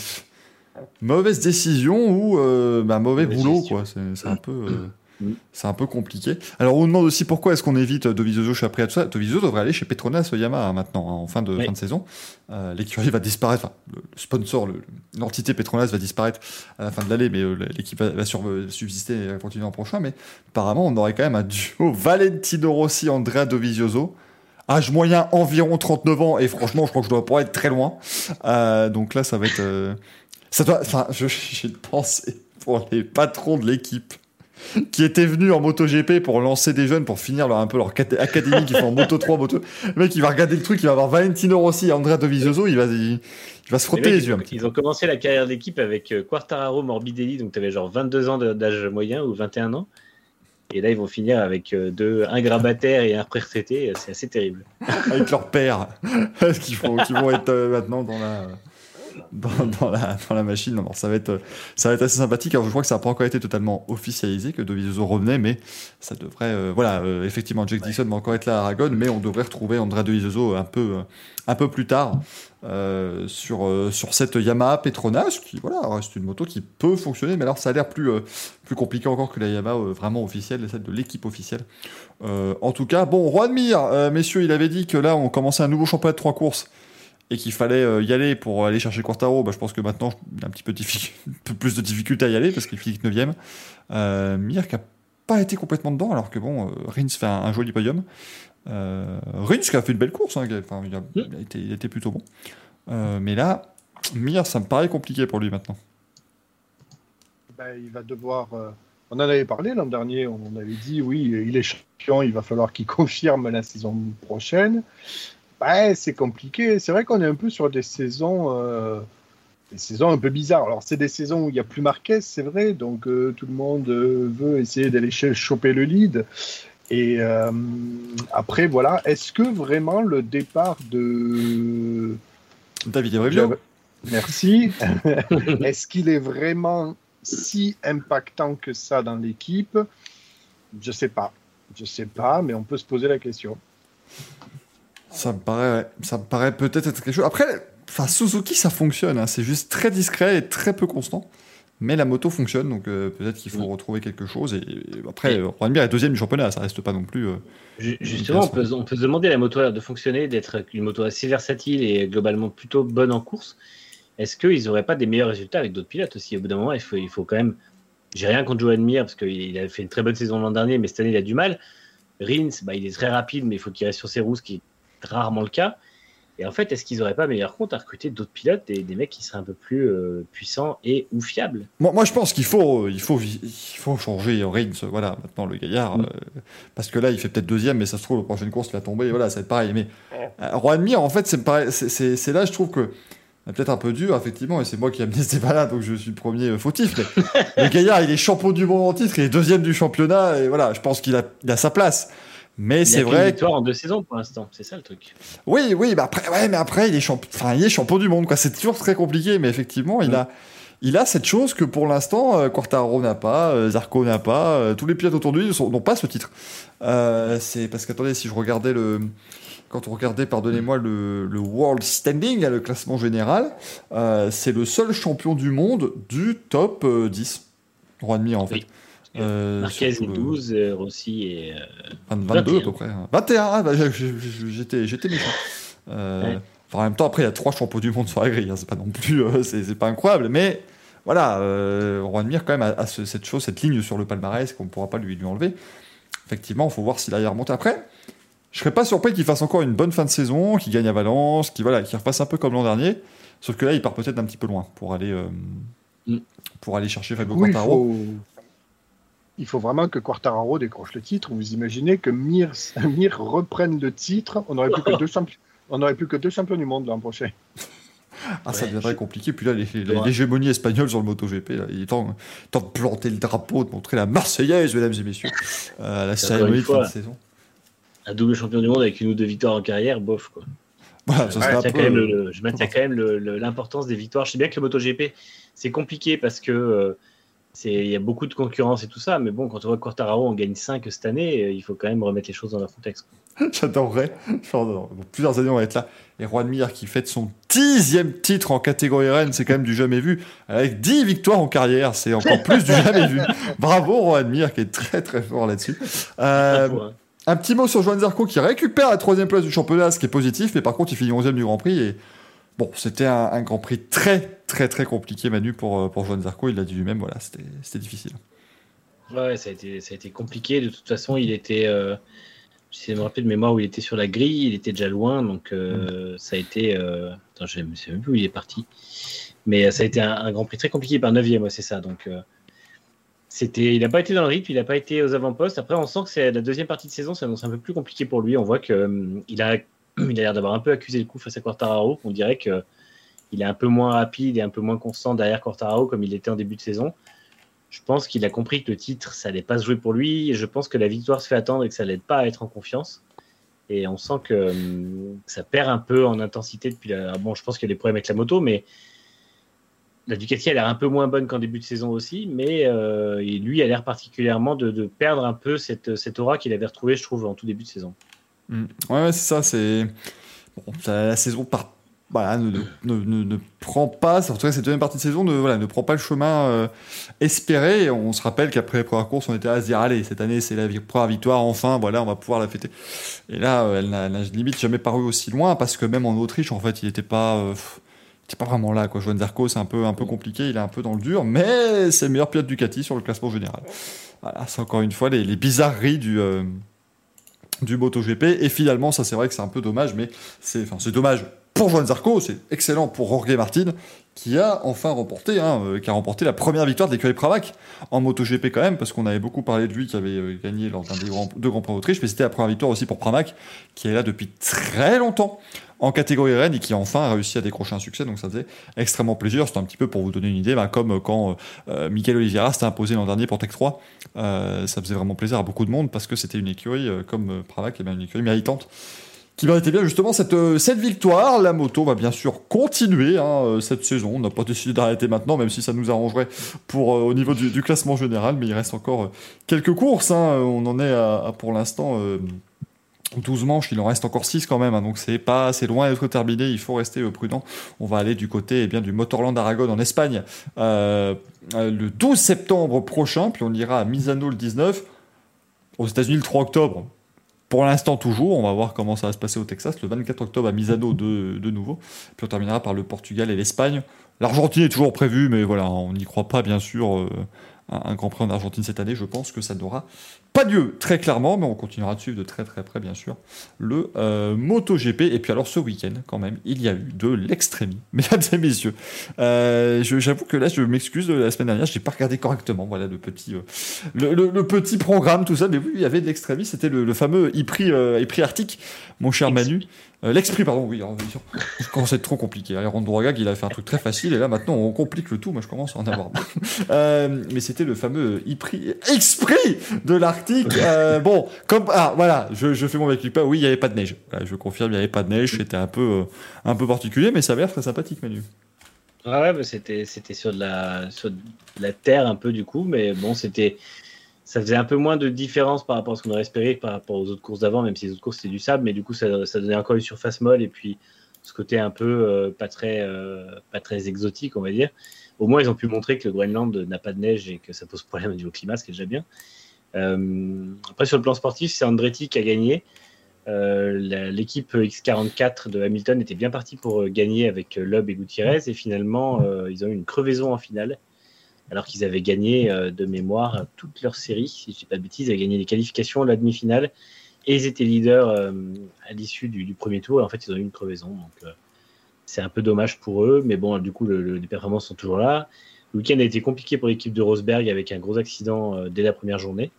mauvaise décision ou euh, bah, mauvais Mauvaise boulot, gestion. quoi. C'est, c'est un peu, euh, Mm. c'est un peu compliqué. Alors on demande aussi pourquoi est-ce qu'on évite Dovizioso chez après tout ça. Dovizioso devrait aller chez Petronas Yamaha hein, maintenant, hein, en fin de Oui. fin de saison. Euh, l'écurie va disparaître. Enfin, le, sponsor, le- l'entité Petronas va disparaître à la fin de l'année, mais euh, l'équipe va, va sur- subsister et continuer l'an prochain. Mais apparemment, on aurait quand même un duo Valentino Rossi, Andrea Dovizioso. Âge moyen environ 39 ans et franchement je crois que je dois pas être très loin. Euh, donc là ça va être euh, ça doit enfin j'ai pensé pour les patrons de l'équipe qui étaient venus en MotoGP pour lancer des jeunes pour finir leur, un peu leur académie qui font en Moto 3 Moto le mec il va regarder le truc il va avoir Valentino Rossi et Andrea Dovizioso il va il, il va se frotter les yeux ils ont commencé la carrière d'équipe avec euh, Quartararo, Morbidelli, donc tu avais genre 22 ans d'âge moyen ou 21 ans. Et là, ils vont finir avec euh, deux, un grabataire et un retraité. C'est assez terrible. avec leur père qui vont, qui vont être euh, maintenant dans la dans, dans la dans la machine. Non, non, ça va être ça va être assez sympathique. Alors je crois que ça n'a pas encore été totalement officialisé que Dovizioso revenait mais ça devrait euh, voilà euh, effectivement Jack Dixon va encore être là à Aragon mais on devrait retrouver Andrea Dovizioso un peu euh, un peu plus tard euh, sur euh, sur cette Yamaha Petronas qui voilà reste une moto qui peut fonctionner mais alors ça a l'air plus euh, plus compliqué encore que la Yamaha vraiment officielle celle de l'équipe officielle. En tout cas, bon, Juan Mir, messieurs, il avait dit que là, on commençait un nouveau championnat de trois courses et qu'il fallait euh, y aller pour aller chercher Quartaro. Bah, je pense que maintenant, il a un petit peu, plus de difficulté à y aller parce qu'il finit 9ème. Euh, Mir qui a pas été complètement dedans, alors que bon, euh, Rins fait un, un joli podium. Euh, Rins qui a fait une belle course, hein, il, a, enfin, il a- il a été, il a été plutôt bon. Euh, mais là, Mir, ça me paraît compliqué pour lui maintenant. Ben, il va devoir. euh, On en avait parlé l'an dernier, on avait dit oui, il est champion, il va falloir qu'il confirme la saison prochaine. Ben, c'est compliqué. C'est vrai qu'on est un peu sur des saisons, euh, des saisons un peu bizarres. Alors, c'est des saisons où il n'y a plus Marquez, c'est vrai, donc euh, tout le monde euh, veut essayer d'aller ch- choper le lead. Et après, voilà, est-ce que vraiment le départ de David Ebrevio Merci. Est-ce qu'il est vraiment si impactant que ça dans l'équipe? Je sais pas. Je sais pas, mais on peut se poser la question. Ça me paraît, ouais. ça me paraît peut-être être quelque chose. Après, enfin, Suzuki, ça fonctionne. hein. C'est juste très discret et très peu constant. Mais la moto fonctionne, donc euh, peut-être qu'il faut Oui. retrouver quelque chose. Et, et après, euh, Juan Mir est deuxième du championnat, ça reste pas non plus. euh, Ju- Justement, on peut, on peut se demander à la moto de fonctionner, d'être une moto assez versatile et globalement plutôt bonne en course. Est-ce qu'ils n'auraient pas des meilleurs résultats avec d'autres pilotes aussi? Au bout d'un moment, il faut, il faut quand même. J'ai rien contre Johan Mir parce qu'il a fait une très bonne saison l'an dernier, mais cette année il a du mal. Rins, bah, il est très rapide, mais il faut qu'il reste sur ses roues, ce qui rarement le cas. Et en fait, est-ce qu'ils n'auraient pas meilleur compte à recruter d'autres pilotes, des, des mecs qui seraient un peu plus euh, puissants et ou fiables? Moi, moi, je pense qu'il faut, euh, il faut, il faut changer Reigns, voilà, maintenant le gaillard, Mm. euh, parce que là, il fait peut-être deuxième, mais ça se trouve, la prochaine course, il va tomber, voilà, ça va être pareil. Mais euh, Juan Mir, en fait, c'est là, je trouve que c'est peut-être un peu dur, effectivement, et c'est moi qui ai amené ce débat-là, donc je suis le premier euh, fautif. Mais le gaillard, il est champion du monde en titre, il est deuxième du championnat, et voilà, je pense qu'il a, il a sa place. Mais c'est vrai. victoire en deux saisons pour l'instant, c'est ça le truc. Oui, oui, bah après, ouais, mais après, il est, champ... enfin, il est champion du monde, quoi. C'est toujours très compliqué, mais effectivement, il, a, il a cette chose que pour l'instant, euh, Quartaro n'a pas, euh, Zarco n'a pas, euh, tous les pilotes autour de lui n'ont pas ce titre. Euh, c'est parce qu'attendez, si je regardais le. Quand on regardait, pardonnez-moi, le, le World Standing, le classement général, euh, c'est le seul champion du monde du top euh, 10. Juan Mir, en fait. Oui. Euh, Marquez surtout est le- 12, euh, Rossi et. euh, 20 22 à 21. peu près. hein. 21, ah, bah, j'étais j'étais méchant. Euh, Ouais. enfin, en même temps, après, il y a trois champions du monde sur la grille. hein, c'est pas non plus, euh, c'est pas incroyable, mais voilà, euh, Juan Mir quand même ce- cette chose, cette ligne sur le palmarès qu'on ne pourra pas lui, lui enlever. Effectivement, il faut voir s'il arrive à remonter. Après, je serais pas surpris qu'il fasse encore une bonne fin de saison, qu'il gagne à Valence, qu'il voilà, qu'il refasse un peu comme l'an dernier. Sauf que là, il part peut-être un petit peu loin pour aller, euh, Mm. pour aller chercher Fabio Oui, faut... il faut vraiment que Quartararo décroche le titre. Vous imaginez que Mir, Mir reprenne le titre, on n'aurait plus, que deux champi- on n'aurait plus que deux champions du monde l'an prochain. Ah, ça Ouais, deviendrait je- compliqué. Puis là, l'hégémonie espagnole sur le MotoGP, là, il est temps, temps de planter le drapeau, de montrer la Marseillaise, mesdames et messieurs, euh, à la cérémonie de fin fois. de saison. un double champion du monde avec une ou deux victoires en carrière, bof quoi. Voilà, ça Je maintiens peu, quand même, le- le- je maintiens quand même l'importance des victoires. Je sais bien que le MotoGP, c'est compliqué parce que euh, il y a beaucoup de concurrence et tout ça, mais bon, quand on voit Quartararo en gagne 5 cette année, euh, il faut quand même remettre les choses dans leur contexte. J'adorerais. Dans plusieurs années, on va être là. Et Juan Mir qui fête son dixième titre en catégorie Rennes, c'est quand même du jamais vu. Avec 10 victoires en carrière, c'est encore plus du jamais vu. Bravo Juan Mir qui est très très fort là-dessus. Euh, hein. Un petit mot sur Joan Zarco qui récupère la troisième place du championnat, ce qui est positif, mais par contre il finit 11 du Grand Prix. Et bon, c'était un, un Grand Prix très très très compliqué, Manu, pour, euh, pour Joan Zarco. Il l'a dit lui-même, voilà, c'était difficile. Ouais, ça a, été, ça a été compliqué. De toute façon, il était. Euh, J'essaie de me rappeler de mémoire où il était sur la grille, il était déjà loin, donc euh, ça a été. Euh... Attends, je ne sais même plus où il est parti. Mais ça a été un, un Grand Prix très compliqué par 9 ouais, c'est ça. Donc, c'était, il n'a pas été dans le rythme, il n'a pas été aux avant-postes. Après, on sent que c'est la deuxième partie de saison, ça annonce un peu plus compliqué pour lui. On voit qu'il a, il a l'air d'avoir un peu accusé le coup face à Quartararo. On dirait que il est un peu moins rapide et un peu moins constant derrière Quartararo comme il était en début de saison. Je pense qu'il a compris que le titre, ça n'allait pas se jouer pour lui. Je pense que la victoire se fait attendre et que ça l'aide pas à être en confiance. Et on sent que hum, ça perd un peu en intensité depuis la. Bon, je pense qu'il y a des problèmes avec la moto, mais la Ducati a l'air un peu moins bonne qu'en début de saison aussi. Mais euh, lui a l'air particulièrement de, de perdre un peu cette, cette aura qu'il avait retrouvée, je trouve, en tout début de saison. Mm. Ouais, c'est ça, c'est. Bon, la saison ne, ne, prend pas, en tout cas cette deuxième partie de saison ne, voilà, ne prend pas le chemin euh, espéré. On se rappelle qu'après les premières courses, on était à se dire allez, cette année c'est la première victoire, enfin, voilà, on va pouvoir la fêter. Et là, euh, elle n'a limite jamais paru aussi loin parce que même en Autriche, en fait, il n'était pas, euh, il était pas vraiment là. Quoi. Joan Zarco, c'est un peu, un peu compliqué, il est un peu dans le dur, mais c'est le meilleur pilote Ducati sur le classement général. Voilà, c'est encore une fois les, bizarreries du. euh, du MotoGP. Et finalement ça c'est vrai que c'est un peu dommage mais c'est enfin c'est dommage pour Joan Zarco c'est excellent. Pour Jorge Martin qui a enfin remporté hein, euh, qui a remporté la première victoire de l'écurie Pramac. En MotoGP quand même parce qu'on avait beaucoup parlé de lui qui avait euh, gagné lors d'un des grands, deux grands prix d'Autriche. Mais c'était la première victoire aussi pour Pramac qui est là depuis très longtemps en catégorie Rennes et qui enfin a réussi à décrocher un succès. Donc ça faisait extrêmement plaisir. C'était un petit peu pour vous donner une idée bah, comme euh, quand euh, Michael Oliveira s'était imposé l'an dernier pour Tech 3 euh, ça faisait vraiment plaisir à beaucoup de monde parce que c'était une écurie euh, comme euh, Pramac, et bien une écurie méritante qui méritait bien justement cette, euh, cette victoire. La moto va bien sûr continuer hein, euh, cette saison. On n'a pas décidé d'arrêter maintenant, même si ça nous arrangerait pour euh, au niveau du, classement général, mais il reste encore quelques courses. hein. On en est à, pour l'instant. euh, 12 manches, il en reste encore 6 quand même, hein, donc c'est pas assez loin d'être terminé, il faut rester prudent. On va aller du côté eh bien, du Motorland Aragon en Espagne le 12 septembre prochain, puis on ira à Misano le 19, aux États-Unis le 3 octobre. Pour l'instant toujours, on va voir comment ça va se passer au Texas, le 24 octobre à Misano de, de nouveau, puis on terminera par le Portugal et l'Espagne. L'Argentine est toujours prévue, mais voilà, on n'y croit pas bien sûr. euh, un un Grand Prix en Argentine cette année, je pense que ça n'aura pas lieu, très clairement, mais on continuera de suivre de très très près, bien sûr, le euh, MotoGP. Et puis alors, ce week-end, quand même, il y a eu de l'extrémie, mesdames et messieurs. Euh, J'avoue que là, je m'excuse de la semaine dernière, je n'ai pas regardé correctement, voilà, le petit, euh, le, le- le petit programme, tout ça, mais oui, il y avait de l'extrémie, c'était le, le fameux e-prix euh, Arctique, mon cher Manu. Euh, L'exprix, pardon, oui, alors, je commence à être trop compliqué. Aaron Dragag, il a fait un truc très facile, et là maintenant on complique le tout. Moi je commence à en avoir. Euh, mais c'était le fameux e-prix, X-prix de l'Arctique. Euh, bon, comme ah voilà, je, je fais mon vécu pas. Oui, il n'y avait pas de neige. Voilà, je confirme, il n'y avait pas de neige. C'était un peu euh, un peu particulier, mais ça avait l'air très sympathique, Manu. Ah ouais, bah, c'était c'était sur de la sur de la terre un peu du coup, mais bon, c'était ça faisait un peu moins de différence par rapport à ce qu'on aurait espéré par rapport aux autres courses d'avant, même si les autres courses c'était du sable, mais du coup ça, donnait encore une surface molle et puis ce côté un peu euh, pas très euh, pas très exotique, on va dire. Au moins ils ont pu montrer que le Groenland n'a pas de neige et que ça pose problème au niveau climat, ce qui est déjà bien. Euh, après sur le plan sportif, c'est Andretti qui a gagné. L'équipe X44 de Hamilton était bien partie pour gagner avec Loeb et Gutiérrez et finalement ils ont eu une crevaison en finale alors qu'ils avaient gagné euh, de mémoire toute leur série, si je ne dis pas de bêtises, ils avaient gagné les qualifications, la demi-finale et ils étaient leaders euh, à l'issue du, du premier tour et en fait ils ont eu une crevaison donc euh, c'est un peu dommage pour eux mais bon du coup le- le- les performances sont toujours là. Le week-end a été compliqué pour l'équipe de Rosberg avec un gros accident dès la première journée.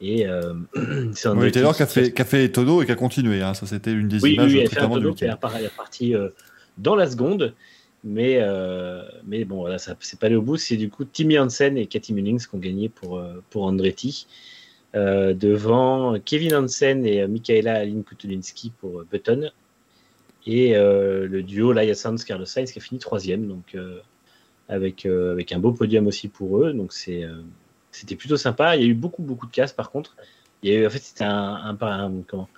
Et euh, c'est Oui, Andretti Taylor qui a fait, qui a fait tonneau et qui a continué. hein. Ça, c'était une des oui, images oui, elle tout fait un tonneau qui est week-end. repar- elle est repartie euh, dans la seconde. Mais, euh, mais bon, voilà, ça c'est pas allé au bout. C'est du coup Timmy Hansen et Cathy Mullings qui ont gagné pour, euh, pour Andretti. euh, devant Kevin Hansen et Michaela Aline Kutulinski pour Button. Et euh, le duo Laia Sanz Carlos Sainz qui a fini troisième. Donc, avec, avec un beau podium aussi pour eux. Donc, c'est, c'était plutôt sympa. Il y a eu beaucoup, beaucoup de casse par contre. Il y a eu, en fait, c'était un, un, un- comment,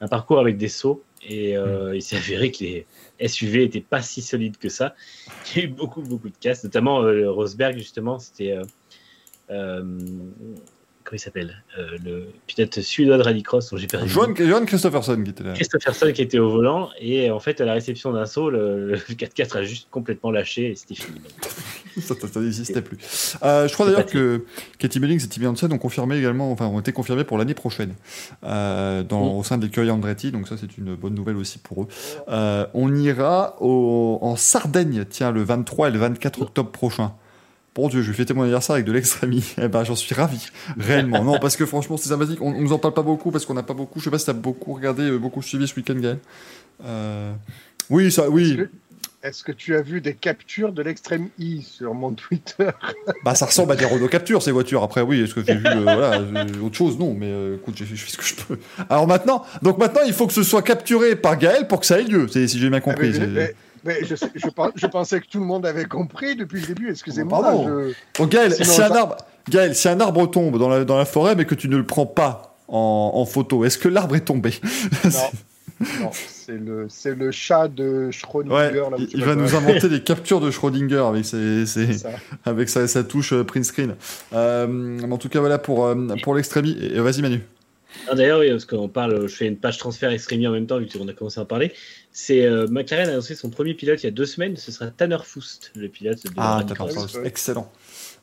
un parcours avec des sauts et euh, il s'est avéré que les SUV n'étaient pas si solides que ça. Il y a eu beaucoup, beaucoup de casse, notamment euh, Rosberg, justement, c'était. euh, euh, comment il s'appelle Euh, Le pilote suédois de rallycross dont j'ai perdu. Johan, Johan Christopherson qui était là. Christopherson qui était au volant et en fait à la réception d'un saut le, le 4x4 a juste complètement lâché et c'était fini. ça, ça, ça n'existait plus. Euh, je crois d'ailleurs que Katie Mullings et Timmy Hansen ont confirmé également, enfin ont été confirmés pour l'année prochaine euh, dans, Mm. au sein de l'écurie Andretti, donc ça c'est une bonne nouvelle aussi pour eux. Euh, on ira au, en Sardaigne, tiens, le 23 et le 24 octobre prochain. Bon Dieu, je vais fêter mon anniversaire avec de l'extrémie. Eh ben, j'en suis ravi, réellement. Non, parce que franchement, c'est sympathique. On, on nous en parle pas beaucoup parce qu'on n'a pas beaucoup. Je sais pas si t'as beaucoup regardé, beaucoup suivi ce week-end, Gaël. Euh, Oui, ça, oui. Est-ce que- tu as vu des captures de l'extrême I sur mon Twitter? Bah, ça ressemble à des Renault Capture, ces voitures. Après, oui, est-ce que j'ai vu euh, voilà, euh, autre chose? Non, mais euh, écoute, je fais ce que je peux. Alors maintenant, donc maintenant, il faut que ce soit capturé par Gaël pour que ça ait lieu, c'est- si j'ai bien compris. Ah, mais- c'est- mais- mais je, sais- je pen- je pensais que tout le monde avait compris depuis le début. Excusez-moi. Pardon. je- Donc Gaël, Sinon, si un arbre, Gaël, si un arbre tombe dans la, dans la forêt, mais que tu ne le prends pas en, en photo, est-ce que l'arbre est tombé? Non, c'est le, c'est le chat de Schrödinger. Ouais, là, il, va nous inventer des captures de Schrödinger avec ses, avec sa, sa touche euh, print screen. Euh, en tout cas, voilà pour, euh, pour l'extrémie. Vas-y, Manu. Ah, D'ailleurs, oui, parce qu'on parle, je fais une page transfert Extremi en même temps, vu qu'on a commencé à en parler. C'est euh, McLaren a annoncé son premier pilote il y a deux semaines, ce sera Tanner Foust, le pilote de Ah, rallycross. Tanner ouais. excellent.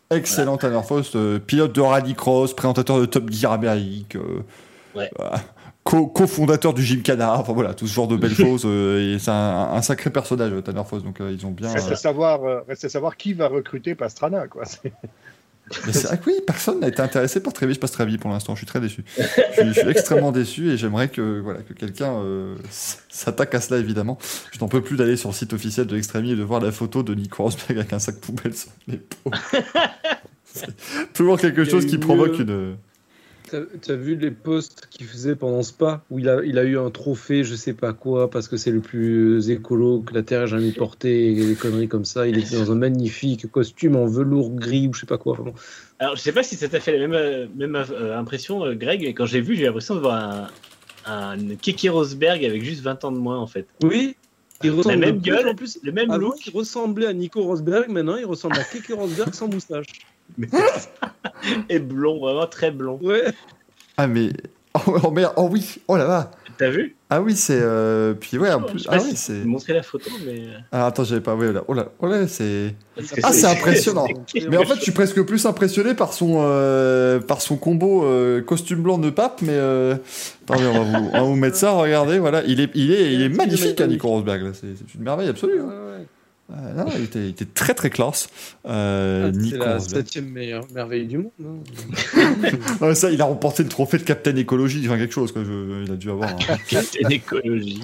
Excellent Tanner Faust, euh, pilote de rallycross, présentateur de Top Gear Amérique, euh, Ouais. voilà, co- cofondateur du Gymkhana, enfin voilà, tout ce genre de belles choses. euh, et c'est un, un sacré personnage, Tanner Faust, donc euh, ils ont bien. Reste, euh, à savoir, euh, reste à savoir qui va recruter Pastrana. Quoi. Mais c'est vrai que oui, personne n'a été intéressé par Travis Pastrana pour l'instant, je suis très déçu. je, suis, je suis extrêmement déçu et j'aimerais que, voilà, que quelqu'un euh, s'attaque à cela évidemment. Je n'en peux plus d'aller sur le site officiel de l'Extremi et de voir la photo de Nico Rosberg avec un sac poubelle sur l'épaule. C'est toujours quelque chose qui provoque une. T'as vu les posts qu'il faisait pendant Spa où il a, il a eu un trophée, je sais pas quoi, parce que c'est le plus écolo que la Terre ait jamais porté, et des conneries comme ça. Il était dans un magnifique costume en velours gris ou je sais pas quoi. Alors, je sais pas si ça t'a fait la même, euh, même euh, impression, euh, Greg, mais quand j'ai vu, j'ai l'impression de voir un, un Rosberg avec juste 20 ans de moins en fait. Oui, il ressemble même gueule, en plus. Le même look. il ressemblait à Nico Rosberg, maintenant il ressemble à Keke Rosberg sans moustache. et blond, vraiment très blond. Ouais. Ah, mais. Oh, oh, merde, oh oui, oh là là. T'as vu? Ah oui, c'est. euh, Puis ouais, en Je plus. Ah oui, si c'est. je vais montrer la photo, mais. Ah, attends, j'avais pas. Ouais, là. Oh là, oh là, c'est. Ah, c'est impressionnant. Mais en fait, je suis presque plus impressionné par son, euh, par son combo euh, costume blanc de pape, mais euh... attendez, on va, vous, on va vous mettre ça. Regardez, voilà, il est, il est, il est magnifique, hein, Nico Rosberg. là. C'est c'est une merveille absolue. hein. Ouais, ouais. Non, il, était, il était très très classe. Euh, Ah, c'est la septième meilleure merveille du monde. hein. Ça, il a remporté le trophée de Captain Écologie, enfin quelque chose. Quoi. Je- il a dû avoir un, Captain écologie.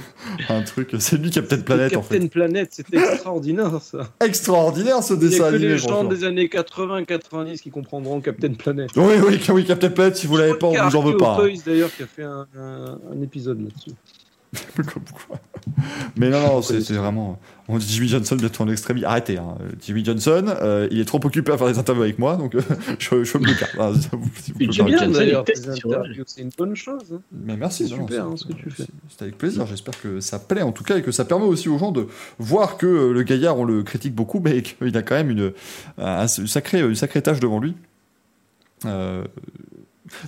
un truc. C'est lui Captain Planète en Captain fait. Planet, c'était extraordinaire ça. Extraordinaire ce Il n'y a dessin que animé. les gens des années 80-90 qui comprendront Captain Planet. Oui, oui, oui, Captain Planète. Si vous l'avez pas, on vous en veut pas. hein. Toys d'ailleurs qui a fait un, un- un épisode là-dessus. Comme quoi. Mais non, non, c'est vraiment. On dit Jimmy Johnson bientôt en extrémie. Arrêtez, hein. Jimmy Johnson, euh, il est trop occupé à faire des interviews avec moi, donc euh, je, je me le garde. sur interviews, c'est une bonne chose. hein. Mais merci, C'est non, super, hein, ce que tu fais. C'est avec plaisir. J'espère que ça plaît en tout cas et que ça permet aussi aux gens de voir que euh, le gaillard, on le critique beaucoup, mais qu'il a quand même une, un, une, sacrée, une sacrée tâche devant lui. Euh,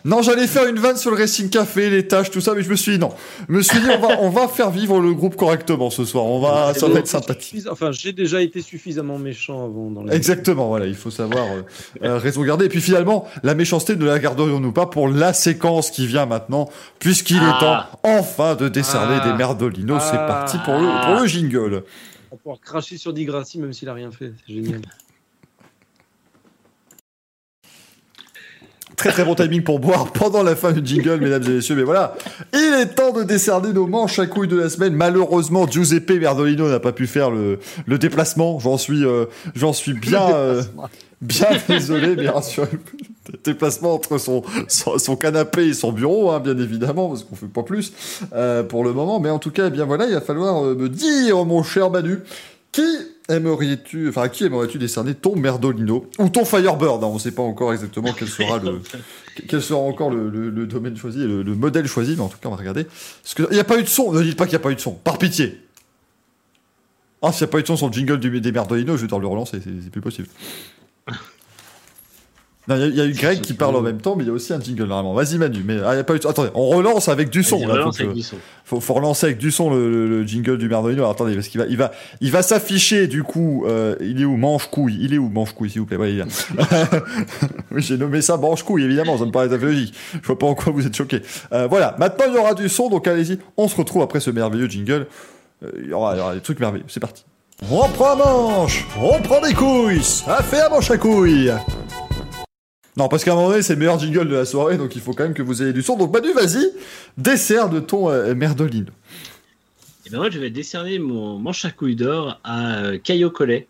Non, j'allais faire une vanne sur le Racing Café, les tâches, tout ça, mais je me suis dit non. Je me suis dit, on va, on va faire vivre le groupe correctement ce soir. On va, ça va être sympathique. Enfin, j'ai déjà été suffisamment méchant avant dans les. Exactement, voilà, il faut savoir euh, euh, raison garder. Et puis finalement, la méchanceté ne la garderions-nous pas pour la séquence qui vient maintenant, puisqu'il est Ah. temps enfin de décerner Ah. des merdolinos. C'est Ah. parti pour le, pour le jingle. On va pouvoir cracher sur Digrassi même s'il a rien fait. C'est génial. Très très bon timing pour boire pendant la fin du jingle, mesdames et messieurs. Mais voilà, il est temps de décerner nos manches à couilles de la semaine. Malheureusement, Giuseppe Merdolino n'a pas pu faire le, le déplacement. J'en suis, euh, j'en suis bien, euh, bien désolé, bien sûr. Déplacement entre son, son, son canapé et son bureau, hein, bien évidemment, parce qu'on fait pas plus euh, pour le moment. Mais en tout cas, eh bien voilà, il va falloir me dire, mon cher Manu, qui aimerais-tu, enfin, à qui aimerais-tu décerner ton Merdolino ou ton Firebird hein, On ne sait pas encore exactement quel sera le, quel sera encore le, le- le domaine choisi, le, le modèle choisi, mais en tout cas, on va regarder. Parce que il n'y a pas eu de son. Ne dites pas qu'il n'y a pas eu de son. Par pitié. Ah, s'il n'y a pas eu de son sur le jingle du, des Merdolino, je vais devoir le relancer. C'est plus possible. Il y, a- il y a eu Greg qui parle en même temps, mais il y a aussi un jingle normalement. Vas-y Manu, mais ah, y a pas eu de... Attendez, on relance avec du son. Là, relance faut que- avec du son. faut, faut relancer avec du son le, le- le jingle du Merdolino. Alors, attendez, parce qu'il va, il va, il va s'afficher du coup. euh, il est où? Manche couille. Il est où Manche couille, s'il vous plaît? Ouais, il oui, j'ai nommé ça Manche couille, évidemment. Ça me paraît tout logique. Je vois pas en quoi vous êtes choqués. Euh, voilà. Maintenant, il y aura du son. Donc, allez-y. On se retrouve après ce merveilleux jingle. Euh, il, y aura, il y aura des trucs merveilleux. C'est parti. On prend manche. On prend des couilles. Ça fait à manche à couilles. Non, parce qu'à un moment donné, c'est le meilleur jingle de la soirée, donc il faut quand même que vous ayez du son. Donc, Manu, vas-y, dessert de ton euh, Merdolino. Et ben moi, je vais décerner mon manche à couilles d'or à euh, Caio Collet,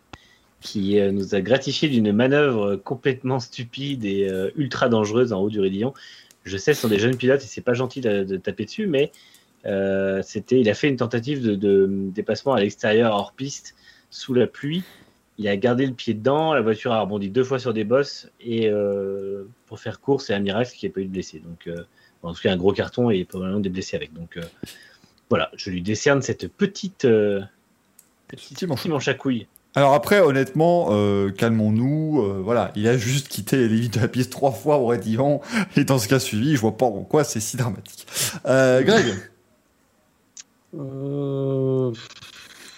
qui euh, nous a gratifié d'une manœuvre complètement stupide et ultra dangereuse en haut du Rédillon. Je sais, ce sont des jeunes pilotes et c'est pas gentil de, taper dessus, mais c'était, il a fait une tentative de dépassement à l'extérieur hors piste sous la pluie. Il a gardé le pied dedans, la voiture a rebondi deux fois sur des bosses et euh, pour faire court, c'est un miracle qu'il n'y ait pas eu de blessés. Donc, euh, en tout cas, un gros carton et probablement des blessés avec. Donc, euh, voilà, je lui décerne cette petite, euh, petite Petit manche. petit manche à couilles. Alors après, honnêtement, euh, calmons-nous. euh, voilà, il a juste quitté les limites de la piste trois fois au Rédillon, et dans ce cas suivi, je vois pas en quoi c'est si dramatique. Euh, Greg, Euh,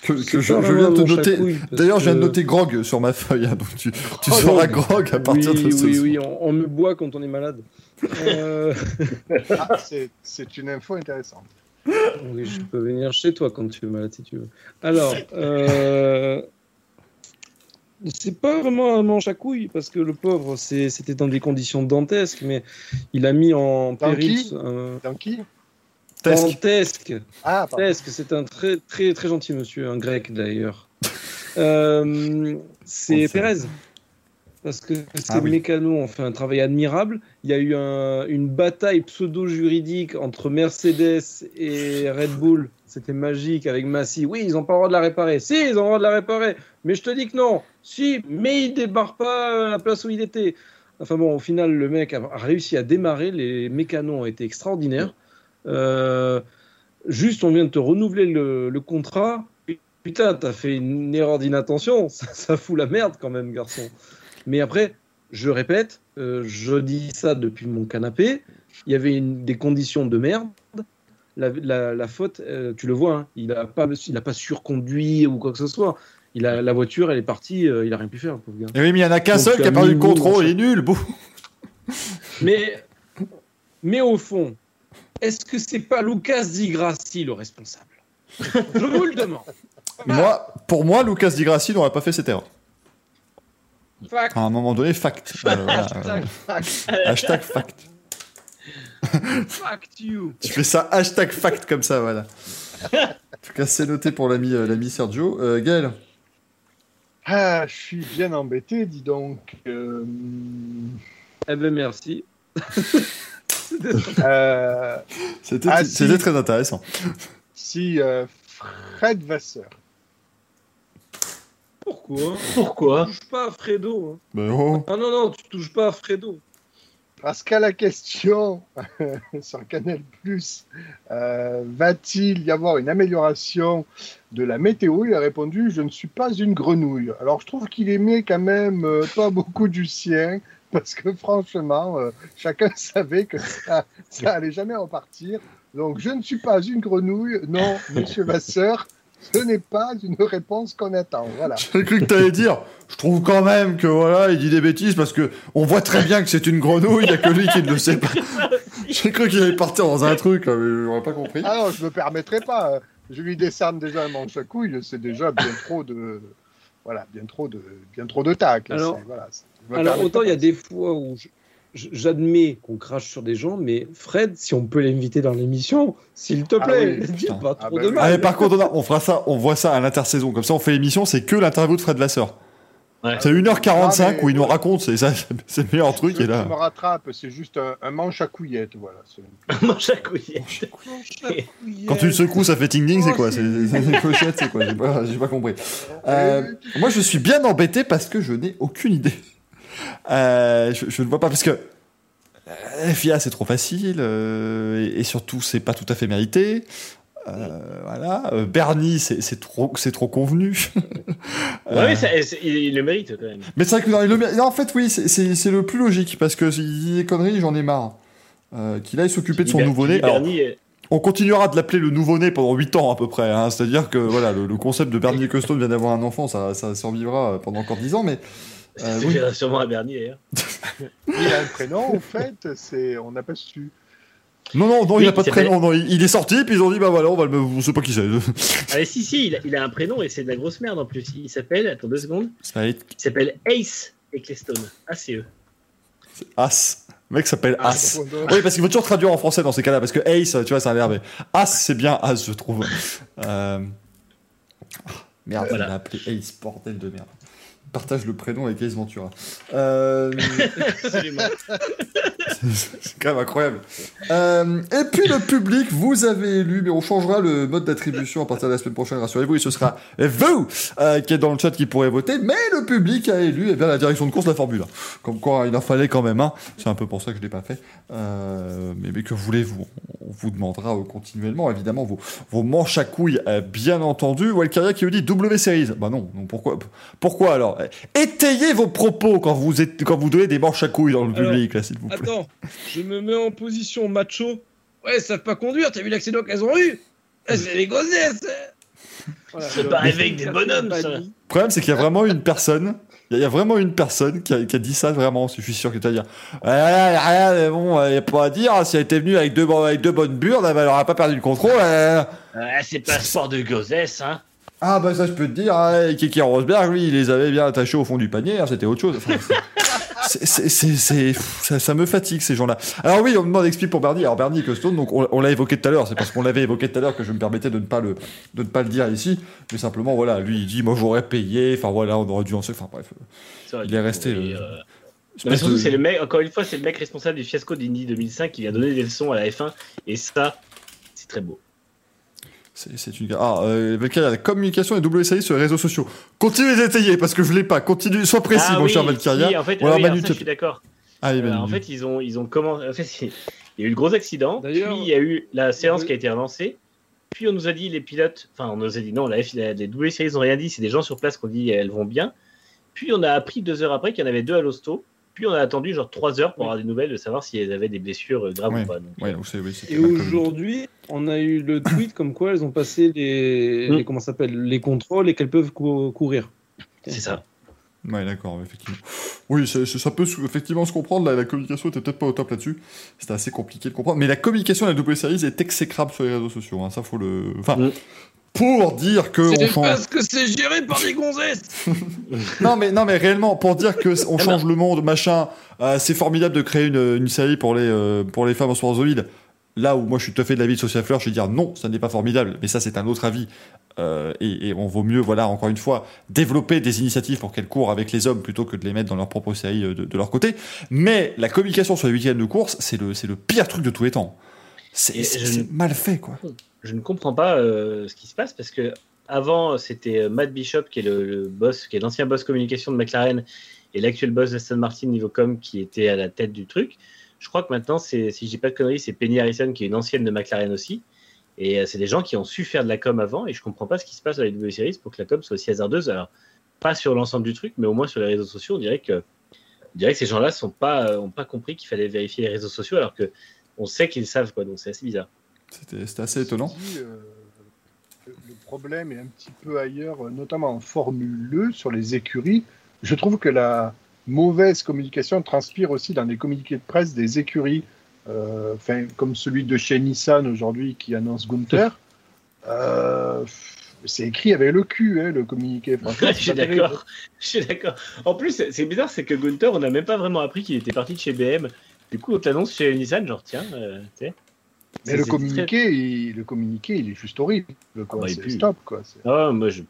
que, que c'est je, pas je viens de te vraiment noter. chacouille, parce D'ailleurs, je viens de noter Grog sur ma feuille, hein, donc tu, tu Oh, seras Grog. Grog à partir oui, de ce oui, soir. oui, on, on me boit quand on est malade. Euh, Ah, c'est- une info intéressante. oui, je peux venir chez toi quand tu es malade si tu veux. Alors, euh, c'est pas vraiment un manche à couilles parce que le pauvre, c'était dans des conditions dantesques, mais il a mis en Dans péril. qui un- Dans qui. Dantesque. Ah, c'est un très très très gentil monsieur, un grec d'ailleurs. Euh, c'est. Pérez. Parce que ces Ah oui. mécanos ont fait un travail admirable. Il y a eu un- une bataille pseudo-juridique entre Mercedes et Red Bull. C'était magique avec Massy. Oui, ils n'ont pas le droit de la réparer. Si, ils ont le droit de la réparer. Mais je te dis que non. Si, mais il débarre pas à la place où il était. Enfin bon, au final, le mec a a réussi à démarrer. Les mécanos ont été extraordinaires. Euh, juste, on vient de te renouveler le, le contrat. Putain, t'as fait une erreur d'inattention. Ça, ça fout la merde quand même, garçon. Mais après, je répète, euh, je dis ça depuis mon canapé. Il y avait une- des conditions de merde. La, la- la faute, euh, tu le vois, hein, il n'a pas, il a pas surconduit ou quoi que ce soit. Il a, la voiture, elle est partie, euh, il a rien pu faire, le pauvre gars. Et oui, mais il y en a qu'un seul qui a perdu le contrôle, il est nul. Bon. Mais, mais au fond, est-ce que c'est pas Lucas Di Grassi le responsable? Je vous le demande. Moi, pour moi, Lucas Di Grassi n'aurait pas fait cette erreur. Fact. À un moment donné, fact. Euh, voilà, Hashtag euh, hashtag fact. fact you. Tu fais ça, hashtag fact comme ça, voilà. En tout cas, c'est noté pour l'ami euh, l'ami Sergio. Euh, Gaël Ah, je suis bien embêté, dis donc. Euh, Eh ben merci. euh, C'était Ah, si. très intéressant. si euh, Fred Vasseur. Pourquoi? Pourquoi? Tu touches pas à Fredo. hein. Ben, oh. Ah non, non, tu touches pas à Fredo. Parce qu'à la question sur Canal euh, va-t-il y avoir une amélioration de la météo? Il a répondu Je ne suis pas une grenouille. Alors je trouve qu'il aimait quand même euh, pas beaucoup du sien, parce que franchement, euh, chacun savait que ça, ça allait jamais repartir. Donc je ne suis pas une grenouille. Non, monsieur Vasseur, ce n'est pas une réponse qu'on attend. Voilà. J'ai cru que t'allais dire. Je trouve quand même que voilà, il dit des bêtises parce que on voit très bien que c'est une grenouille, il y a que lui qui ne le sait pas. J'ai cru qu'il allait partir dans un truc, là, mais j'aurais pas compris. Ah non, je me permettrai pas. Je lui décerne déjà un manche à couilles, c'est déjà bien trop de, voilà, bien trop de, bien trop de tac. là, Alors- c'est- voilà, c'est- je me Alors autant il y a des fois où j'admets qu'on crache sur des gens, mais Fred, si on peut l'inviter dans l'émission, s'il te Ah plaît, oui, dis pas Ah trop bah de mal. Ah, mais par contre, on, a- on fera ça, on voit ça à l'intersaison. Comme ça, on fait l'émission, c'est que l'interview de Fred Vasseur. Ouais. C'est 1h45 Ah, mais- où il nous raconte, c'est ça, c'est le meilleur truc. Je, Et là, je me rattrape, c'est juste un, un manche à couillettes, voilà. c'est- Mange à couillette. quand tu le secoues, ça fait ting ding, c'est quoi? C'est des clochettes, c'est quoi? J'ai pas, pas compris. Euh, moi, je suis bien embêté parce que je n'ai aucune idée. Euh, je, je ne vois pas parce que euh, FIA c'est trop facile euh, et, et surtout c'est pas tout à fait mérité. Euh, voilà, Bernie c'est c'est trop c'est trop convenu. Ouais, ça- il, il le mérite quand même. mais c'est vrai que non, il le non, en fait oui c'est- le plus logique parce que des conneries j'en ai marre. Qu'il aille s'occuper de son nouveau-né. On continuera de l'appeler le nouveau-né pendant 8 ans à peu près. Hein. C'est-à-dire que voilà, le, le concept de Bernie Ecclestone vient d'avoir un enfant, ça, ça survivra pendant encore 10 ans, mais euh, oui. sûrement à Bernie d'ailleurs. Il a un prénom, au fait, c'est, on n'a pas su. Non, non, non, Oui, il a pas de prénom. Non, il, il est sorti, puis ils ont dit, bah voilà, on va le. On sait pas qui c'est. Ah, si, si, il a, il a un prénom et c'est de la grosse merde en plus. Il s'appelle, attends deux secondes, il s'appelle Ace Ecclestone. A-C-E. As. Le mec s'appelle As. Oui, parce qu'il faut toujours traduire en français dans ces cas-là, parce que Ace, tu vois, c'est un verbe. As, c'est bien As, je trouve. Euh... ah, Merde, Voilà. il l'a appelé Ace, bordel de merde. Partage le prénom avec Ace Ventura. Euh... C'est quand même incroyable. Euh, et puis le public, vous avez élu, mais on changera le mode d'attribution à partir de la semaine prochaine, rassurez-vous, et ce sera vous euh, qui êtes dans le chat qui pourrez voter, mais le public a élu eh bien, la direction de course de la Formule 1. Comme quoi, il en fallait quand même un. C'est un peu pour ça que je ne l'ai pas fait. Euh, mais, mais que voulez-vous? On vous demandera continuellement, évidemment, vos, vos manches à couilles, bien entendu. Walcaria qui vous dit W Series. Bah non, non pourquoi, pourquoi alors? Étayez vos propos quand vous, êtes, quand vous donnez des manches à couilles dans le Alors, public, là, s'il vous plaît. Attends, je me mets en position macho. Ouais, ils savent pas conduire, t'as vu l'accident qu'elles ont eu? Eh, C'est des gossesses voilà, C'est pas avec des bonhommes, ça. Le problème, c'est qu'il y a vraiment une personne. Il y a- vraiment une personne qui a, qui a dit ça vraiment. Je suis sûr que tu vas dire. Ouais, ouais, ouais, rien, mais bon, il n'y a pas à dire. Si elle était venue avec deux, bo- avec deux bonnes burnes, elle n'aurait pas perdu le contrôle. Ah, c'est pas sport de gossesse, hein. Ah, bah ça, je peux te dire. hein, Kiki Rosberg, lui, il les avait bien attachés au fond du panier. hein, C'était autre chose. Enfin, c'est- ça, ça me fatigue, ces gens-là. Alors, oui, on me demande d'expliquer pour Bernie. Alors, Bernie Costone, donc on, on l'a évoqué tout à l'heure. C'est parce qu'on l'avait évoqué tout à l'heure que je me permettais de ne pas le, de ne pas le dire ici. Mais simplement, voilà, lui, il dit, moi, j'aurais payé. Enfin, voilà, on aurait dû en se. Enfin, bref. Il est resté, le- euh, Non, mais surtout, de- c'est le mec, encore une fois, c'est le mec responsable du fiasco d'Indy 2005 qui vient donner des leçons à la F1. Et ça, c'est très beau. C'est une. Ah, euh, Valkyria, la communication et WSI sur les réseaux sociaux. Continuez d'étayer parce que je l'ai pas. Continue, sois précis, Ah mon oui, cher Valkyria. oui, en fait, oui, alors Manu, ça, je suis d'accord. Ah, Euh, en fait, ils ont, ils ont commencé. En fait, c'est- Il y a eu le gros accident, puis il y a eu la séance qui a été relancée, puis on nous a dit les pilotes, enfin on nous a dit non, la F, la- les W Series n'ont rien dit, c'est des gens sur place qui ont dit elles vont bien. Puis on a appris deux heures après qu'il y en avait deux à l'hosto. Puis on a attendu genre trois heures pour avoir des nouvelles de savoir si elles avaient des blessures euh, graves Ouais. ou pas. Donc, Ouais, donc c'est- oui, c'était Et aujourd'hui, on a eu le tweet comme quoi elles ont passé les, Mm. les- comment s'appelle les contrôles et qu'elles peuvent cou- courir. c'est ça. Ouais, d'accord, effectivement. Oui, ça peut effectivement se comprendre. La, la communication était peut-être pas au top là-dessus. C'était assez compliqué de comprendre. Mais la communication de la W Series est exécrable sur les réseaux sociaux. hein. Ça, faut le. Enfin, Mm. Pour dire que on change. que c'est géré par des gonzesses. Non, mais non, mais réellement, pour dire que on change le monde, machin. euh, c'est formidable de créer une, une série pour les euh, pour les femmes en sporzoïdes. Là où moi je suis tout à fait de l'avis de Sophia Fleur, je vais dire non, ça n'est pas formidable. Mais ça, c'est un autre avis. Euh, et, et on vaut mieux, voilà, encore une fois, développer des initiatives pour qu'elles courent avec les hommes plutôt que de les mettre dans leur propre série euh, de, de leur côté. Mais la communication sur les week-ends de course, c'est le, c'est le pire truc de tous les temps. C'est mal fait, quoi. Je ne comprends pas euh, ce qui se passe parce que avant c'était euh, Matt Bishop qui est le, boss, qui est l'ancien boss communication de McLaren et l'actuel boss d'Aston Martin niveau com qui était à la tête du truc. Je crois que maintenant si je dis pas de conneries, c'est Penny Harrison qui est une ancienne de McLaren aussi. Et euh, c'est des gens qui ont su faire de la com avant et je comprends pas ce qui se passe avec les W Series pour que la com soit aussi hasardeuse. Alors pas sur l'ensemble du truc, mais au moins sur les réseaux sociaux, on dirait que, on dirait que ces gens-là sont pas, pas compris qu'il fallait vérifier les réseaux sociaux alors que on sait qu'ils savent quoi. Donc c'est assez bizarre. C'était assez étonnant. Dit, euh, le problème est un petit peu ailleurs, euh, notamment en Formule 2, sur les écuries. Je trouve que la mauvaise communication transpire aussi dans les communiqués de presse des écuries, euh, enfin, comme celui de chez Nissan aujourd'hui qui annonce Gunther. Euh, c'est écrit avec le cul, hein, le communiqué. Je suis d'accord. Je suis d'accord. En plus, c'est bizarre, c'est que Gunther, on n'a même pas vraiment appris qu'il était parti de chez BM. Du coup, on te l'annonce chez Nissan, genre tiens, euh, tu sais. Mais le communiqué, il, le communiqué, il est juste horrible. Quoi. bah, il c'est stop, quoi. Ah, moi, je-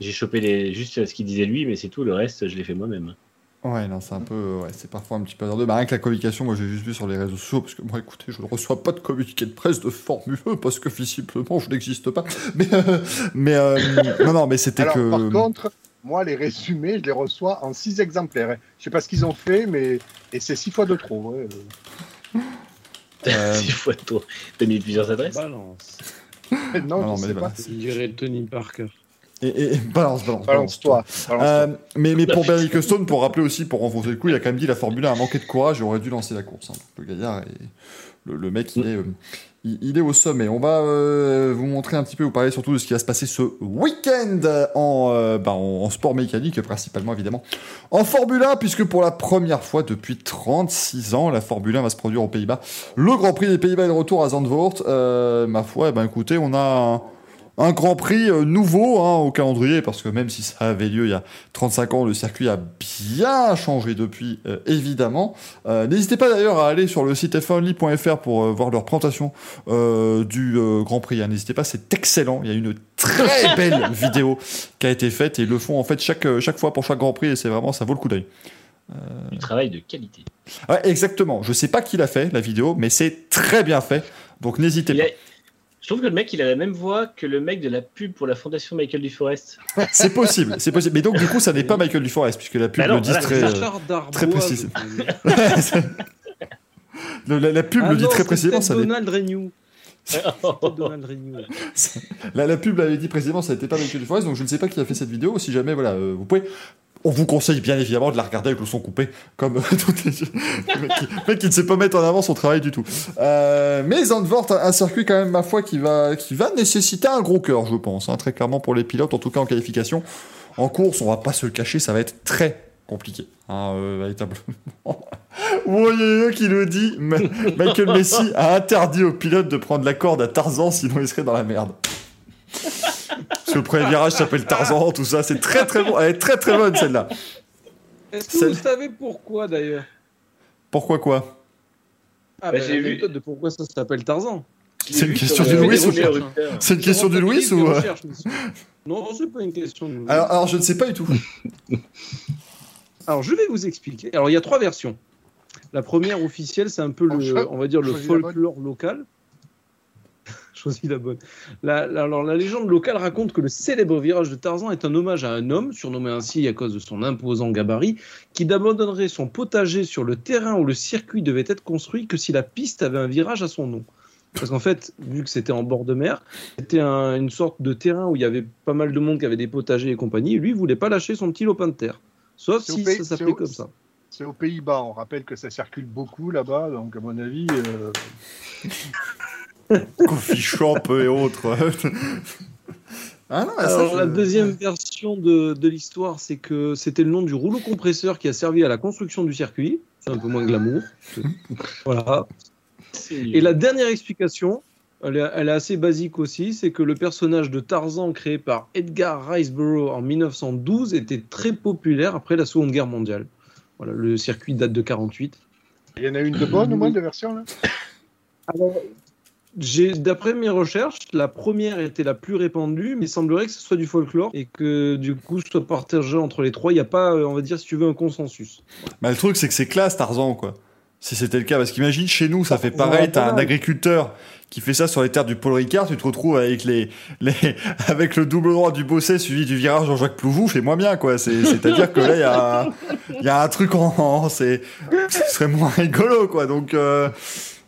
j'ai chopé les... juste ce qu'il disait lui, mais c'est tout. Le reste, je l'ai fait moi-même. Ouais, non, c'est un peu, ouais, c'est parfois un petit peu hasardeux. Bah, rien que la communication, moi j'ai juste vu sur les réseaux sociaux, parce que moi, écoutez, je ne reçois pas de communiqué de presse de Formule 1, parce que visiblement, je n'existe pas. Mais, euh, mais euh, non, non, mais c'était que. par contre, moi, les résumés, je les reçois en six exemplaires. hein. Je sais pas ce qu'ils ont fait, mais et c'est six fois de trop. ouais. Euh, Six fois. T'as mis plusieurs adresses Balance. non, non, je mais sais voilà, pas. Il dirait Tony Parker. Et, et- et balance, balance, balance. Euh, mais, mais pour Bernie Custone, pour rappeler aussi, pour renforcer le coup, il a quand même dit la Formule 1 a manqué de courage et aurait dû lancer la course. hein. Le gaillard, est- le, le mec, il est, euh, il, est au sommet. On va euh, vous montrer un petit peu, vous parler surtout de ce qui va se passer ce week-end en, euh, bah, sport mécanique, principalement évidemment. En Formule 1, puisque pour la première fois depuis 36 ans, la Formule 1 va se produire aux Pays-Bas. Le Grand Prix des Pays-Bas est de retour à Zandvoort. Euh, ma foi, eh ben, écoutez, on a un Grand Prix euh, nouveau hein, au calendrier, parce que même si ça avait lieu il y a 35 ans, le circuit a bien changé depuis, euh, évidemment. Euh, N'hésitez pas d'ailleurs à aller sur le site f1only.fr pour euh, voir leur présentation du Grand Prix. hein. N'hésitez pas, c'est excellent. Il y a une très belle vidéo qui a été faite et ils le font en fait chaque, chaque fois pour chaque Grand Prix et c'est vraiment, ça vaut le coup d'œil. Du travail de qualité. Ouais, exactement. Je sais pas qui l'a fait, la vidéo, mais c'est très bien fait. Donc n'hésitez pas. Je trouve que le mec, il a la même voix que le mec de la pub pour la fondation Michael Duforest. C'est possible, c'est possible. Mais donc du coup, ça n'est pas Michael Duforest puisque la pub Bah non, le dit voilà, très, c'est euh, très précis. la, la pub Ah le dit non, très c'est précisément. Ça n'est- Donald Renew. C'est peut-être Donald Renew. la, la pub l'avait dit précisément, ça n'était pas Michael Duforest. Donc je ne sais pas qui a fait cette vidéo. Si jamais, voilà, euh, vous pouvez. On vous conseille bien évidemment de la regarder avec le son coupé, comme euh, toutes les. le mec qui, ne sait pas mettre en avant son travail du tout. Euh, mais Zandvoort, un, circuit quand même, ma foi, qui va, qui va nécessiter un gros cœur, je pense, hein, très clairement pour les pilotes, en tout cas en qualification. En course, on va pas se le cacher, ça va être très compliqué, hein, euh, véritablement. Voyez qui le dit, Michael Messi a interdit aux pilotes de prendre la corde à Tarzan, sinon ils seraient dans la merde. Parce que le premier virage s'appelle Tarzan, tout ça, c'est très très bon, elle est très très bonne celle-là. Est-ce que Celle- vous savez pourquoi d'ailleurs Pourquoi quoi? Ah, Bah, bah, j'ai vu- méthode de pourquoi ça s'appelle Tarzan. C'est une question du Louis ou-. C'est une question du Louis ou Non, c'est pas une question de Louis. alors, alors, je ne sais pas du tout. Alors, je vais vous expliquer. Alors, il y a trois versions. La première officielle, c'est un peu le, on va dire le folklore local. Choisi la bonne. La, la- alors, la légende locale raconte que le célèbre virage de Tarzan est un hommage à un homme, surnommé ainsi à cause de son imposant gabarit, qui n'abandonnerait son potager sur le terrain où le circuit devait être construit que si la piste avait un virage à son nom. Parce qu'en fait, vu que c'était en bord de mer, c'était un- une sorte de terrain où il y avait pas mal de monde qui avait des potagers et compagnie, et lui, il voulait pas lâcher son petit lopin de terre. Sauf si pays- ça s'appelait comme ça. C'est aux Pays-Bas. On rappelle que ça circule beaucoup là-bas, donc à mon avis. euh, Coffee shop et autres. ah non, ça, Alors, je- la deuxième version de, de l'histoire, c'est que c'était le nom du rouleau compresseur qui a servi à la construction du circuit. C'est un peu moins glamour. voilà. Et la dernière explication, elle est, elle est assez basique aussi, c'est que le personnage de Tarzan créé par Edgar Riceborough en 1912 était très populaire après la Seconde Guerre mondiale. Voilà, le circuit date de 48. Il y en a une de bonne au moins de version là Alors, d'après mes recherches, la première était la plus répandue, mais il semblerait que ce soit du folklore et que du coup, ce soit partagé entre les trois. Il n'y a pas, euh, on va dire, si tu veux, un consensus. Bah, le truc, c'est que c'est classe, Tarzan, quoi. Si c'était le cas, parce qu'imagine chez nous, ça fait pareil, t'as un agriculteur qui fait ça sur les terres du Paul Ricard, tu te retrouves avec les, les, avec le double droit du Bosset suivi du virage Jean-Jacques Plouvou, fais moins bien, quoi. C'est, c'est-à-dire que là, il y a, il y a un truc en, en- c'est, ce serait moins rigolo, quoi. Donc, euh,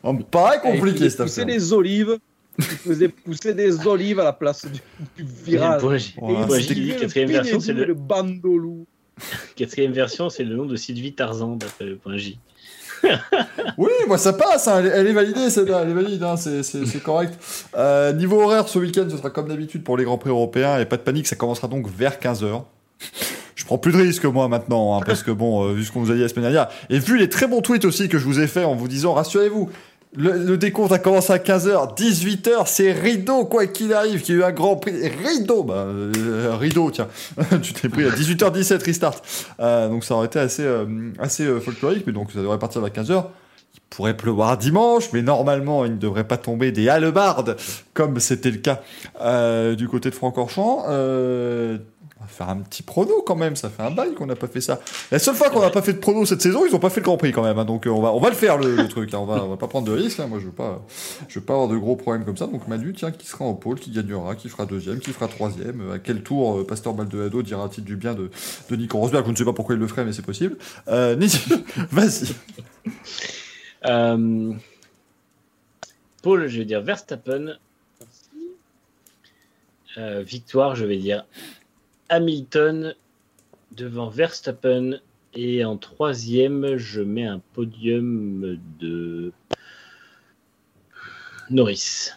on me paraît compliqué, cette pousser affaire. des olives. Il faisait pousser des olives à la place du, du virage. Ouais, quatrième version, c'est le- bandolou. Quatrième version, c'est le nom de Sylvie Tarzan, d'après le point J. Oui, moi ça passe, hein, elle, est- validée celle-là, elle est valide, hein, c'est, c'est, c'est correct. Euh, niveau horaire, ce week-end, ce sera comme d'habitude pour les Grands Prix européens, et pas de panique, ça commencera donc vers 15h. Je prends plus de risques moi maintenant, hein, parce que bon, euh, vu ce qu'on vous a dit la semaine dernière, et vu les très bons tweets aussi que je vous ai fait en vous disant, rassurez-vous, le, le décompte a commencé à 15h, 18h, c'est rideau quoi qu'il arrive, qu'il y a eu un grand prix, rideau, bah, euh, rideau, tiens, tu t'es pris à 18h17 restart, Euh, donc ça aurait été assez, euh, assez euh, folklorique, mais donc ça devrait partir vers 15h. Il pourrait pleuvoir dimanche, mais normalement il ne devrait pas tomber des hallebardes, comme c'était le cas euh, du côté de Francorchamps. Faire un petit prono quand même, ça fait un bail qu'on n'a pas fait ça. La seule fois qu'on n'a pas fait de prono cette saison, ils ont pas fait le Grand Prix quand même, hein, donc euh, on va, le faire le, truc, on, va, va pas prendre de risques, hein, moi je veux pas, veux pas avoir de gros problèmes comme ça, donc Manu, tiens, qui sera en pôle, qui gagnera, qui fera deuxième, qui fera troisième, euh, à quel tour euh, Pasteur Baldehado dira-t-il du bien de, Nico Rosberg, je ne sais pas pourquoi il le ferait, mais c'est possible. Euh, vas-y. Euh, Paul, je vais dire Verstappen. Euh, victoire, je vais dire Hamilton devant Verstappen. Et en troisième, je mets un podium de Norris.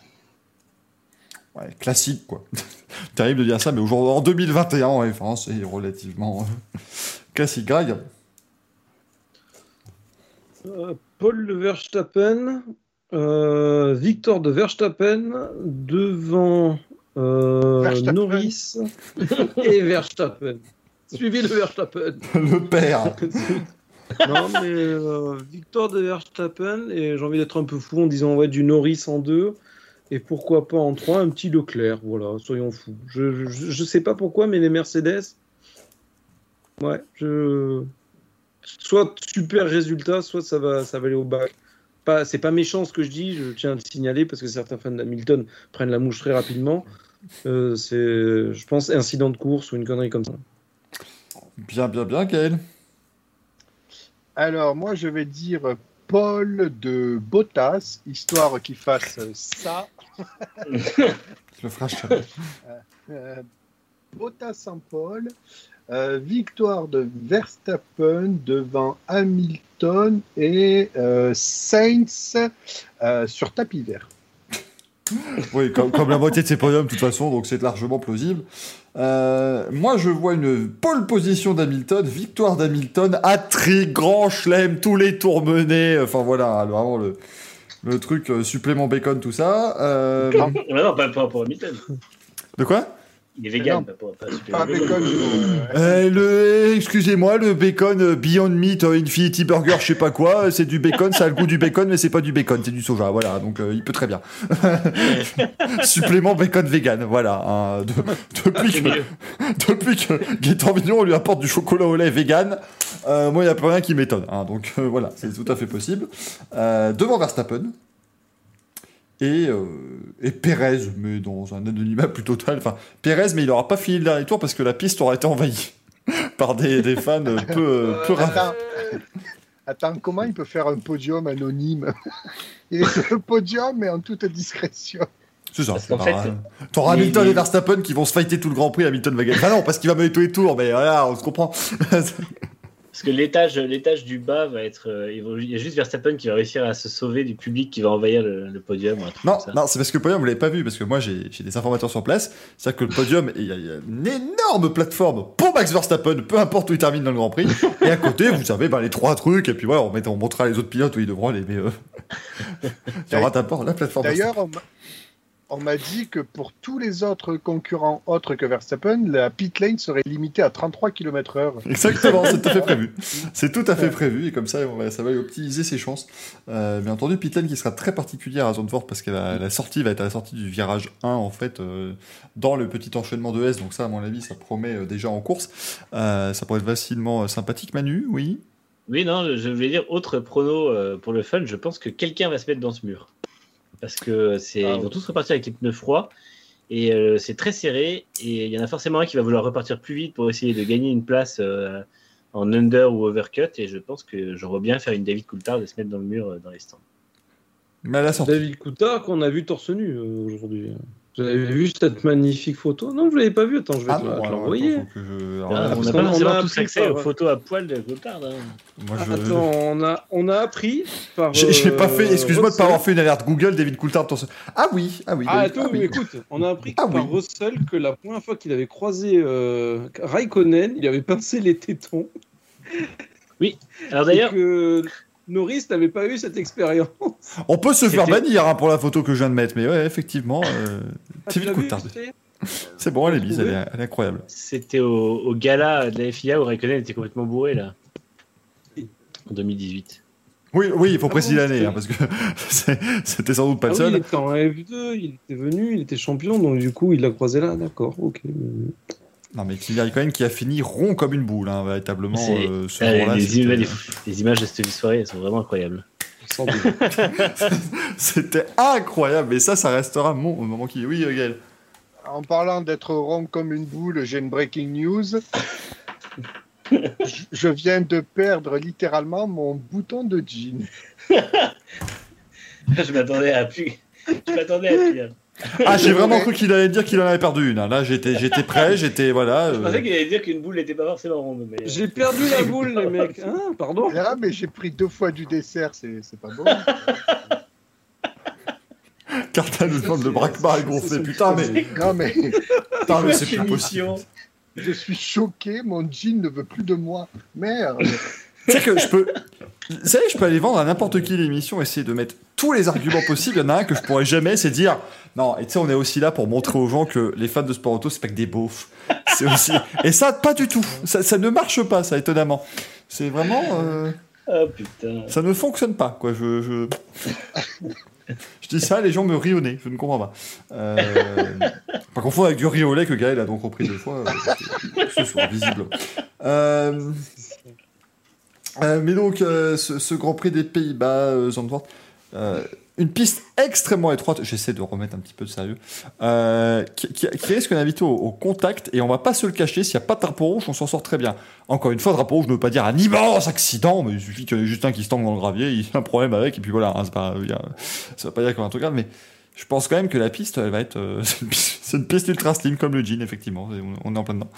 Ouais, classique, quoi. Terrible de dire ça, mais aujourd'hui, en 2021, en F1, c'est relativement euh, classique. Greg Euh, Paul de Verstappen, euh, Victor de Verstappen devant. Norris et Verstappen. Suivi de Verstappen. le père. non, mais euh, Victor de Verstappen, et j'ai envie d'être un peu fou en disant ouais, du Norris en deux, et pourquoi pas en trois, un petit Leclerc, voilà, soyons fous. Je, je, je sais pas pourquoi, mais les Mercedes, ouais, je. Soit super résultat, soit ça va, ça va aller au bac. Pas, c'est pas méchant ce que je dis, je tiens à le signaler parce que certains fans d'Hamilton prennent la mouche très rapidement. Euh, c'est, je pense, incident de course ou une connerie comme ça. Bien, bien, bien, Gaël. Alors, moi, je vais dire Paul de Bottas, histoire qu'il fasse ça. Je le ferai jamais. Euh, Bottas en Paul. Euh, victoire de Verstappen devant Hamilton et euh, Sainz euh, sur tapis vert. Oui, comme, comme la moitié de ses podiums, de toute façon, donc c'est largement plausible. Euh, moi, je vois une pole position d'Hamilton, victoire d'Hamilton, hat-trick, grand chelem, tous les tours menés. Enfin voilà, vraiment le, le truc euh, supplément bacon, tout ça. Euh, Non. Non, pas, pas pour Hamilton. de quoi? Il est vegan, pas Pas bacon, euh, le, excusez-moi, le bacon euh, Beyond Meat euh, Infinity Burger, je sais pas quoi, c'est du bacon, ça a le goût du bacon, mais c'est pas du bacon, c'est du soja, voilà, donc euh, il peut très bien. Supplément bacon vegan, voilà. hein, de- depuis, que, depuis que Gaëtan Vignon lui apporte du chocolat au lait vegan, euh, moi il n'y a plus rien qui m'étonne, hein, donc euh, voilà, c'est tout à fait possible. Euh, devant Verstappen, et, euh, et Pérez, mais dans un anonymat plus total. Enfin, Pérez, mais il n'aura pas fini le dernier tour parce que la piste aura été envahie par des, des fans peu, peu ravis. Attends. Attends, comment il peut faire un podium anonyme Il est sur le podium, mais en toute discrétion. C'est ça. Parce pas- fait, T'auras Hamilton les- et Verstappen qui vont se fighter tout le Grand Prix. Hamilton va gagner. Enfin non, parce qu'il va mener tous les tours, mais voilà, on se comprend. Parce que l'étage, l'étage du bas va être. euh, il y a juste Verstappen qui va réussir à se sauver du public qui va envahir le, le podium. ou un truc Non, comme ça. non, c'est parce que le podium, vous l'avez pas vu, parce que moi, j'ai j'ai des informateurs sur place. C'est-à-dire que le podium, il y, a il y a une énorme plateforme pour Max Verstappen, peu importe où il termine dans le Grand Prix. Et à côté, vous avez ben, les trois trucs, et puis voilà, on, met- on montrera les autres pilotes où ils devront aller. Mais euh... il y aura d'abord la plateforme. D'ailleurs, on m'a- dit que pour tous les autres concurrents autres que Verstappen, la pit lane serait limitée à 33 km/h. Exactement, c'est tout à fait prévu. C'est tout à fait prévu, et comme ça, on va- ça va optimiser ses chances. Euh, bien entendu, Pitlen qui sera très particulière à Zandvoort, parce que la, la sortie va être à la sortie du virage 1, en fait, euh, dans le petit enchaînement de S. Donc ça, à mon avis, ça promet euh, déjà en course. Euh, ça pourrait être facilement euh, sympathique, Manu, oui? Oui, non, je voulais dire autre prono euh, pour le fun. Je pense que quelqu'un va se mettre dans ce mur. Parce que c'est, Ah ils vont tous repartir avec les pneus froids. Et euh, c'est très serré. Et il y en a forcément un qui va vouloir repartir plus vite pour essayer de gagner une place euh, en under ou overcut. Et je pense que je vois bien faire une David Coulthard et se mettre dans le mur euh, dans les stands. Mais à la sortie. David Coutard qu'on a vu torse nu euh, aujourd'hui. Vous avez vu cette magnifique photo? Non, vous l'avez pas vu. Attends, je vais Ah te alors, l'envoyer. je- alors, Ah, là, on n'a pas forcément tous appris accès aux photos à poil de Coulthard. hein. moi, je- Attends, on a, on a appris par. J'ai j'ai pas euh, fait, excuse-moi de pas avoir fait une alerte Google, David Coulthard. ton- Ah oui, ah oui. Ah, David- attends, ah oui. écoute, on a appris Ah par oui. Russell que la première fois qu'il avait croisé euh, Raikkonen, il avait pincé les tétons. Alors Et d'ailleurs, que Norris n'avait pas eu cette expérience. On peut se faire bannir hein, pour la photo que je viens de mettre, mais ouais, effectivement, euh, Ah, C'est bon, elle est mise, elle est, elle est incroyable. c'était au, au gala de la FIA où Raikkonen était complètement bourré là. En 2018. Oui, oui, il faut Ah préciser bon, l'année, c'est- hein, parce que c'est- c'était sans doute pas Ah le oui, il seul. était en F2, il était venu, il était champion, donc du coup il l'a croisé là, d'accord, ok. Non, mais Kimi Raikkonen qui a fini rond comme une boule, hein, véritablement. Euh, ce Ah, jour-là, les, images, les- les images de cette soirée elles sont vraiment incroyables. C'était incroyable, et ça, ça restera mon au moment qui. Oui, euh, Gaël. En parlant d'être rond comme une boule, j'ai une breaking news. Je- Je viens de perdre littéralement mon bouton de jean. je m'attendais à plus. Je m'attendais à pire. Ah, j'ai vraiment cru qu'il allait dire qu'il en avait perdu une. hein. Là, j'étais, j'étais prêt, j'étais voilà. Je euh, pensais qu'il allait dire qu'une boule n'était pas forcément ronde. Mais... J'ai perdu la boule, les mecs. Hein, pardon Ah, mais j'ai pris deux fois du dessert, c'est c'est pas bon. Carta nous demande le braquemar est gonflé. Putain, mais, Non, mais putain, mais c'est plus possible. je suis choqué, mon jean ne veut plus de moi. Merde. Tu sais que je peux. Vous savez, je peux aller vendre à n'importe qui l'émission, essayer de mettre tous les arguments possibles. Il y en a un que je pourrais jamais, c'est dire non. Et tu sais, on est aussi là pour montrer aux gens que les fans de sport auto, c'est pas que des beaufs. C'est aussi. Et ça, pas du tout. Ça, ça ne marche pas, ça, étonnamment. C'est vraiment. euh, Oh putain. Ça ne fonctionne pas, quoi. Je. je... Je dis ça, les gens me rient au nez, je ne comprends pas. Euh... Pas confondre avec du riz au lait que Gaël a donc repris deux fois. euh, Ce soit visible. Euh... euh, mais donc, euh, ce, Grand Prix des Pays-Bas, euh, Zandvoort, une piste extrêmement étroite, j'essaie de remettre un petit peu de sérieux, qui, qui- qui risque d'inviter au, au contact, et on va pas se le cacher, s'il n'y a pas de drapeau rouge, on s'en sort très bien. Encore une fois, drapeau rouge ne veut pas dire un immense accident, mais il suffit qu'il y en ait juste un qui se tangue dans le gravier, il y a un problème avec, et puis voilà, hein, y ça va pas dire comme un truc grave, mais je pense quand même que la piste, elle va être, c'est une piste- ultra slim comme le jean, effectivement, on- est en plein dedans.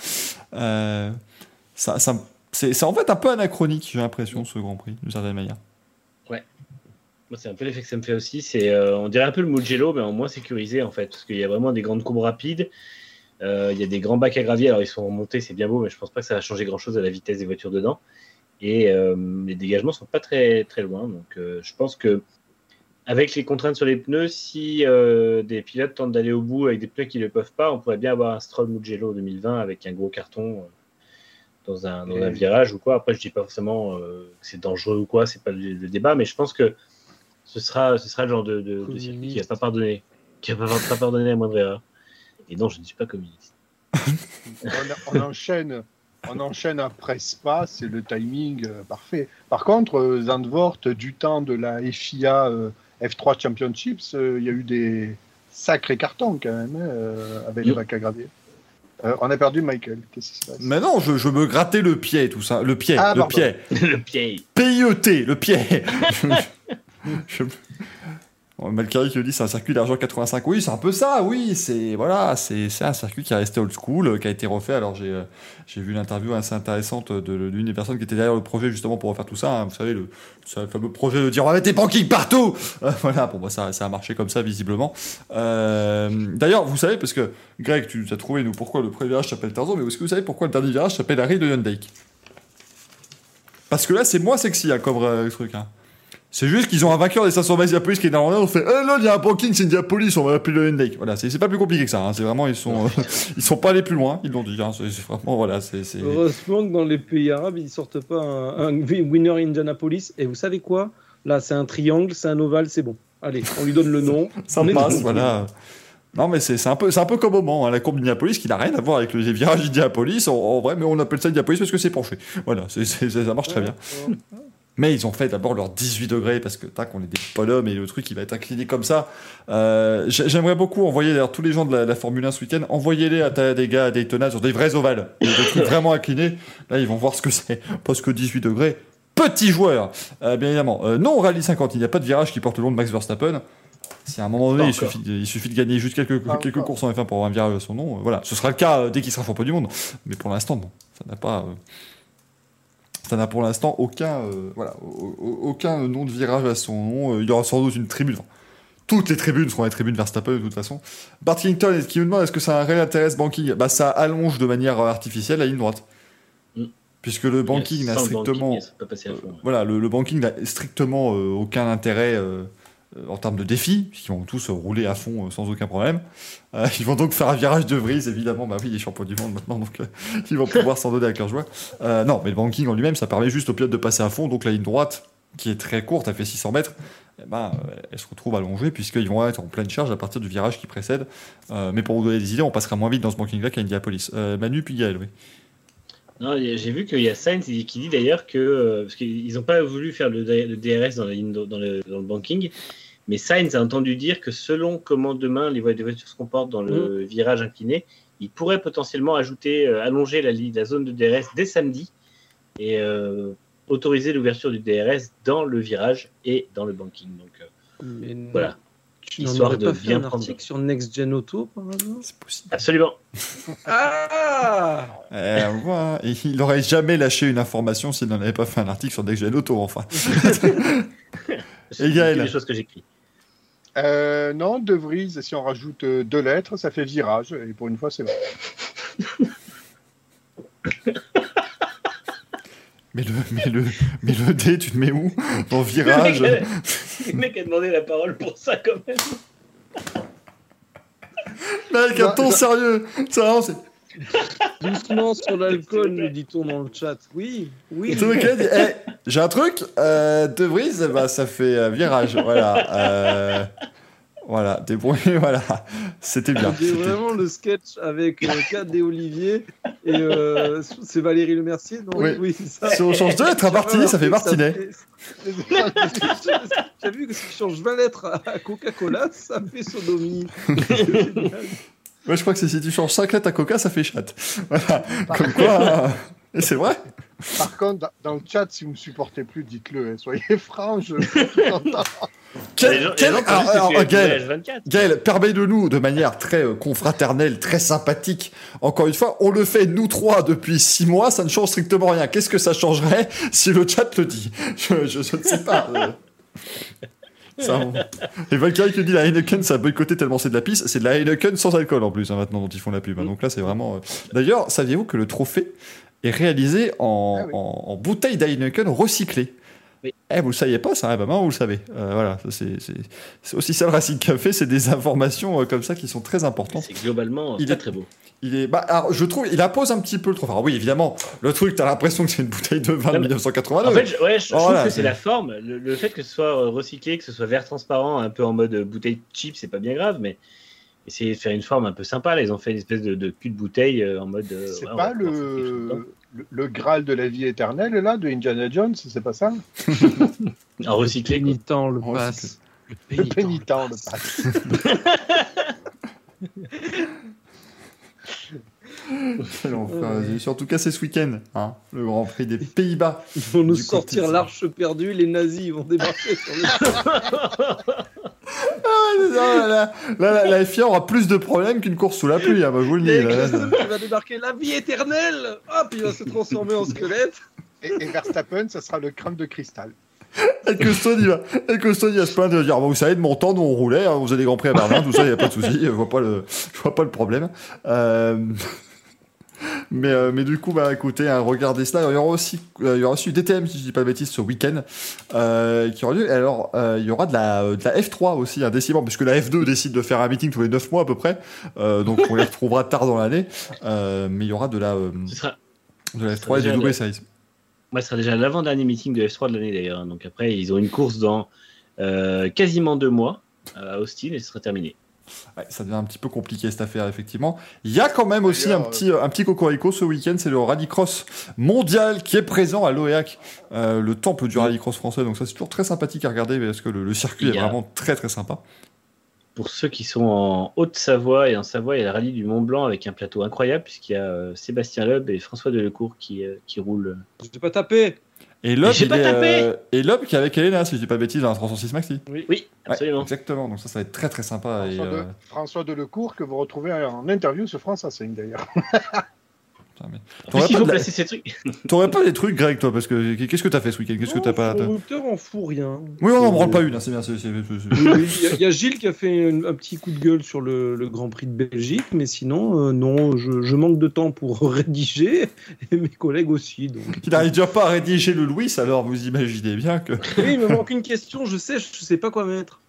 Ça, ça, c'est en fait un peu anachronique, j'ai l'impression, ce Grand Prix, d'une certaine manière. Moi, c'est un peu l'effet que ça me fait aussi. C'est, euh, on dirait un peu le Mugello, mais en moins sécurisé en fait, parce qu'il y a vraiment des grandes courbes rapides. Euh, il y a des grands bacs à gravier. Alors ils sont remontés, c'est bien beau, mais je pense pas que ça va changer grand chose à la vitesse des voitures dedans. Et euh, les dégagements sont pas très très loin. Donc je pense que avec les contraintes sur les pneus, si des pilotes tentent d'aller au bout avec des pneus qui ne le peuvent pas, on pourrait bien avoir un Stroll Mugello 2020 avec un gros carton dans un, dans un Et- virage ou quoi. Après, je dis pas forcément euh, que c'est dangereux ou quoi, c'est pas le, le débat, mais je pense que ce sera, ce sera le genre de, de, de circuit qui va pas pardonner, qui va pas, pas pardonner la moindre erreur. Et non, je ne suis pas communiste. on, on enchaîne, on enchaîne après Spa, c'est le timing euh, parfait. Par contre, euh, Zandvoort, du temps de la FIA euh, F3 Championships, euh, il y a eu des sacrés cartons quand même hein, euh, avec les Mm. bacs à gravier. Euh, on a perdu Michael. Qu'est-ce qui se passe? Mais non, je, je me grattais le pied, tout ça. Le pied, Ah, le pardon. pied. le pied. PIET, le pied. je... Bon, Malkari qui le dit, c'est un circuit d'argent 85. Oui, c'est un peu ça, oui. C'est voilà, c'est un circuit qui est resté old school, euh, qui a été refait. Alors j'ai euh, vu l'interview assez intéressante l'une des personnes qui était derrière le projet justement pour refaire tout ça. hein. Vous savez, le, fameux projet de dire on va mettre des banquilles partout. Euh, voilà, bon, bah, ça, ça a marché comme ça visiblement. D'ailleurs, vous savez, parce que Greg, tu as trouvé nous pourquoi le premier virage s'appelle Tarzan, mais est-ce que vous savez pourquoi le dernier virage s'appelle Harry de Hyundai? Parce que là, c'est moins sexy hein, comme euh, truc. Hein. C'est juste qu'ils ont un vainqueur des 500 miles Indianapolis qui est néerlandais. On fait, eh là, il y a un banking, c'est Indianapolis, on va l'appeler le Hyundai. Voilà, c'est pas plus compliqué que ça. Hein. C'est vraiment, ils sont, euh, ils sont pas allés plus loin. Ils l'ont dit. Hein. C'est vraiment, voilà, c'est. Heureusement que dans les pays arabes, ils sortent pas un, un winner Indianapolis. Et vous savez quoi? Là, c'est un triangle, c'est un ovale, c'est bon. Allez, on lui donne le nom. Ça passe, dans- voilà. Non, mais c'est un, peu- un peu comme au Mans, hein, la courbe d'Indianapolis, qui n'a rien à voir avec le virage d'Indianapolis. En, en vrai, mais on appelle ça Indianapolis parce que c'est penché. Voilà, ça marche très bien. Mais ils ont fait d'abord leurs 18 degrés parce que tac, on est des bonhommes et le truc il va être incliné comme ça. Euh, j'ai- J'aimerais beaucoup envoyer d'ailleurs tous les gens de la, la Formule 1 ce week-end, envoyez-les à des gars à Daytona sur des vrais ovales, des, trucs vraiment inclinés. Là, ils vont voir ce que c'est parce que 18 degrés. Petit joueur, Euh, bien évidemment. Euh, non, rallye 50, il n'y a pas de virage qui porte le nom de Max Verstappen. Si à un moment donné, il suffit, de, il suffit de gagner juste quelques, Pas quelques encore. courses en F1 pour avoir un virage à son nom, euh, voilà, ce sera le cas dès qu'il sera champion du monde. Mais pour l'instant, non. Ça n'a pas. Ça n'a pour l'instant aucun, euh, voilà, au- au- aucun nom de virage à son nom. Euh, Il y aura sans doute une tribune. enfin, toutes les tribunes seront les tribunes Verstappen de toute façon. Bart Kington qui me demande est-ce que ça a un réel intérêt ce banking? Bah ça allonge de manière euh, artificielle la ligne droite. Mm. Puisque le banking n'a strictement, banking, à fond. voilà, le, le banking n'a strictement euh, aucun intérêt euh, en termes de défi, puisqu'ils vont tous euh, rouler à fond euh, sans aucun problème. Euh, ils vont donc faire un virage de brise, évidemment. Bah oui, il est champion du monde maintenant, donc euh, ils vont pouvoir s'en donner à cœur joie. Euh, non, mais le banking en lui-même, ça permet juste au pilote de passer à fond. Donc la ligne droite, qui est très courte, elle fait 600 mètres, eh ben, euh, elle se retrouve allongée, puisqu'ils vont être en pleine charge à partir du virage qui précède. Euh, mais pour vous donner des idées, on passera moins vite dans ce banking-là qu'à Indianapolis. Euh, Manu, puis Gaël, oui. Non, j'ai vu qu'il y a Sainz qui qui dit d'ailleurs que euh, parce qu'ils n'ont pas voulu faire le, DRS dans, la ligne dans le banking, mais Sainz a entendu dire que selon comment demain les voitures se comportent dans le virage incliné, il pourrait potentiellement ajouter, euh, allonger la, zone de DRS dès samedi et euh, autoriser l'ouverture du DRS dans le virage et dans le banking. Donc euh, voilà, Histoire de pas fait bien un prendre- article sur Next Gen Auto par hasard C'est possible. absolument. Ah Euh, voilà. Et il n'aurait jamais lâché une information s'il n'en avait pas fait un article sur Next Gen Auto, enfin. C'est Gaël les choses que j'écris. Euh, non, De Vries, si on rajoute euh, deux lettres, ça fait virage. Et pour une fois, c'est vrai. Mais le, mais le, mais le dé, tu te mets où? Dans virage? Le mec, a- le mec a demandé la parole pour ça quand même. Mec, un ton sérieux Ça, c'est. Doucement sur l'alcool, nous dit-on dans le chat. Oui, oui. Dit, Eh, j'ai un truc, euh, De Vries, bah, ça fait euh, virage, voilà. Euh, voilà, débrouillé, voilà. C'était bien. C'est c'était- vraiment le sketch avec euh, Kat et Olivier et euh, c'est Valérie Le Mercier, non? Oui. ça. Si on change de lettre à Martini, ça fait Martinet. J'ai vu que si tu changes 20 lettres à Coca-Cola, ça fait sodomie. Moi, je crois que si tu changes 5 lettres à Coca, ça fait chatte. Voilà. Comme quoi. euh, Et c'est vrai Par contre, dans- le chat, si vous ne me supportez plus, dites-le. hein. Soyez francs. Je... Quel- quel- alors, Gaël, H24. Gaël, permets-le-nous de manière très euh, confraternelle, très sympathique. Encore une fois, on le fait nous trois depuis six mois, ça ne change strictement rien. Qu'est-ce que ça changerait si le chat le dit? Je, je- je ne sais pas. euh. Ça, on- Et Valkyrie qui dit la Heineken, ça a boycotté tellement c'est de la pisse. C'est de la Heineken sans alcool en plus, hein, maintenant, dont ils font la pub. hein. Donc là, c'est vraiment. euh, D'ailleurs, saviez-vous que le trophée est réalisé en, Ah oui. en, en bouteille d'Heineken recyclée Oui. Eh, vous le saviez pas, ça, eh ben, vous le savez. Euh, voilà, c'est aussi ça le Racing Café, c'est des informations euh, comme ça qui sont très importantes. C'est globalement Il très est- très beau. Il est, bah, alors, je trouve, il impose un petit peu le trophée. Alors oui, évidemment, le truc, t'as l'impression que c'est une bouteille de vin de Non, mais- 1989. En fait, je, ouais, je, je Oh, trouve que c'est- la forme. Le, le fait que ce soit euh, recyclé, que ce soit vert transparent, un peu en mode euh, bouteille cheap, c'est pas bien grave, mais essayer de faire une forme un peu sympa. Là, ils ont fait une espèce de, de cul de bouteille euh, en mode. euh, C'est ouais, pas le... le, le Graal de la vie éternelle, là, de Indiana Jones, c'est pas ça? En recyclé, quoi. Pénitent, le passe. Le pénitent de Pâques. Quel enfer, vas-y. En tout cas, c'est ce week-end, hein, le Grand Prix des Pays-Bas. Ils vont nous sortir l'arche perdue, les nazis ils vont débarquer sur le. Là, là, là, là, la FIA aura plus de problèmes qu'une course sous la pluie, hein, bah, je vous le dis. Qui va débarquer la vie éternelle Hop, il va se transformer en squelette Et, et Verstappen, ça sera le crâne de cristal. Et que Stone, il va, et que Stone, il va se plaindre de dire, Bon, vous savez, de mon temps, nous, on roulait, hein, on faisait des grands prix à Berlin, tout ça, il n'y a pas de souci, je vois pas le, je vois pas le problème. Euh, mais, euh, mais du coup, bah, écoutez, hein, regardez cela. Il y aura aussi, euh, il y aura aussi DTM, si je dis pas de bêtises, ce week-end, euh, qui aura lieu. Et alors, euh, il y aura de la, euh, de la F3 aussi, hein, décidément, puisque la F2 décide de faire un meeting tous les 9 mois à peu près. Donc, on les retrouvera tard dans l'année. Mais il y aura de la, euh, Ce sera, de la F3 et du le- double series. moi, ce sera déjà l'avant-dernier meeting de F3 de l'année d'ailleurs. hein. Donc après, ils ont une course dans quasiment deux mois à Austin et ce sera terminé. Ouais, ça devient un petit peu compliqué cette affaire, effectivement. Il y a quand même aussi un petit, un petit cocorico ce week-end, c'est le rallycross mondial qui est présent à l'OEAC, euh, le temple du rallycross français. Donc ça, c'est toujours très sympathique à regarder parce que le, le circuit est vraiment très très sympa? Pour ceux qui sont en Haute-Savoie et en Savoie, il y a le rallye du Mont Blanc avec un plateau incroyable puisqu'il y a euh, Sébastien Loeb et François Delecourt qui, euh, qui roulent. Je t'ai pas tapé Et il est, tapé euh, et qui est avec Elena, si je dis pas de bêtises, dans la 306 Maxi. Oui, Ouais, absolument. exactement. Donc ça, ça va être très très sympa. Et, François, euh, de, François Delecourt, que vous retrouvez en interview sur France 5 d'ailleurs. putain, mais- En T'aurais pas faut de la- placer ces trucs. T'aurais pas des trucs, Greg, toi Parce que qu'est-ce que t'as fait ce week-end? Qu'est-ce que t'as pas Mon routeur en fout rien. Oui, on n'en branle pas une. hein, c'est bien. c'est- c'est- c'est- Il y, a- il y a Gilles qui a fait un, un petit coup de gueule sur le, le Grand Prix de Belgique, mais sinon, euh, non, je, je manque de temps pour rédiger, et mes collègues aussi. Donc. Il n'arrive déjà pas à rédiger le Louis, alors vous imaginez bien que. Oui, il me manque une question, je sais, je sais pas quoi mettre.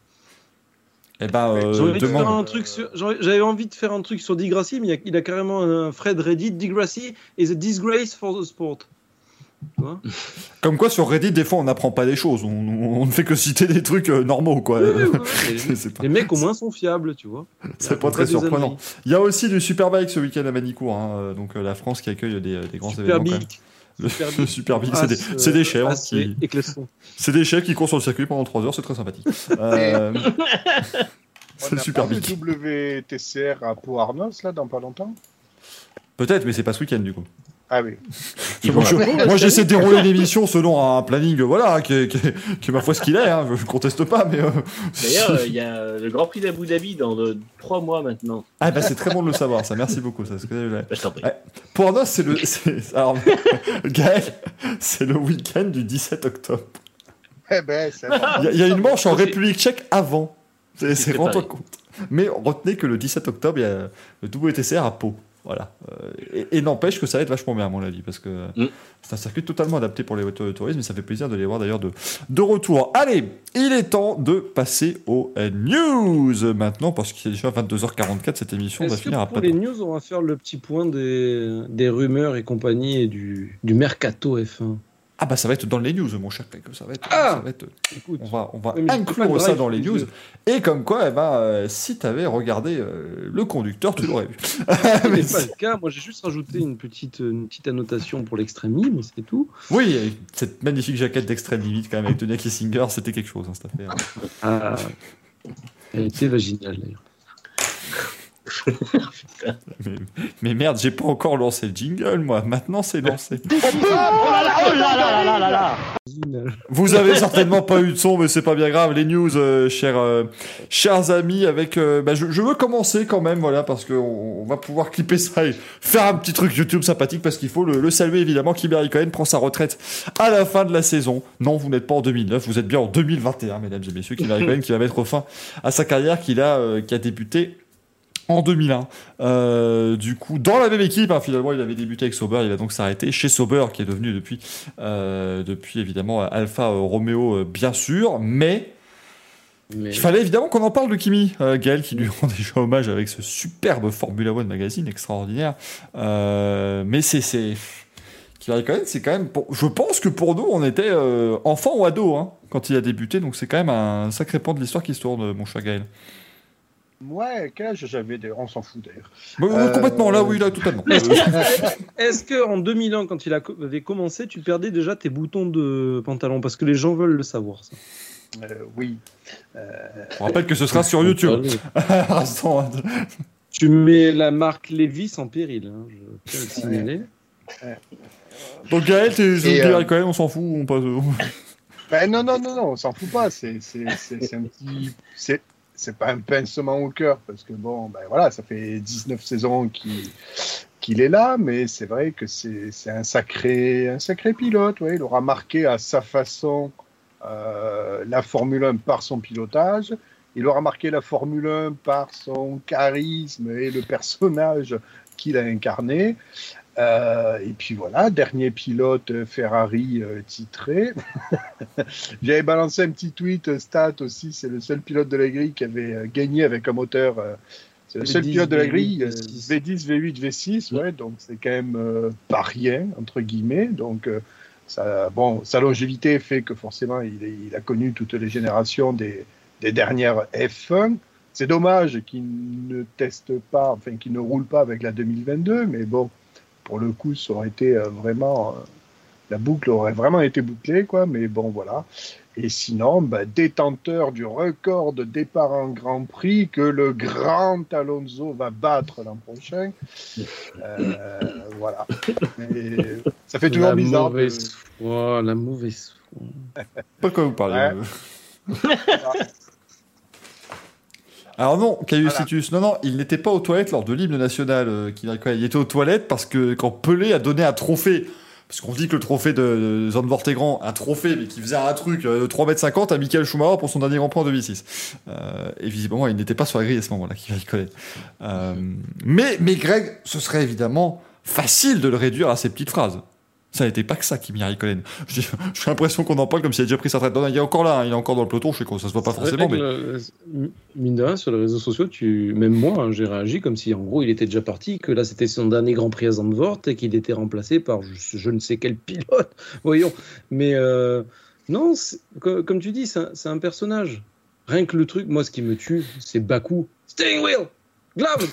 Eh ben, euh, J'aurais envie de faire demande. un truc sur- j'aurais- J'avais envie de faire un truc sur Degrassi, mais il a, il a carrément un Fred Reddit. Degrassi is a disgrace for the sport. Comme quoi, sur Reddit, des fois, on n'apprend pas des choses. On, on ne fait que citer des trucs euh, normaux, quoi. Oui, oui, oui, oui. C'est- c'est pas, Les mecs au moins sont fiables, tu vois. c'est pas très surprenant. Il y a aussi du Superbike ce week-end à Manicourt. hein, euh, donc, euh, la France qui accueille des, des grands Super événements. Le, Super le big. Superbike, c'est des, euh, c'est des chèvres. As qui-. C'est des chèvres qui courent sur le circuit pendant 3 heures. C'est très sympathique. Euh, c'est n'a super le big. WTCR à Pau-Arnos, là, dans pas longtemps? Peut-être, mais c'est pas ce week-end, du coup. Ah oui. Moi, vont je- moi, j'essaie de dérouler l'émission selon un planning, voilà, qui est, qui est- qui est ma foi ce qu'il est. Hein, je, je conteste pas, mais. euh, D'ailleurs, euh, il y a euh, le Grand Prix d'Abu Dhabi dans de- trois mois maintenant. Ah, bah, c'est très bon de le savoir, ça. Merci beaucoup. Ça, que, euh, Bah, je t'en prie. Ouais. Pour Arnos, c'est le. c'est- Alors, Gaël, c'est le week-end du 17 octobre. Eh ben, c'est Il y, a- il y a une manche en République tchèque avant. C'est rends-toi compte. Mais retenez que le 17 octobre, il y a le WTCR à Pau. Voilà. Euh, et et n'empêche que ça va être vachement bien, à mon avis, parce que Mm. c'est un circuit totalement adapté pour les voitures de tourisme, et ça fait plaisir de les voir d'ailleurs de, de retour. Allez, il est temps de passer aux euh, news maintenant, parce qu'il est déjà 22h44, cette émission va finir pour après. les news, on va faire le petit point des, des rumeurs et compagnie et du, du mercato F1 Ah bah ça va être dans les news, mon cher Pec, ça va être... Ah ça va être Écoute, on va, on va inclure ça dans les news. Et comme quoi, eh ben, euh, si tu avais regardé euh, le conducteur, tu l'aurais vu. Mais n'est pas c'est- le cas. Moi, j'ai juste rajouté une petite, une petite annotation pour l'extrémie, mais c'est tout. oui, et cette magnifique jaquette d'extrême limite quand même avec Tonya Kissinger, c'était quelque chose, hein, affaire. Ah, elle était vaginale d'ailleurs. Mais, mais merde, j'ai pas encore lancé le jingle, moi. Maintenant, c'est lancé. Vous avez certainement pas eu de son, mais c'est pas bien grave. Les news, euh, chers, euh, chers amis, avec. euh, bah, je, je veux commencer quand même, voilà, parce qu'on on va pouvoir clipper ça et faire un petit truc YouTube sympathique, parce qu'il faut le, le saluer évidemment. Kimi Raikkonen prend sa retraite à la fin de la saison. Non, vous n'êtes pas en 2009, vous êtes bien en 2021, mesdames et messieurs. Kimi Raikkonen qui va mettre fin à sa carrière qu'il a, qui a débuté en 2001. Euh, du coup, dans la même équipe, hein, finalement, il avait débuté avec Sauber, il va donc s'arrêter chez Sauber, qui est devenu depuis, euh, depuis évidemment Alpha euh, Romeo, euh, bien sûr, mais Mais il fallait évidemment qu'on en parle de Kimi, euh, Gaël, qui lui rend déjà hommage avec ce superbe Formula One magazine extraordinaire. Euh, mais c'est. c'est... C'est quand même. pour- Je pense que pour nous, on était euh, enfant ou ado hein, quand il a débuté, donc c'est quand même un sacré pan de l'histoire qui se tourne, mon cher Gaël. Ouais, quel âge j'avais des- On s'en fout d'ailleurs. Bon, Euh, Complètement, là, oui, là, totalement. Euh, Est-ce que en 2001, quand il avait commencé, tu perdais déjà tes boutons de pantalon? Parce que les gens veulent le savoir. Ça. Euh, oui. On rappelle que ce sera sur YouTube. Restons, hein. Tu mets la marque Levis en péril, hein, je à le signaler. Donc Gaël, euh, quand même, on s'en fout, on passe. Ben non, non, non, non, on s'en fout pas. C'est c'est- c'est- c'est un petit. C'est pas un pincement au cœur, parce que bon, ben voilà, ça fait 19 saisons qu'il qu'il est là, mais c'est vrai que c'est c'est un sacré, un sacré pilote. Ouais. Il aura marqué à sa façon euh, la Formule 1 par son pilotage. Il aura marqué la Formule 1 par son charisme et le personnage qu'il a incarné. Euh, et puis voilà, dernier pilote euh, Ferrari euh, titré. J'avais balancé un petit tweet stat aussi, c'est le seul pilote de la grille qui avait gagné avec un moteur. euh, c'est le seul V10, pilote de la V8, grille, euh, V6. V10, V8, V6, ouais, donc c'est quand même pas rien, entre guillemets. Donc, ça, bon, sa longévité fait que forcément, il, est- il a connu toutes les générations des, des dernières F1. C'est dommage qu'il ne teste pas, enfin, qu'il ne roule pas avec la 2022, mais bon, pour le coup, ça aurait été euh, vraiment. euh, la boucle aurait vraiment été bouclée, quoi, mais bon, voilà. Et sinon, bah, détenteur du record de départ en Grand Prix que le grand Alonso va battre l'an prochain. Euh, voilà. Et ça fait toujours la bizarre. de- Mauvaise foi, la mauvaise foi. Pas de quoi vous parlez. Ouais. euh. Alors non, Caius Voilà. Titus, non, non, il n'était pas aux toilettes lors de l'hymne national. euh, qu'il a- Il était aux toilettes parce que quand Pelé a donné un trophée, parce qu'on dit que le trophée de est grand, un trophée, mais qui faisait un truc euh, de 3,50 m à Michael Schumacher pour son dernier Grand Prix en 2006. Euh, et visiblement, il n'était pas sur la grille à ce moment-là, qu'il va euh, mais, mais Greg, ce serait évidemment facile de le réduire à ces petites phrases. Ça n'était pas que ça, Kimi Raikkonen. J'ai j'ai l'impression qu'on en parle comme s'il a déjà pris sa retraite. Non, il est encore là, hein, il est encore dans le peloton, je sais que ça se voit pas forcément, mais... le- Mine de rien, sur les réseaux sociaux, tu... même moi, hein, j'ai réagi comme si en gros il était déjà parti, que là c'était son dernier Grand Prix à Zandvoort et qu'il était remplacé par je, je ne sais quel pilote. Voyons. Mais euh, non, comme tu dis, c'est un, c'est un personnage. Rien que le truc, moi ce qui me tue, c'est Baku. Steering wheel! Glove!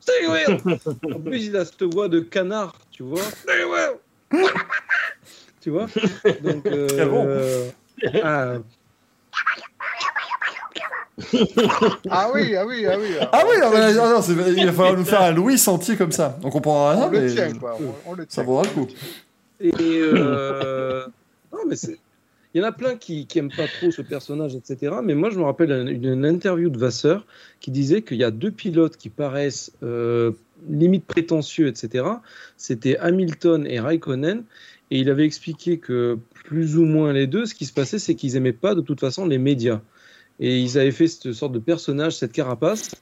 Steering wheel! En plus, il a cette voix de canard, tu vois. Steering wheel! tu vois? Donc, euh, Très bon. ah, Ah oui, ah oui, ah oui. Ah oui, non, mais, ah non, c'est- il va falloir nous faire un Louis Sentier comme ça. On comprendra rien, on le mais tient, quoi. On, on le ça vaudra le coup. Et euh, non, mais c'est. Il y en a plein qui n'aiment pas trop ce personnage, etc. Mais moi, je me rappelle une, une interview de Vasseur qui disait qu'il y a deux pilotes qui paraissent euh, limite prétentieux, etc. C'était Hamilton et Raikkonen. Et il avait expliqué que plus ou moins les deux, ce qui se passait, c'est qu'ils n'aimaient pas de toute façon les médias. Et ils avaient fait cette sorte de personnage, cette carapace,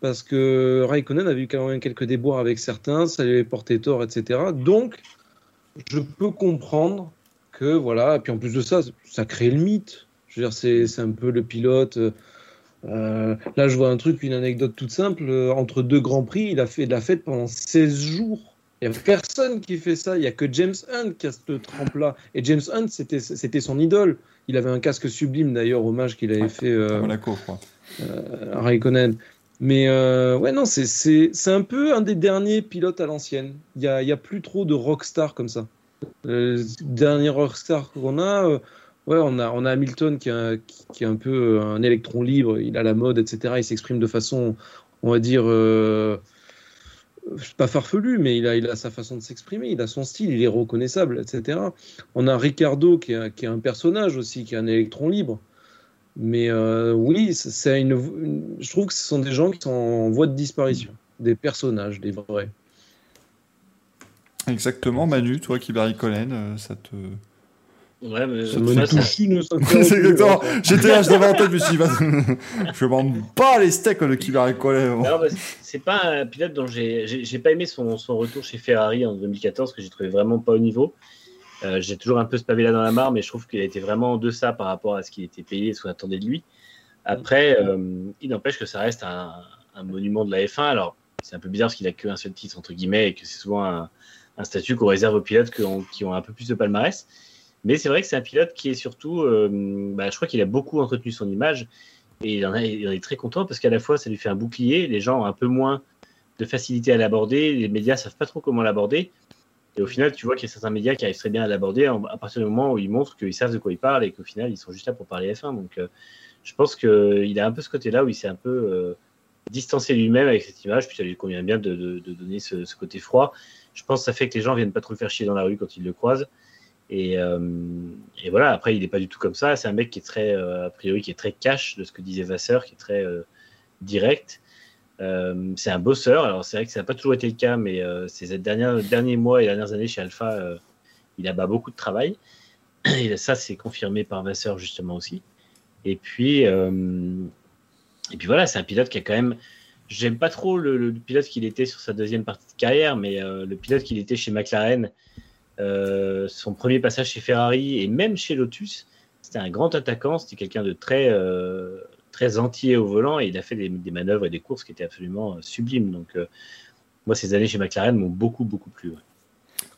parce que Raikkonen avait eu quand même quelques déboires avec certains, ça lui avait porté tort, etc. Donc, je peux comprendre que voilà, et puis en plus de ça, ça crée le mythe. Je veux dire, c'est un peu le pilote. Euh, là, je vois un truc, une anecdote toute simple. euh, entre deux grands prix, il a fait de la fête pendant 16 jours. Il n'y a personne qui fait ça. Il n'y a que James Hunt qui a cette trempe-là. Et James Hunt, c'était son idole. Il avait un casque sublime d'ailleurs, hommage qu'il avait fait euh, À Monaco, Raikkonen. Mais euh, ouais, non, c'est- un peu un des derniers pilotes à l'ancienne. Il n'y a, y a plus trop de rockstar comme ça. Le dernier rockstar qu'on a, ouais, on a, on a Hamilton qui, est un peu un électron libre, il a la mode, etc. Il s'exprime de façon, on va dire, euh, pas farfelu, mais il a, a sa façon de s'exprimer, il a son style, il est reconnaissable, etc. On a Ricardo qui est, un personnage aussi, qui est un électron libre. Mais euh, oui, c'est- une, je trouve que ce sont des gens qui sont en voie de disparition, des personnages, des vrais. Exactement, Manu, toi qui Barry Collen, euh, ça te. Ouais, mais Ça Me C'est exactement. J'étais je l'avais en tête, je me suis dit, je m'en pas les steaks. Non, bah, c'est pas un pilote dont j'ai j'ai j'ai pas aimé son, son retour chez Ferrari en 2014 que j'ai trouvé vraiment pas au niveau. Euh, j'ai toujours un peu ce pavé là dans la mare, mais je trouve qu'il a été vraiment en deçà par rapport à ce qui était payé et ce qu'on attendait de lui. Après, euh, il n'empêche que ça reste un, un monument de la F1. Alors, c'est un peu bizarre parce qu'il a qu'un seul titre entre guillemets et que c'est souvent un, un statut qu'on réserve aux pilotes qui ont, qui ont un peu plus de palmarès. Mais c'est vrai que c'est un pilote qui est surtout, euh, bah, je crois qu'il a beaucoup entretenu son image et il en, est très content parce qu'à la fois ça lui fait un bouclier, les gens ont un peu moins de facilité à l'aborder, les médias savent pas trop comment l'aborder Et au final, tu vois qu'il y a certains médias qui arrivent très bien à l'aborder à partir du moment où ils montrent qu'ils savent de quoi ils parlent et qu'au final, ils sont juste là pour parler F1. Donc, euh, je pense qu'il a un peu ce côté-là où il s'est un peu euh, distancé lui-même avec cette image, puis ça lui convient bien de, donner ce, ce côté froid. Je pense que ça fait que les gens viennent pas trop le faire chier dans la rue quand ils le croisent. Et, euh, et voilà, après, il n'est pas du tout comme ça. C'est un mec qui est très, euh, a priori, qui est très cash de ce que disait Vasseur, qui est très euh, direct. C'est un bosseur. Alors, c'est vrai que ça n'a pas toujours été le cas, mais ces derniers, derniers mois et dernières années chez Alpha, il a bah, beaucoup de travail. Et ça, c'est confirmé par Vasseur, justement, aussi. Et puis, et puis voilà, c'est un pilote qui a quand même. J'aime pas trop le, pilote qu'il était sur sa deuxième partie de carrière, mais le pilote qu'il était chez McLaren, euh, son premier passage chez Ferrari et même chez Lotus, c'était un grand attaquant, c'était quelqu'un de très, euh, très entier au volant et il a fait des, des manœuvres et des courses qui étaient absolument euh, sublimes. Donc, euh, moi, ces années chez McLaren m'ont beaucoup, beaucoup plu. ouais.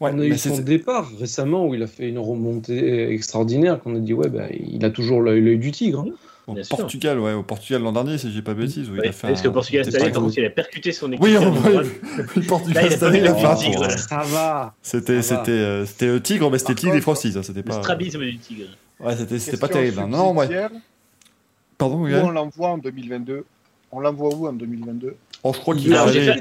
Ouais, on a eu son départ récemment où il a fait une remontée extraordinaire qu'on a dit ouais bah, il a toujours l'œil l'œil du tigre. hein. Au Bien sûr. Portugal, ouais, au Portugal l'an dernier, si j'ai pas bêtise. où il Ouais, a fait parce que un- Portugal, c'était cette année, pas il a percuté son équipe. Oui, en on voit. Le Portugal il cette pas année, eu il a le fait un tigre, tour. là. Ça va. C'était, Ça va. c'était, euh, c'était le tigre, mais c'était Par tigre Frosty, ça, c'était Le pas. strabisme du tigre. Ouais, c'était, c'était pas terrible. hein. Non, ouais. Pardon, Où on l'envoie en 2022 On l'envoie où en 2022 Oh, je crois qu'il Il va aller.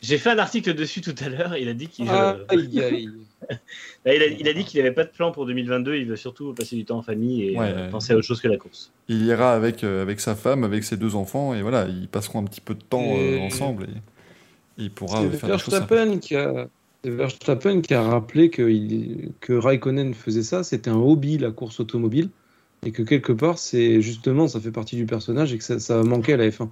J'ai fait un article dessus tout à l'heure. Il a dit qu'il Ah, euh, aïe, aïe. Là, il a, il a dit qu'il n'avait pas de plan pour 2022. Il veut surtout passer du temps en famille et Ouais, euh, penser à autre chose que la course. Il ira avec, euh, avec sa femme, avec ses deux enfants, et voilà, ils passeront un petit peu de temps euh, Et- ensemble, et, et il pourra C'est euh, faire des choses sympas. Verstappen qui a c'est Verstappen qui a rappelé que, il- que Raikkonen faisait ça, c'était un hobby la course automobile et que quelque part c'est justement ça fait partie du personnage et que ça, ça manquait à la F1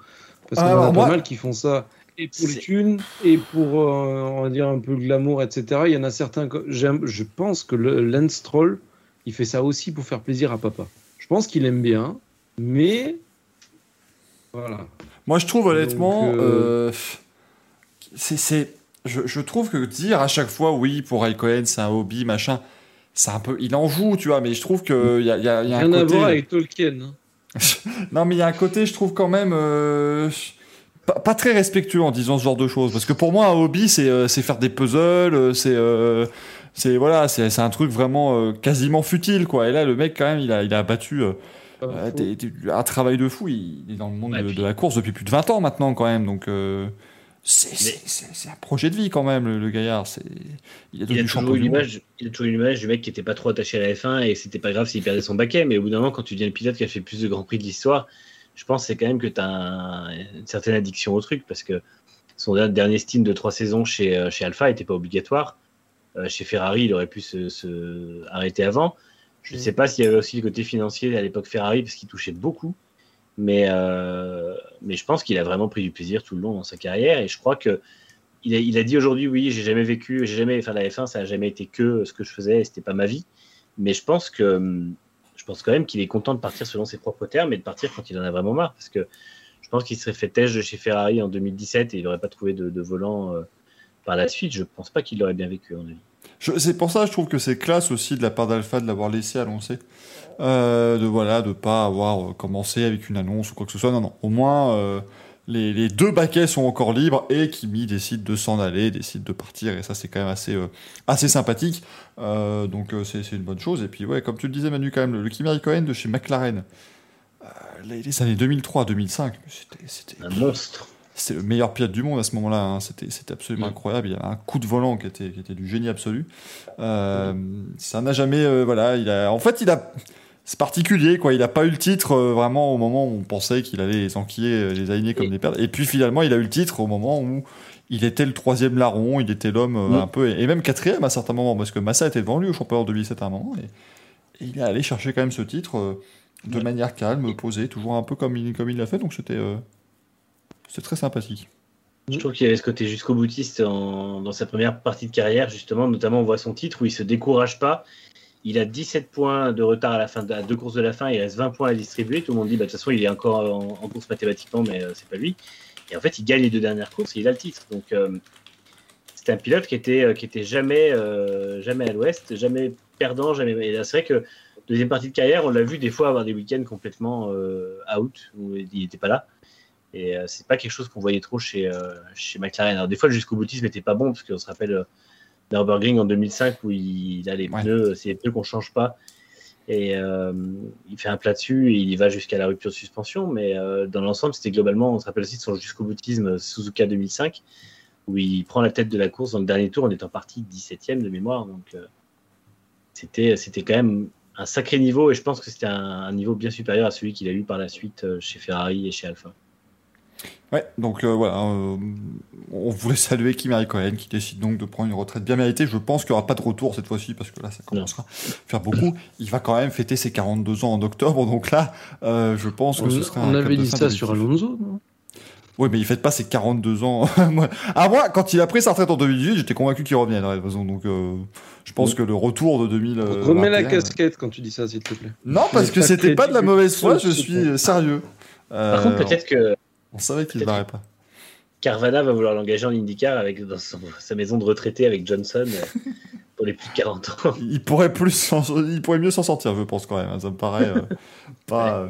parce qu'on Ah, en a alors, moi- pas mal qui font ça et pour les thunes et pour euh, on va dire un peu le glamour etc. Il y en a certains je pense que le Lance Stroll il fait ça aussi pour faire plaisir à papa. Je pense qu'il aime bien mais voilà. Moi, je trouve honnêtement, Donc, euh, c'est, c'est, je, je trouve que dire à chaque fois, oui, pour Raikkonen, c'est un hobby, machin, c'est un peu, il en joue, tu vois, mais je trouve qu'il y a, y a- y a un Rien à côté. voir avec Tolkien. hein. Non, mais il y a un côté, je trouve quand même. euh, pas, très respectueux en disant ce genre de choses. Parce que pour moi, un hobby, c'est euh, faire des puzzles, euh, c'est. euh, c'est voilà, c'est un truc vraiment euh, quasiment futile, quoi. Et là, le mec, quand même, il a, il a abattu des- des- un travail de fou. Il, il est dans le monde Ouais, de, puis- de la course depuis plus de 20 ans maintenant, quand même. Donc, c'est un projet de vie, quand même, le, le gaillard. Il a devenu toujours champion une du monde. image, il a toujours du mec qui était pas trop attaché à la F1 et c'était pas grave s'il perdait son baquet. Mais au bout d'un moment, quand tu deviens le pilote qui a fait plus de grands prix de l'histoire, je pense que c'est quand même que tu as une certaine addiction au truc parce que son dernier stint de trois saisons chez, euh, chez Alpha n'était pas obligatoire. Euh, chez Ferrari, il aurait pu se, se arrêter avant. Je ne Mm. sais pas s'il y avait aussi le côté financier à l'époque Ferrari parce qu'il touchait beaucoup. Mais, euh, mais je pense qu'il a vraiment pris du plaisir tout le long dans sa carrière et je crois que il a, il a dit aujourd'hui, oui, j'ai jamais vécu, j'ai jamais, enfin la F1, ça a jamais été que ce que je faisais, c'était pas ma vie. Mais je pense que, hum, pense quand même qu'il est content de partir selon ses propres termes et de partir quand il en a vraiment marre, parce que je pense qu'il serait fait têche chez Ferrari en 2017 et il n'aurait pas trouvé de, volant euh, par la suite. Je pense pas qu'il l'aurait bien vécu. Je- C'est pour ça que je trouve que c'est classe aussi de la part d'Alpha de l'avoir laissé annoncer. Euh, de voilà, de pas avoir commencé avec une annonce ou quoi que ce soit. Non, non. Au moins, euh, les, les deux baquets sont encore libres et Kimi décide de s'en aller, décide de partir. Et ça, c'est quand même assez, euh, assez sympathique. Euh, donc, euh, c'est c'est une bonne chose. Et puis, ouais, comme tu le disais, Manu, quand même, le, le Kimi Raikkonen de chez McLaren. euh, les, les années 2003-2005, c'était- Un monstre. c'était le meilleur pilote du monde à ce moment-là. hein. C'était, absolument Mm. incroyable. Il avait un coup de volant qui était, qui était du génie absolu. Euh, Ça n'a jamais, voilà, il a, en fait, il a, c'est particulier, quoi. Il n'a pas eu le titre euh, vraiment au moment où on pensait qu'il allait les enquiller, euh, les aligner comme Et- des perles. Et puis finalement, il a eu le titre au moment où il était le troisième larron, il était l'homme euh, Mm. un peu, et même quatrième à certains moments, parce que Massa était devant lui au championnat en 2007 à un moment. Et, et il est allé chercher quand même ce titre euh, de manière calme, posée, toujours un peu comme il, comme il l'a fait. Donc c'était, c'était très sympathique. Je trouve qu'il y avait ce côté jusqu'au boutiste en- dans sa première partie de carrière, justement. Notamment, on voit son titre où il se décourage pas. Il a 17 points de retard à la fin de deux courses de la fin. Il reste 20 points à distribuer. Tout le monde dit, bah, de toute façon, il est encore en, course mathématiquement, mais euh, c'est pas lui. Et en fait, il gagne les deux dernières courses et il a le titre. Donc, euh, un pilote qui était, euh, qui était jamais, euh, jamais à l'ouest, jamais perdant, jamais. C'est vrai que deuxième partie de carrière, on l'a vu des fois avoir des week-ends complètement euh, out où il n'était pas là. Et c'est pas quelque chose qu'on voyait trop chez, chez McLaren. Alors, des fois, le jusqu'au boutisme n'était pas bon, parce qu'on se rappelle Nürburgring en 2005 où il, a les Ouais. pneus, c'est les pneus qu'on change pas. Et euh, il fait un plat dessus et il y va jusqu'à la rupture de suspension. Mais euh, dans l'ensemble, c'était globalement, on se rappelle aussi de son jusqu'au boutisme Suzuka 2005 où il prend la tête de la course dans le dernier tour en étant parti 17ème de mémoire. Donc euh, c'était c'était quand même un sacré niveau et je pense que c'était un, un niveau bien supérieur à celui qu'il a eu par la suite chez Ferrari et chez Alpha. Ouais, donc euh, voilà, euh, on voulait saluer Kimi Raikkonen qui décide donc de prendre une retraite bien méritée. Je pense qu'il n'y aura pas de retour cette fois-ci parce que là, ça commencera à faire beaucoup. Il va quand même fêter ses 42 ans en octobre, donc là, euh, je pense que On, ce sera on un avait dit ça positif. sur Alonso, non? Oui, mais il fête pas ses 42 ans. Ah, moi, quand il a pris sa retraite en 2018, j'étais convaincu qu'il revienne, de toute façon. Donc, euh, je pense que le retour de 2000. euh, Remets la 21, casquette quand tu dis ça, s'il te plaît. Non, parce que c'était pas de la mauvaise foi, je suis sérieux. Euh, Par contre, peut-être que On savait qu'il peut-être barrait pas. Carvana va vouloir l'engager en IndyCar avec, dans son- sa maison de retraité avec Johnson euh, pour les plus de 40 ans. Il pourrait plus, s'en- il pourrait mieux s'en sortir, je pense quand même. hein. Ça me paraît euh, pas, euh,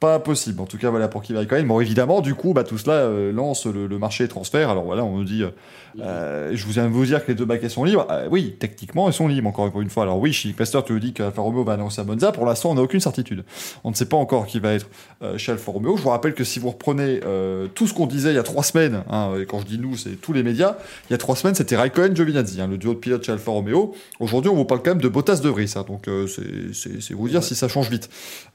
pas impossible. En tout cas, voilà pour Kimi Raikkonen. Bon, évidemment, du coup, bah, tout cela euh, lance le, le marché des transferts. Alors voilà, on nous dit, euh, euh, je vous viens de vous dire que les deux baquets sont libres. Euh, oui, techniquement, ils sont libres encore une fois. Alors oui, chez Pasteur, tu nous dis qu'Alfa Romeo va annoncer à Monza. Pour l'instant, on n'a aucune certitude. On ne sait pas encore qui va être chez Alfa Romeo. Je vous rappelle que si vous reprenez tout ce qu'on disait il y a trois semaines, hein, et quand je dis nous, c'est tous les médias, il y a trois semaines, c'était Raikkonen, Giovinazzi, hein, le duo de pilotes chez Alfa Romeo. Aujourd'hui, on vous parle quand même de Bottas de Vries, hein, donc c'est- vous dire si ça change vite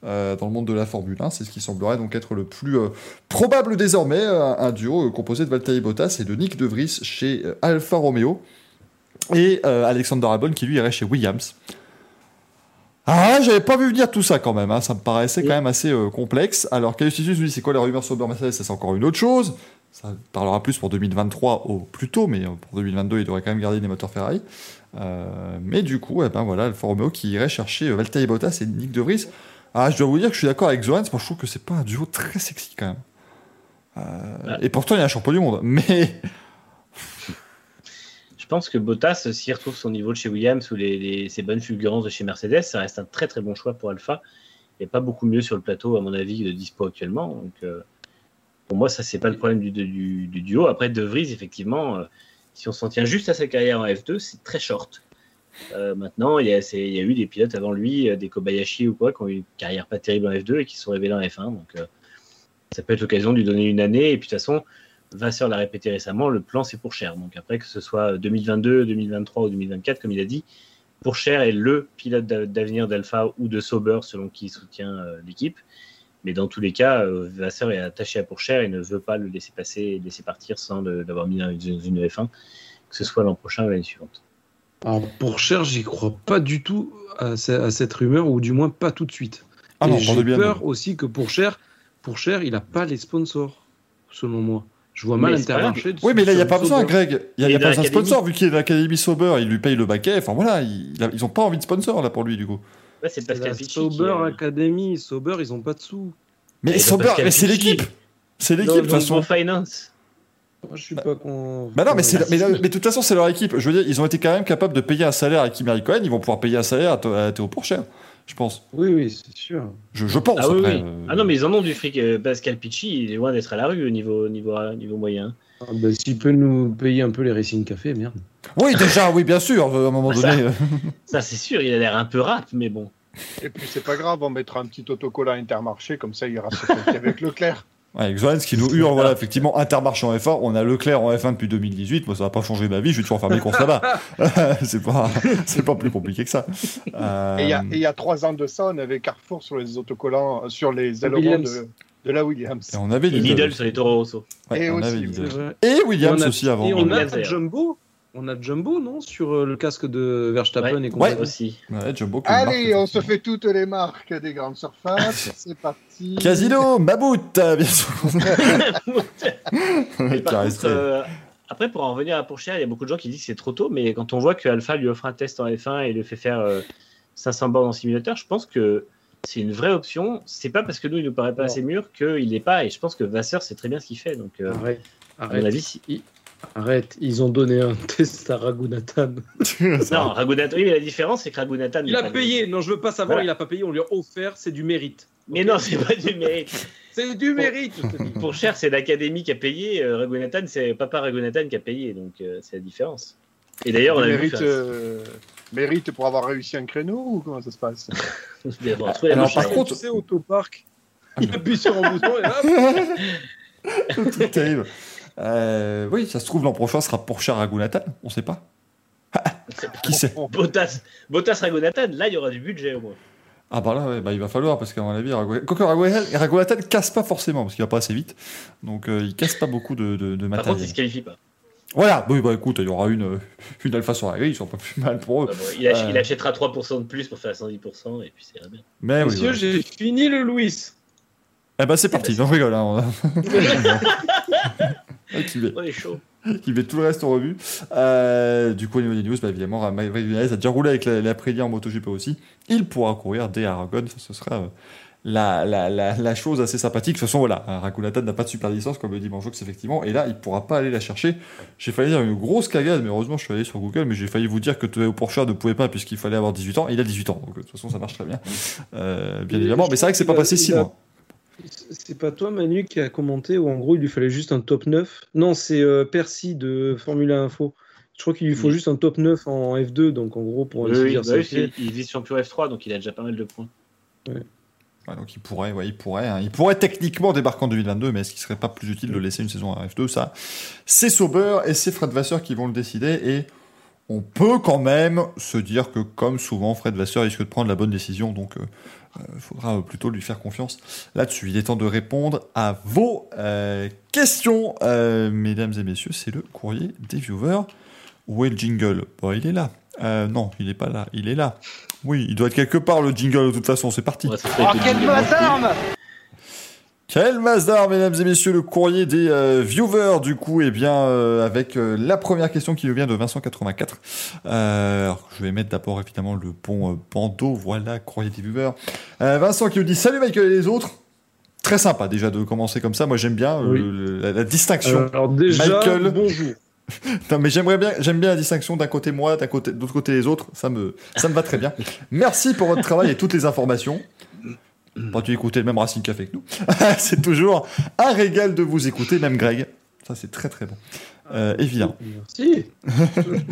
dans le monde de la Formule 1. C'est ce qui semblerait donc être le plus euh, probable désormais, euh, un duo euh, composé de Valtteri Bottas et de Nick de Vries chez Alfa Romeo. Et Alexander Albon qui lui irait chez Williams. Ah, j'avais pas vu venir tout ça quand même, hein. ça me paraissait quand même assez complexe. Alors, Calustitus nous dit c'est quoi la rumeur sur Mercedes, c'est encore une autre chose. Ça parlera plus pour 2023 au plus tôt, mais pour 2022, il devrait quand même garder des moteurs Ferrari. Mais du coup, eh ben voilà, Alfa Romeo qui irait chercher Valtteri Bottas et Nick De Vries. Ah, je dois vous dire que je suis d'accord avec Zoran, moi je trouve que c'est pas un duo très sexy quand même. Euh, Ouais. Et pourtant, il y a un champion du monde. Mais Je pense que Bottas, s'il retrouve son niveau de chez Williams ou les, les- ses bonnes fulgurances de chez Mercedes, ça reste un très très bon choix pour Alpha. A pas beaucoup mieux sur le plateau, à mon avis, de dispo actuellement. Donc, euh, pour moi, ça, c'est pas le problème du, du- du duo. Après, De Vries, effectivement, euh, si on s'en tient juste à sa carrière en F2, c'est très short. Euh, maintenant, il y, a, eu des pilotes avant lui, euh, des Kobayashi ou quoi, qui ont eu une carrière pas terrible en F2 et qui se sont révélés en F1. Donc, euh, ça peut être l'occasion de lui donner une année. Et puis, de toute façon, Vasseur l'a répété récemment, le plan c'est pour cher. Donc après, que ce soit 2022, 2023 ou 2024, comme il a dit, pour cher est le pilote d'a- d'avenir d'Alpha ou de Sauber, selon qui soutient l'équipe. Mais dans tous les cas, Vasseur est attaché à Pourchère et ne veut pas le laisser passer laisser partir sans l'avoir mis dans une F1, que ce soit l'an prochain ou l'année suivante. Alors, pour Cher, j'y crois pas du tout à, ce- à cette rumeur, ou du moins pas tout de suite. Ah j'ai peur aussi que pour Cher, pour Cher, il a pas les sponsors, selon moi. Je vois mal Intermarché. Oui, mais là, il n'y a pas besoin, Sauber. Greg. Il n'y a, a pas besoin de sponsor, vu qu'il est de l'Académie Sauber, il lui paye le baquet. Enfin voilà, il, il a- ils n'ont pas envie de sponsor là pour lui, du coup. Ouais, c'est Pascal la Sauber euh, Academy, Sauber, ils ont pas de sous. Mais Sauber, mais c'est l'équipe. C'est l'équipe, de toute façon. Finance. Moi, je suis pas con. Bah non, mais, de toute façon, c'est leur équipe. Je veux dire, ils ont été quand même capables de payer un salaire à Kimi Raikkonen. Ils vont pouvoir payer un salaire à, à Théo Pourchère, je pense. Oui, oui, c'est sûr. Je, je pense. Ah oui, après, oui. euh, Ah non, mais ils en ont du fric. Euh, Pascal Picci, il est loin d'être à la rue au niveau, niveau, niveau moyen. Ah, bah, S'il peut nous payer un peu les Racing Café, merde. Oui, déjà, oui, bien sûr. À un moment ça. donné. euh, Ça, c'est sûr, il a l'air un peu rap, mais bon. Et puis c'est pas grave, on mettra un petit autocollant Intermarché, comme ça il ira se avec Leclerc. Avec Johannes qui nous hurle, voilà, effectivement, Intermarché en F1. On a Leclerc en F1 depuis 2018. Moi, ça va pas changer ma vie. Je vais toujours faire mes courses là-bas. c'est pas, c'est pas plus compliqué que ça. Euh, Et il y, a- y a trois ans de ça, on avait Carrefour sur les autocollants, euh, sur les ailerons Williams. de, de la Williams. et on avait Et Lidl. Lidl sur les Toro Rosso. Ouais, Et on aussi, avait. Lidl. Et Williams Et on a- aussi avant. Et on Williams, a d'ailleurs. Jumbo. On a Jumbo, non Sur euh, le casque de Verstappen Ouais. et compagnie. Aussi. Ouais, Jumbo marque, Allez, on se fait toutes les marques des grandes surfaces. C'est parti. Casino, Mabout, euh, bien sûr. Par contre, euh, après, pour en revenir à Pourchère, il y a beaucoup de gens qui disent que c'est trop tôt, mais quand on voit que Alpha lui offre un test en F1 et le fait faire euh, 500 bornes en simulateur, je pense que c'est une vraie option. C'est pas parce que nous, il nous paraît pas Non. assez mûr qu'il n'est pas, et je pense que Vasseur sait très bien ce qu'il fait. Donc, euh, Arrête. à mon avis, si- Arrête. Ils ont donné un test à Raghunathan. Non, Raghunathan, oui, mais la différence, c'est que Raghunathan. Il a payé. Non, je veux pas savoir. Voilà. Il a pas payé. On lui a offert. C'est du mérite. Mais non, c'est pas du mérite. C'est du mérite. Pour cher, c'est l'académie qui a payé. Euh, Raghunathan, c'est papa Raghunathan qui a payé. Donc, euh, c'est la différence. Et d'ailleurs, on a vu mérite, faire- euh, mérite pour avoir réussi un créneau ou comment ça se passe? La Alors, par contre- tu sais, autoparc, Ah, il appuie sur un bouton et là, terrible. Euh, oui, ça se trouve, l'an prochain sera pour cher Ragunatan, on sait pas. Qui sait? Bottas, Bottas Ragonatan, là, il y aura du budget au moins. Ah bah là, ouais, bah, il va falloir, parce qu'à mon avis, Ragu- quoique Ragu- Ragunatan casse pas forcément, parce qu'il va pas assez vite. Donc euh, il casse pas beaucoup de, de, de Par contre, matériel. il se qualifie pas. Voilà, oui, bah écoute, il y aura une, une alpha sur la grille, ils sont pas plus mal pour eux. Ah bon, il, ach- Euh. il achètera 3% de plus pour faire 110%, et puis c'est bien. Mais oui, monsieur, voilà. j'ai fini le Louis. Eh ben c'est parti, non, je rigole. Hein, on qui, met, chaud. qui met tout le reste en revue. Euh, du coup, au niveau des news, bah, évidemment, Maverick Vinales a déjà roulé avec la, la en MotoGP aussi. Il pourra courir dès Aragon, ça ce sera euh, la, la, la, la chose assez sympathique. De toute façon, voilà, Rakunatan n'a pas de super licence, comme le dit Manjox, effectivement, et là, il pourra pas aller la chercher. J'ai failli dire une grosse cagade, mais heureusement, je suis allé sur Google, mais j'ai failli vous dire que Théo Pourchard ne pouvait pas, puisqu'il fallait avoir 18 ans. Il a 18 ans, donc de toute façon, ça marche très bien. Euh, bien évidemment, mais c'est vrai que c'est pas passé qu'il a- 6 il a- mois. C'est pas toi, Manu, qui a commenté où en gros il lui fallait juste un top 9 Non, c'est euh, Percy de Formula Info. Je crois qu'il lui faut Oui. juste un top 9 en F2, donc en gros pour Oui, bah ça oui, fait- il, il vise champion F3, donc il a déjà pas mal de points. Ouais, donc il pourrait, ouais, il pourrait, hein. il pourrait techniquement débarquer en 2022, mais est-ce qu'il serait pas plus utile de laisser une saison à F2 Ça, c'est Sauber et c'est Fred Vasseur qui vont le décider. Et on peut quand même se dire que, comme souvent, Fred Vasseur risque de prendre la bonne décision. Donc, il faudra plutôt lui faire confiance là-dessus. Il est temps de répondre à vos euh, questions, euh, mesdames et messieurs. C'est le courrier des viewers. Où est le jingle? Bon, il est là. Euh, non, il est pas là. Il est là. Oui, il doit être quelque part le jingle de toute façon. C'est parti. Ouais, ça Oh, Quel Mazdar, mesdames et messieurs, le courrier des euh, viewers, du coup, et bien, euh, avec euh, la première question qui nous vient de Vincent84. Euh, alors, je vais mettre d'abord, évidemment, le bon bandeau, voilà, courrier des viewers. Vincent qui nous dit, salut Michael et les autres. Très sympa, déjà, de commencer comme ça. Moi, j'aime bien Oui. le- la, la distinction. Alors déjà, Michael. bonjour. Non, mais j'aimerais bien, j'aime bien la distinction d'un côté moi, d'un côté, de l'autre côté les autres. Ça me, ça me va très bien. Merci pour votre travail et toutes les informations. Pas tu écouter le même Racing Café que nous. c'est toujours un régal de vous écouter, même Greg. Ça, c'est très très bon. Euh, évidemment. Merci.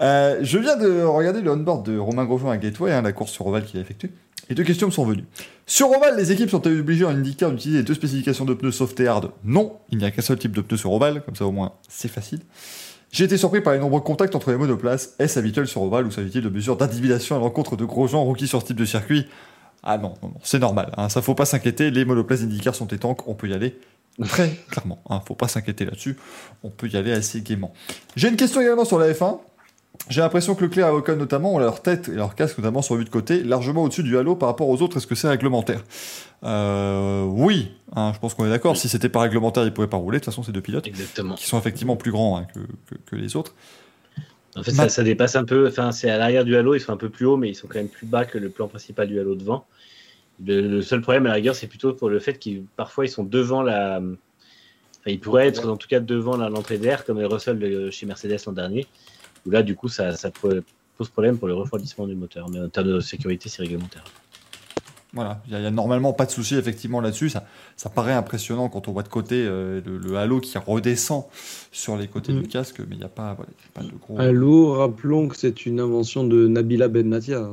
Euh, je viens de regarder le on-board de Romain Grosjean à Gateway, hein, la course sur Oval qu'il a effectuée. Et deux questions me sont venues. Sur Oval, les équipes sont obligées en IndyCar d'utiliser les deux spécifications de pneus soft et hard Non, il n'y a qu'un seul type de pneu sur Oval, comme ça au moins c'est facile. J'ai été surpris par les nombreux contacts entre les monoplaces. Est-ce habituel sur Oval ou s'agit-il de mesures d'individuation à l'encontre de Grosjean rookie sur ce type de circuit Ah non, non, non, c'est normal, hein, ça faut pas s'inquiéter, les monoplaces IndyCar sont étanques, on peut y aller très clairement, hein, faut pas s'inquiéter là-dessus, on peut y aller assez gaiement. J'ai une question également sur la F1. J'ai l'impression que Leclerc et Ocon notamment ont leur tête et leur casque notamment sur le but de côté largement au-dessus du halo par rapport aux autres. Est-ce que c'est réglementaire? Euh, Oui, hein, je pense qu'on est d'accord. Si c'était pas réglementaire, ils pouvaient pas rouler. De toute façon, c'est deux pilotes Exactement. qui sont effectivement plus grands hein, que, que- que les autres. En fait, ça, ça dépasse un peu. Enfin, c'est à l'arrière du halo, ils sont un peu plus hauts, mais ils sont quand même plus bas que le plan principal du halo devant. Le, le seul problème à la rigueur, c'est plutôt pour le fait qu'ils parfois ils sont devant la. Enfin, ils pourraient être en tout cas devant la- l'entrée d'air, comme les Russell de- chez Mercedes l'an dernier. Où là, du coup, ça, ça po- pose problème pour le refroidissement du moteur. Mais en termes de sécurité, c'est réglementaire. Voilà, il y, a- normalement pas de souci effectivement là-dessus. Ça, ça paraît impressionnant quand on voit de côté euh, le, le halo qui redescend sur les côtés Mm. du casque, mais il n'y a pas, voilà, il y a pas de gros. Allô, rappelons que c'est une invention de Nabila Ben Natia. hein.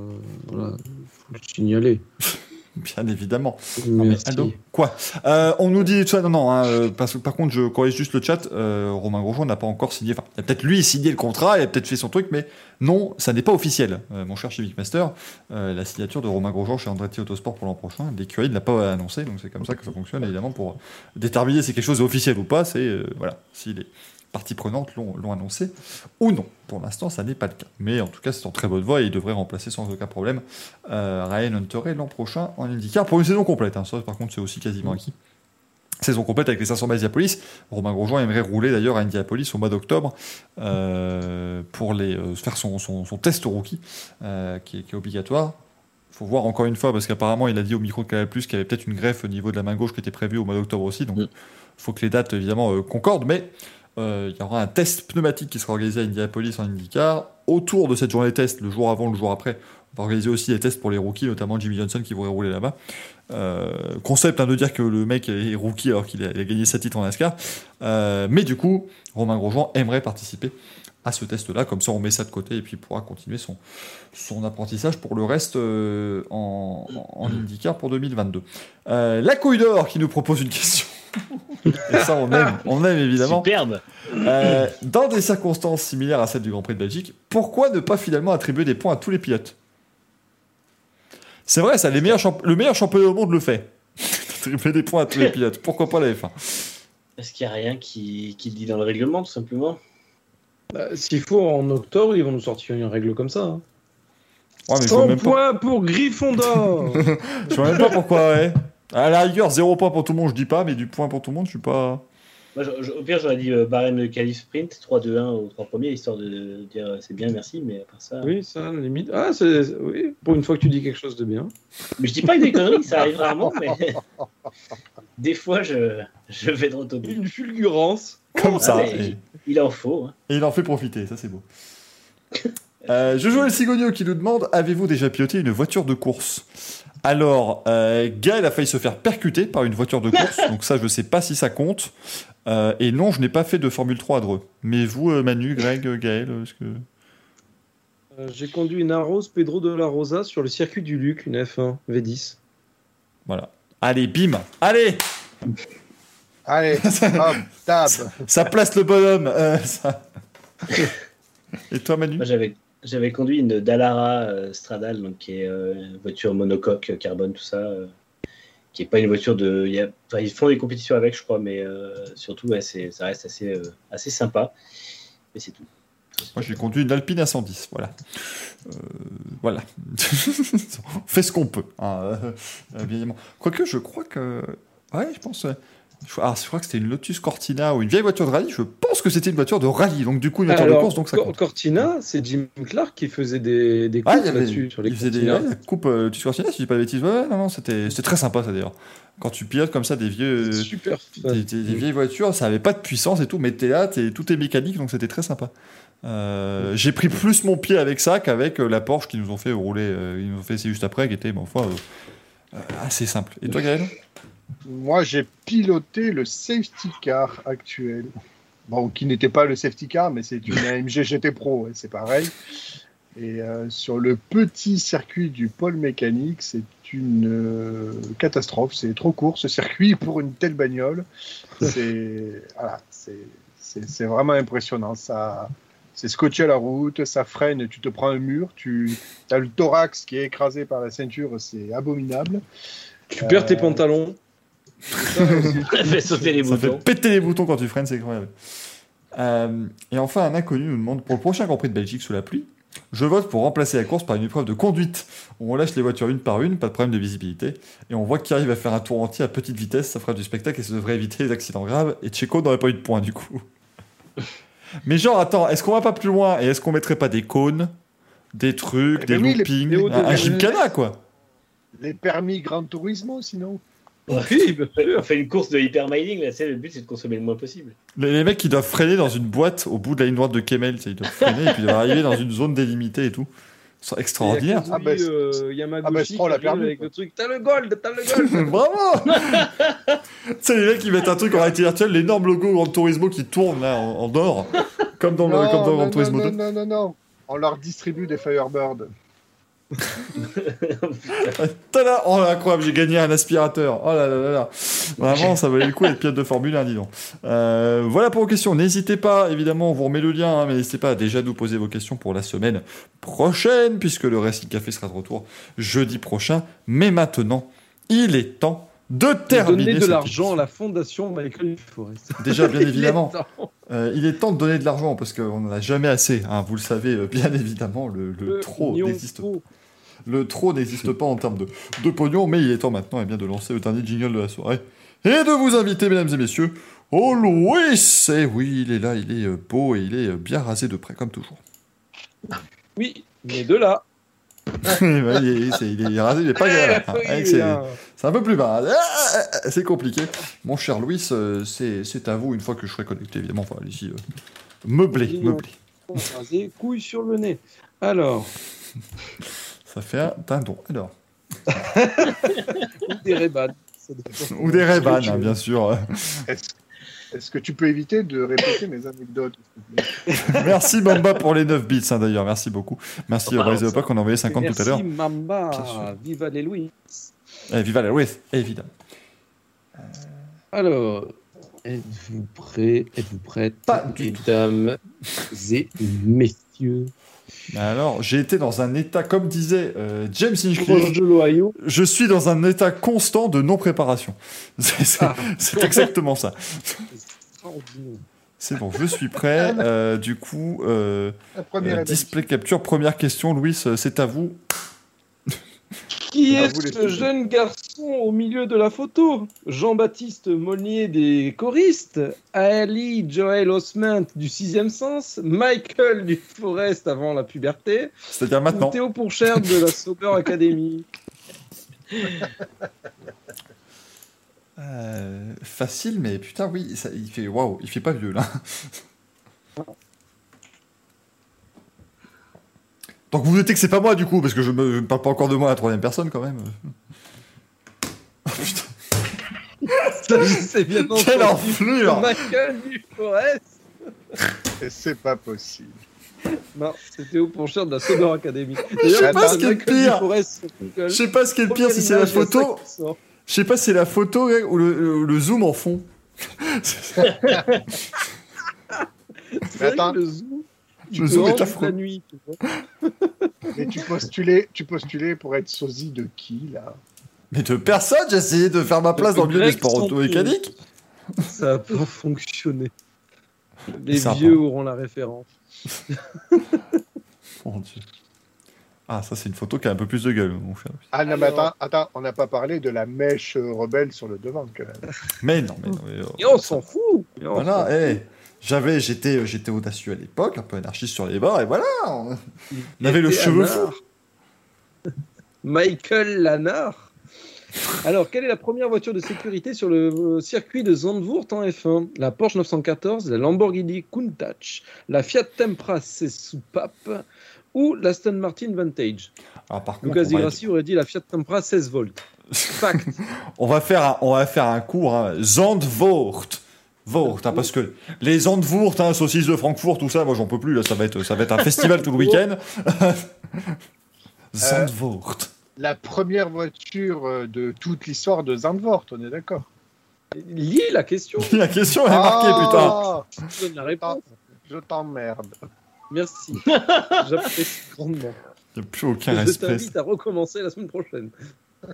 Voilà, faut le signaler. Bien évidemment. Non, mais Quoi? Euh, On nous dit ça, non, non, hein, euh, parce que par contre, je corrige juste le chat. euh, Romain Grosjean n'a pas encore signé. Enfin, il a peut-être lui signé le contrat, il a peut-être fait son truc, mais non, ça n'est pas officiel. Euh, mon cher Civic Master, euh, la signature de Romain Grosjean chez Andretti Autosport pour l'an prochain, l'écurie ne l'a pas annoncé, donc c'est comme ça que ça fonctionne évidemment pour déterminer si quelque chose est officiel ou pas. C'est euh, voilà, si les parties prenantes l'ont annoncé ou non. Pour l'instant, ça n'est pas le cas. Mais en tout cas, c'est en très bonne voie et il devrait remplacer sans aucun problème euh, Ryan Hunter l'an prochain en IndyCar pour une saison complète. hein. Ça, par contre, c'est aussi quasiment acquis. Saison complète avec les 500 miles Indianapolis. Romain Grosjean aimerait rouler d'ailleurs à Indianapolis au mois d'octobre euh, pour les, euh, faire son, son- son test rookie euh, qui, est, qui est obligatoire. faut voir encore une fois parce qu'apparemment il a dit au micro de Canal Plus qu'il y avait peut-être une greffe au niveau de la main gauche qui était prévue au mois d'octobre aussi. Donc il Mm. faut que les dates évidemment euh, concordent. Mais euh, il y aura un test pneumatique qui sera organisé à Indianapolis en IndyCar. Autour de cette journée test, le jour avant, le jour après, on va organiser aussi des tests pour les rookies, notamment Jimmy Johnson qui voudrait rouler là-bas. Euh, concept hein, de dire que le mec est rookie alors qu'il a, gagné 7 titres en NASCAR. Euh, mais du coup, Romain Grosjean aimerait participer à ce test-là. Comme ça, on met ça de côté et puis il pourra continuer son, son apprentissage pour le reste euh, en, en IndyCar pour 2022. Euh, la couille d'or qui nous propose une question. Et ça, on aime, on aime évidemment. Superbe. Euh, dans des circonstances similaires à celles du Grand Prix de Belgique, pourquoi ne pas finalement attribuer des points à tous les pilotes? C'est vrai, ça, les meilleurs champ- le meilleur championnat au monde le fait. attribuer des points à tous les pilotes. Pourquoi pas la F1 Est-ce qu'il n'y a rien qui, qui le dit dans le règlement, tout simplement? Bah, S'il faut, en octobre, ils vont nous sortir une règle comme ça. hein. Ouais, mais je vois 100 même pas, points pour Gryffondor je vois même pas pourquoi, ouais. À la rigueur, 0 point pour tout le monde, je dis pas, mais du point pour tout le monde, je suis pas. Moi, je- je- au pire, j'aurais dit euh, barème de qualif sprint, 3-2-1 aux trois premiers, histoire de dire euh, c'est bien, merci, mais à part ça. Oui, ça, à la limite. Ah, c'est... Oui, pour une fois que tu dis quelque chose de bien. Mais je dis pas des conneries, ça arrive rarement, mais des fois, je, je vais droit au but. Une fulgurance. Comme ça. Et, Il en faut. hein. et il en fait profiter, ça c'est beau. Euh, Jojo El Cigogno qui nous demande Avez-vous déjà piloté une voiture de course? Alors, euh, Gaël a failli se faire percuter par une voiture de course, donc ça je sais pas si ça compte. Euh, et non, je n'ai pas fait de Formule 3 à Dreux. Mais vous, euh, Manu, Greg, Gaël, est-ce que. J'ai conduit une Arros Pedro de la Rosa sur le circuit du Luc, une F1 V10. Voilà. Allez, bim Allez Allez, hop, tab. Ça place le bonhomme euh, ça. Et toi, Manu Moi, j'avais, j'avais conduit une Dallara euh, Stradale, donc qui est euh, une voiture monocoque, euh, carbone, tout ça, euh, qui est pas une voiture de. ils font des compétitions avec, je crois, mais euh, surtout, ouais, ça reste assez, euh, assez sympa. Mais c'est tout. Moi, j'ai conduit une Alpine à 110, voilà. Euh, voilà. On fait ce qu'on peut, hein, euh, évidemment. Quoique, je crois que... Ouais, je pense... je, ah, je crois que c'était une Lotus Cortina ou une vieille voiture de rallye. Je pense que c'était une voiture de rallye, donc du coup, une voiture de Alors, course, donc ça compte. Cortina, c'est Jim Clark qui faisait des, des Ah, avait- là-dessus, sur les il faisait des ouais, coupes euh, Lotus Cortina, si je dis pas de bêtises. Ouais, non, non, c'était très sympa, ça, d'ailleurs. Quand tu pilotes comme ça des vieux... Super. Des, vieilles voitures, ça avait pas de puissance et tout, mais t'es là, t'es- tout est mécanique, donc c'était très sympa. Euh, J'ai pris plus mon pied avec ça qu'avec euh, la Porsche qu'ils nous ont fait rouler, euh, ils nous ont fait essayer juste après, qui était, ma foi, assez simple. Et toi, Gaël? Moi, j'ai piloté le safety car actuel. Bon, qui n'était pas le safety car, mais c'est une AMG GT Pro, c'est pareil. Et euh, sur le petit circuit du pôle mécanique, c'est une euh, catastrophe. C'est trop court ce circuit pour une telle bagnole. C'est voilà, vraiment impressionnant. Ça, c'est scotché à la route, ça freine, tu te prends un mur, tu as le thorax qui est écrasé par la ceinture, c'est abominable. Tu perds tes Euh, pantalons. Ça fait sauter les Ça fait boutons. péter les boutons quand tu freines, c'est incroyable. Euh, et enfin, un inconnu nous demande pour le prochain Grand Prix de Belgique sous la pluie, je vote pour remplacer la course par une épreuve de conduite. où On lâche les voitures une par une, pas de problème de visibilité, et on voit qui arrive à faire un tour entier à petite vitesse, ça fera du spectacle et ça devrait éviter les accidents graves. Et Checo n'aurait pas eu de points du coup. Mais genre, attends, est-ce qu'on va pas plus loin et est-ce qu'on mettrait pas des cônes, des trucs, Eh des ben oui, loopings, les un, un gymkhana quoi? Les permis Gran Turismo, sinon. Oui, bien On fait une course de hypermining, là, c'est le but, c'est de consommer le moins possible. les, les mecs qui doivent freiner dans une boîte au bout de la ligne droite de Kemel, ils doivent freiner et puis ils doivent arriver dans une zone délimitée et tout. C'est extraordinaire. Il y a Ah bah, euh, Yamaguchi ah bah, Stroll a qui arrive perdu, avec quoi. le truc. T'as le gold, t'as le gold. Bravo Tu sais, les mecs qui mettent un truc en réalité virtuelle, l'énorme logo Gran Turismo qui tourne là en, en or, comme dans, le, non, comme dans non, Gran Turismo non, 2. non, non, non. On leur distribue des Firebird. Oh incroyable, j'ai gagné un aspirateur. Oh là là là là. Vraiment, ça valait le coup d'être pilote de Formule 1, dis donc. Euh, voilà pour vos questions. N'hésitez pas, évidemment, on vous remet le lien, hein, mais n'hésitez pas déjà nous poser vos questions pour la semaine prochaine, puisque le Racing Café sera de retour jeudi prochain. Mais maintenant, il est temps de terminer. Donner de l'argent à la fondation Michael Forest. Déjà, bien Il est évidemment. Euh, il est temps de donner de l'argent parce qu'on n'en a jamais assez. hein, vous le savez euh, bien évidemment, le, le trop n'existe trop. le trop n'existe pas en termes de, de pognon, mais il est temps maintenant eh bien, de lancer le dernier jingle de la soirée et de vous inviter, mesdames et messieurs, au Louis. Et oui, il est là, il est euh, beau et il est bien rasé de près, comme toujours. Oui, mais de là. Il, est, c'est- il est rasé, il est pas hein. Oui, Ouais, c'est, un peu plus bas. Ah, C'est compliqué. Mon cher Louis, euh, c'est, c'est à vous une fois que je serai connecté, évidemment. Enfin, allez-y, euh, meublé, meublé. Couilles sur le nez. Alors, Ça fait un dindon. Alors. ou des dépend. Ou des hein, veux. bien sûr. Est-ce que tu peux éviter de répéter mes anecdotes Merci Mamba pour les 9 bits hein, d'ailleurs, merci beaucoup. Merci Oh, à Rise ça. of Puck, on a envoyé 50 Merci tout à l'heure. Mamba, Bien sûr. viva les Louis. Eh, viva la Ruth, évidemment. Alors, êtes-vous prêts Êtes-vous prêtes Pas du tout. Mesdames et messieurs. Alors, j'ai été dans un état, comme disait euh, James Hinchcliffe, de l'Ohio. je suis dans un état constant de non-préparation. C'est c'est- Ah. c'est exactement ça. Extraordinaire. C'est bon, je suis prêt. Euh, du coup, euh, La première euh, display capture, première question, Louis, euh, c'est à vous. Qui Ah, est ce filles. jeune garçon au milieu de la photo? Jean-Baptiste Monnier des choristes, Ali Joel Osment du sixième sens, Michael du Forest avant la puberté, C'est-à-dire ou. Théo Pourchère de la Sober Academy. Euh, facile, mais putain, oui, ça, il fait waouh, il fait pas vieux là. Donc vous notez que c'est pas moi du coup, parce que je me, je me parle pas encore de moi à la troisième personne quand même. Oh, putain, Ça, je sais bien quelle enflure Michael du Forest Et c'est pas possible. Non, c'est Théo Pourchère de la Sober Academy. Je sais pas ce qui est le pire. Je sais pas ce qui est le pire, si c'est la photo. Je sais pas si c'est la photo Greg, ou le, le- le zoom en fond. Attends. le zoom, tu Le zoom est affreux. la nuit. tu vois. Mais tu postulais, tu postulais pour être sosie de qui, là? Mais de personne, j'ai essayé de faire ma place dans le milieu des sports auto-mécaniques. Ça n'a pas fonctionné. Les vieux auront la référence. Mon Dieu. Ah, ça c'est une photo qui a un peu plus de gueule, mon cher. Ah non, mais attends, attends, on n'a pas parlé de la mèche euh, rebelle sur le devant, quand même. Mais non, mais non. mais, euh, Et on s'en fout. On Voilà, eh, j'avais, j'étais, j'étais audacieux à l'époque, un peu anarchiste sur les bords, et voilà. on- avait le cheveu Anard. Michael Lanard. Alors, quelle est la première voiture de sécurité sur le euh, circuit de Zandvoort en F1 La Porsche 914, la Lamborghini Countach, la Fiat Tempra C Ou l'Aston Martin Vantage Alors par contre, Lucas on va, Di Grassi aurait dit la Fiat Tempra 16 volts. Fact. on va faire, un, on va faire un cours, hein, Zandvoort. Voort, hein, parce que les Zandvoort, hein, saucisses de Francfort, tout ça, moi j'en peux plus, là, ça va être, ça va être un festival tout le week-end. Zandvoort. La première voiture euh, de toute l'histoire de Zandvoort, on est d'accord Lis la question. La question est marquée, putain. Ah, Je donne la réponse. Je t'emmerde. Merci. J'apprécie grandement. Il n'y a plus aucun Je respect. t'invite à recommencer la semaine prochaine.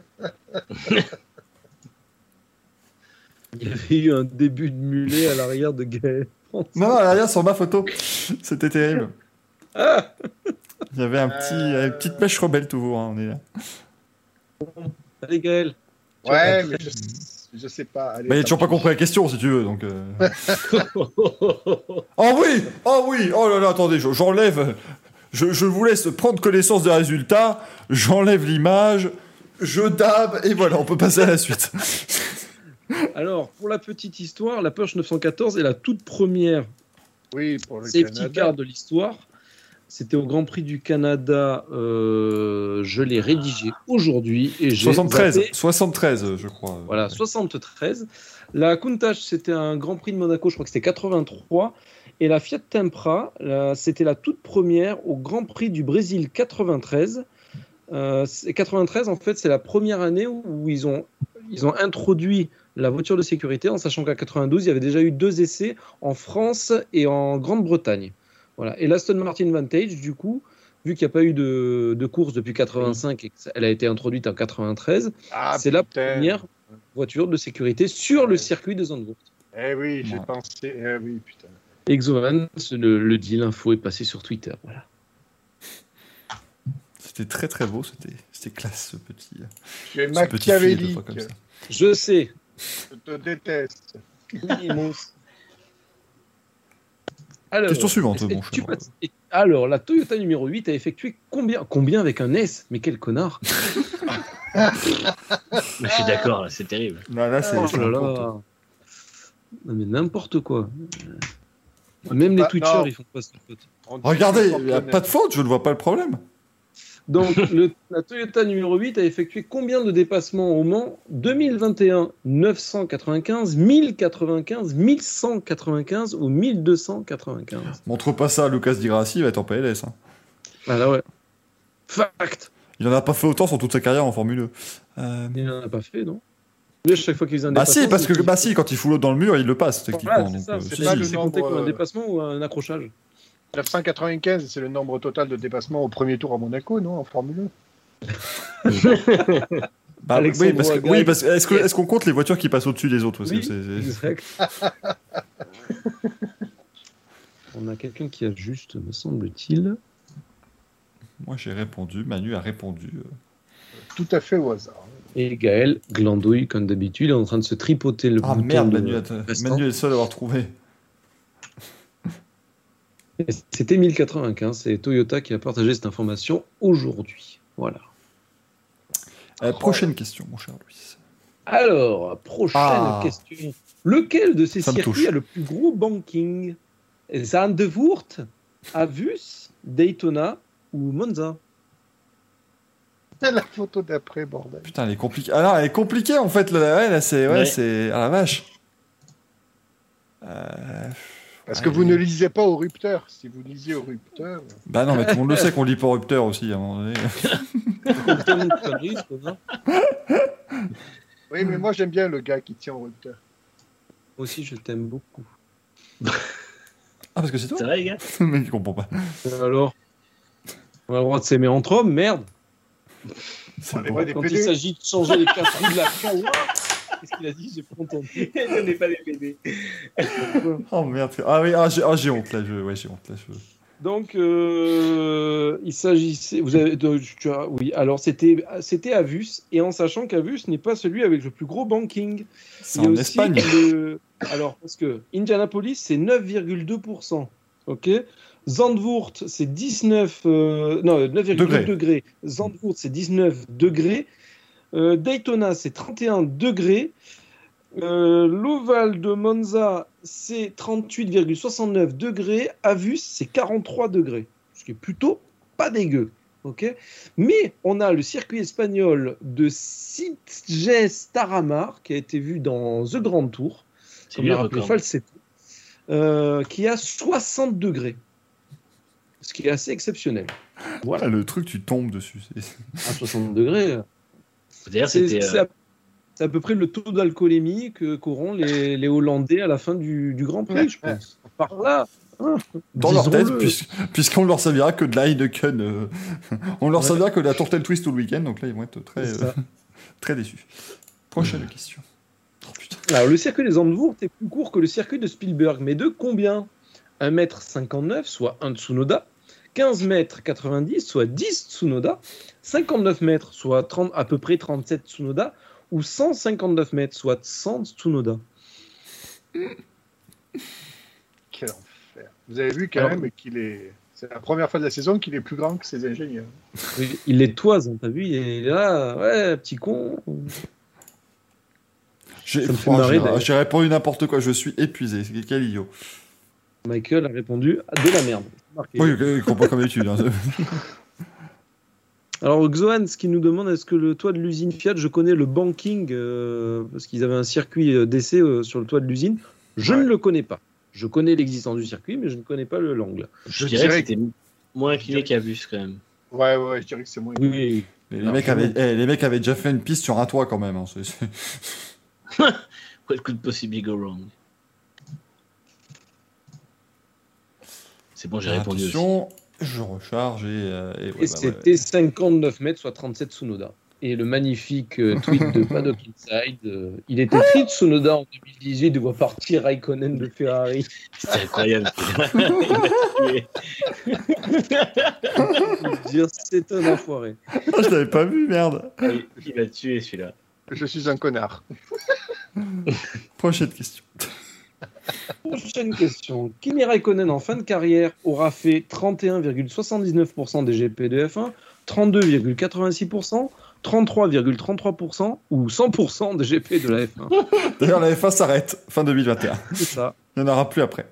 Il y avait eu un début de mulet à l'arrière de Gaël. Non, non, rien sur ma photo. C'était terrible. Ah Il y avait un petit, Euh. une petite mèche rebelle toujours, hein, on est là. Allez Gaël. Ouais, mais je, je sais pas. Allez, Bah, il toujours pas compris la question, si tu veux, donc... euh. Oh oui Oh oui Oh là là, attendez, je- j'enlève... Je, je vous laisse prendre connaissance des résultats, j'enlève l'image, je dab, et voilà, on peut passer à la suite. Alors, pour la petite histoire, la Porsche 914 est la toute première Oui, pour le safety Canada. car de l'histoire. C'était au Grand Prix du Canada. euh, je l'ai rédigé aujourd'hui et j'ai 73, zappé. 73, je crois. Voilà, 73. La Countach, c'était un Grand Prix de Monaco, je crois que c'était 83. Et la Fiat Tempra, c'était la toute première au Grand Prix du Brésil 93. Euh, c'est- 93, en fait, c'est la première année où ils ont, ils ont introduit la voiture de sécurité, en sachant qu'à 92, il y avait déjà eu deux essais en France et en Grande-Bretagne. Voilà. Et l'Aston Martin Vantage, du coup, vu qu'il n'y a pas eu de, de course depuis 85 et qu'elle a été introduite en 93, Ah, c'est la première voiture de sécurité sur le circuit de Zandvoort. Eh oui, j'ai Ouais. pensé. Eh oui, putain. Exovan le, le dit, l'info est passée sur Twitter. Voilà. C'était très très beau, c'était c'était classe ce petit, Tu es machiavélique. Je sais. Je te déteste. Alors, Question suivante, tu Alors, la Toyota numéro 8 a effectué combien Combien avec un S? Mais quel connard Je suis d'accord, c'est terrible. Là, là, c'est Oh là là mais n'importe quoi. Même les Bah, Twitchers, non. ils font pas cette faute. Regardez, il n'y a pas de faute, je ne vois pas le problème. Donc, le- la Toyota numéro 8 a effectué combien de dépassements au Mans? 2021 995, 1095, 1195 ou 1295 Montre pas ça à Lucas Di Grassi, il va être en PLS. hein. Ah là ouais. Fact Il en a pas fait autant sur toute sa carrière en Formule 1. Euh, Il n'en a pas fait, non? Chaque fois qu'il faisait un Bah dépassement. si, parce que bah si, quand il fout l'autre dans le mur, il le passe techniquement. Voilà, c'est ça, euh, c'est si, pas si. le c'est nombre, compté comme un euh, dépassement ou un accrochage 995, c'est le nombre total de dépassements au premier tour à Monaco, non En Formule Bah, Alexandre oui, parce que, oui, parce que est-ce que- est-ce qu'on compte les voitures qui passent au-dessus des autres parce que Oui, c'est- c'est- exact. On a quelqu'un qui a juste, me semble-t-il. Moi j'ai répondu, Manu a répondu. 1 Tout à fait au hasard. Et Gaël glandouille comme d'habitude, il est en train de se tripoter le Ah bouton merde, de- Manu, attends, restant. Manu est le seul à avoir trouvé. C'était 1095, c'est Toyota qui a partagé cette information aujourd'hui. Voilà. Euh, prochaine question, mon cher Louis. Alors, prochaine Ah. question. Lequel de ces circuits a le plus gros banking? Zandvoort, Avus, Daytona ou Monza? La photo d'après, bordel. Putain, elle est compliquée. Ah non, elle est compliquée en fait. Là, ouais, là c'est. Ouais, Ouais. c'est. Ah la vache. Euh, Parce Ouais, que vous ne lisez pas au rupteur. Si vous lisiez au rupteur. Bah non, mais tout le monde le sait qu'on lit pas au rupteur aussi à un moment donné. Oui, mais moi j'aime bien le gars qui tient au rupteur. Moi aussi, je t'aime beaucoup. Ah, parce que c'est toi C'est vrai, gars mec, il comprend pas. Euh, Alors On a le droit de s'aimer entre hommes, merde Quand il s'agit de changer les quatre roues de la Qu'est-ce qu'il a dit J'ai pas entendu. Ce n'est pas des PD. Oh merde. Ah oui, ah, j'ai ah, j'ai honte là. Je... Ouais, j'ai honte là. Je... Donc, euh, il s'agissait. Vous avez, de- tu as- oui, alors c'était c'était Avus, et en sachant qu'Avus n'est pas celui avec le plus gros banking. C'est en aussi Espagne. le- Alors, parce que Indianapolis, c'est 9,2%. OK? Zandvoort, c'est 19. euh, non, 9,2 Degrés. degrés. Zandvoort, c'est 19 degrés. Euh, Daytona, c'est 31 degrés. Euh, L'Oval de Monza, c'est 38,69 degrés. Avus, c'est 43 degrés. Ce qui est plutôt pas dégueu. ok? Mais on a le circuit espagnol de Sitges Taramar, qui a été vu dans The Grand Tour, C'est comme l'a le rappelé. Falsetto, euh, qui a 60 degrés. Ce qui est assez exceptionnel. Ah, le truc, tu tombes dessus. À 60 degrés. Euh, D'ailleurs, C'est c'était. c'est euh, à, peu près le taux d'alcoolémie que qu'auront les, les Hollandais à la fin du, du Grand Prix, je pense. Par là. hein, Dans leur tête, puisqu'on leur servira que de la Heineken. euh, On leur Ouais. servira que de la Tourtel Twist tout le week-end. Donc là, ils vont être très, euh, très déçus. Prochaine question. Oh. Alors, le circuit des Zandvoort est plus court que le circuit de Spielberg, mais de combien? 1m59, soit 1 Tsunoda, 15 mètres 90, soit 10 Tsunoda, 59 mètres, soit 30, à peu près 37 Tsunoda, ou 159 mètres, soit 100 Tsunoda. Quel enfer. Vous avez vu quand Alors- même qu'il est. C'est la première fois de la saison qu'il est plus grand que ses ingénieurs. Il- les toise, hein, t'as vu Il est là, ouais, petit con. J'ai répondu n'importe quoi. Je suis épuisé. C'est- Quel idiot. Michael a répondu ah, de la merde. Marqué. Oui, il comprend comme d'habitude. hein. Alors Xoan, ce qui nous demande, est-ce que le toit de l'usine Fiat, je connais le banking, euh, parce qu'ils avaient un circuit euh, d'essai euh, sur le toit de l'usine. Je Ouais. ne le connais pas. Je connais l'existence du circuit, mais je ne connais pas le l'angle. Je dirais que c'était moins incliné qu'Avus quand même. Ouais, ouais, je dirais que c'est moins. Oui, Les, Alors, mecs je- avaient, eh, les mecs avaient déjà fait une piste sur un toit quand même. hein. What could possibly go wrong? C'est bon, j'ai répondu aussi. Je recharge et. euh, et ouais, Et bah ouais. c'était 59 mètres, soit 37 Tsunoda. Et le magnifique euh, tweet de Paddock Inside, euh, il était triste Tsunoda en 2018 de voir partir Raikkonen de Ferrari. C'est incroyable. Il m'a tué. Dire, C'est un enfoiré. Ah, je l'avais pas vu, merde. Il- Il m'a tué celui-là. Je suis un connard. Prochaine question. Prochaine question. Kimi Raikkonen en fin de carrière aura fait 31,79% des GP de F1, 32,86%, 33,33% ou 100% des GP de la F1. D'ailleurs, la F1 s'arrête fin 2021. C'est ça. Il n'y en aura plus après.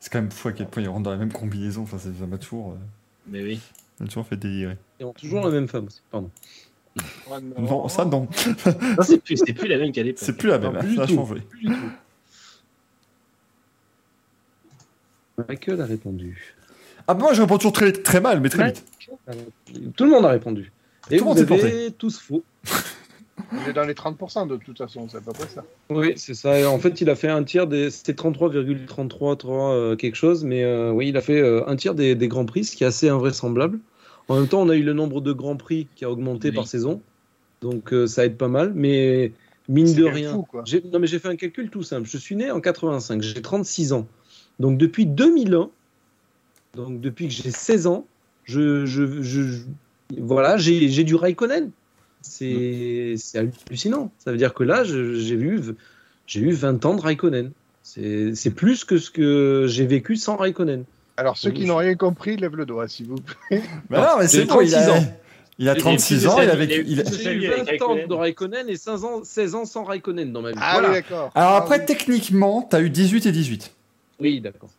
C'est quand même fou à quel point ils rentrent dans la même combinaison. Enfin, ça ça m'a toujours, euh, Mais oui. ça m'a toujours fait délirer. Ils ont toujours la même femme aussi. Pardon. Non, ça non. Non, c'est plus, c'est plus la même qu'à l'époque. C'est plus la même. Non, plus ça a changé. Michael a répondu. Ah, moi, je réponds toujours très, très mal, mais très vite. Tout le monde a répondu. Et Tout le vous monde s'est avez tous faux. On est dans les 30% de toute façon, c'est à peu près ça. Oui, c'est ça. En fait, il a fait un tiers des. C'était 33,33 euh, quelque chose, mais euh, oui, il a fait euh, un tiers des, des grands prix, ce qui est assez invraisemblable. En même temps, on a eu le nombre de grands prix qui a augmenté Oui. par saison, donc euh, ça aide pas mal. Mais mine de rien, fou, quoi. non mais j'ai fait un calcul tout simple. Je suis né en 85, j'ai 36 ans. Donc depuis 2001, donc depuis que j'ai 16 ans, je, je, je- je- voilà, j'ai j'ai du Raikkonen. C'est c'est hallucinant. Ça veut dire que là, je- j'ai eu, j'ai eu 20 ans de Raikkonen. C'est c'est plus que ce que j'ai vécu sans Raikkonen. Alors, ceux qui n'ont rien compris, lèvent le doigt, s'il vous plaît. Non, mais c'est bon, il 36 a, ans. il a Il a 36 plus de ans, il a vie, vécu. il a J'ai eu vie avec 20 ans Raikkonen. de Raikkonen et 16 ans, 16 ans sans Raikkonen dans ma vie. Ah voilà. oui, d'accord. Alors Ah après, oui. techniquement, t'as eu 18 et 18. Oui, d'accord.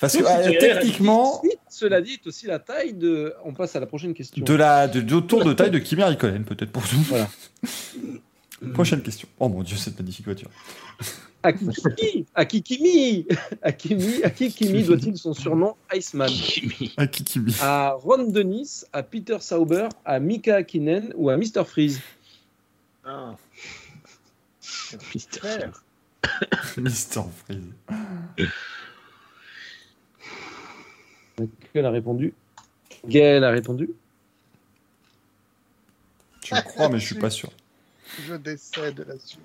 Parce que si euh, tu techniquement, Cela dit, est aussi la taille de. On passe à la prochaine question. de la, de, de tour de taille de Kimi Raikkonen, peut-être pour nous. Voilà. Prochaine question. Oh mon dieu, cette magnifique voiture. À qui Kimi À qui Kimi À Kimi À qui Kimi doit-il son surnom Iceman À qui Kimi À Ron Dennis, à Peter Sauber, à Mika Hakkinen ou à Mr. Freeze Ah. Frère. Mister Freeze. Quel a répondu? Gaël a répondu. Je crois, mais je suis pas sûr. Je décède là-dessus.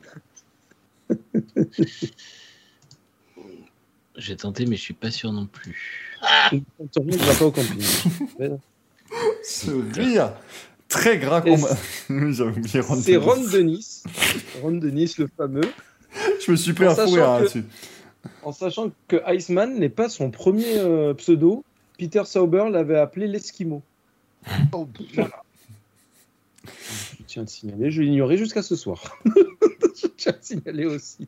J'ai tenté, mais je suis pas sûr non plus. On te remet, je vais pas au camping. Ce rire très gras Ron C'est. Ron Dennis. Ron Dennis, le fameux. Je me suis pris En un fou sachant rire que- là-dessus. En sachant que Iceman n'est pas son premier euh, pseudo, Peter Sauber l'avait appelé l'Eskimo. Oh, voilà. Je tiens à le signaler, je l'ignorais jusqu'à ce soir. je tiens à le signaler aussi.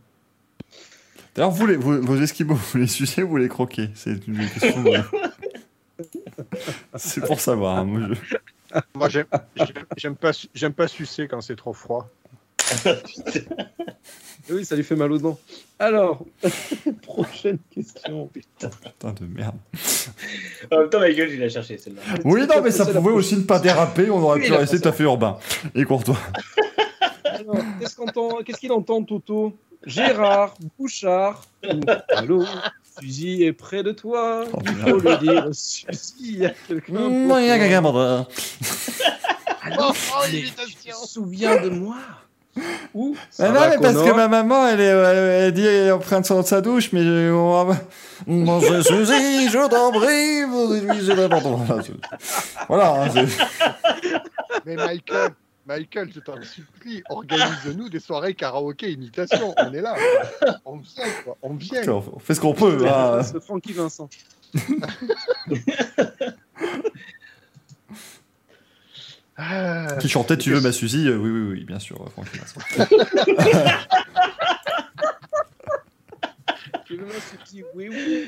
D'ailleurs, vous, les, vos, vos esquimaux, vous les sucez ou vous les croquez? C'est une question. de- C'est pour savoir. hein, moi, je- Moi, j'aime j'aime- pas, j'aime pas sucer quand c'est trop froid. Oui, ça lui fait mal aux dents. Alors, prochaine question. Putain de merde. En même temps, ma gueule, je l'ai cherché celle-là. Oui, non, mais ça pouvait aussi ne pas déraper. On aurait Oui, pu rester tout à fait urbain et courtois. Alors, Qu'est-ce qu'on entend- qu'est-ce qu'il entend, Toto? Gérard, Bouchard, ou Allô, Suzy est près de toi. Oh, Il faut le dire, Suzy, il y a quelqu'un. Non, il y a quelqu'un pour toi. Allô, mais tu te souviens de moi? Ou Mais non, mais parce que ma maman, elle, est, elle, elle dit elle est en train de sortir de sa douche, mais je. Bon, je Suzy, je t'en prie, vous n'importe quoi. Voilà, hein, Mais Michael, Michael, je t'en supplie, organise-nous des soirées karaoké imitation. On est là. quoi. On vient, quoi. On vient. on fait ce qu'on peut. hein. Francky Vincent. Ah, Qui chantait Tu veux ma Suzy? Euh, Oui, oui, oui, bien sûr, Francky Vincent. Tu veux ma Suzy? Oui, oui.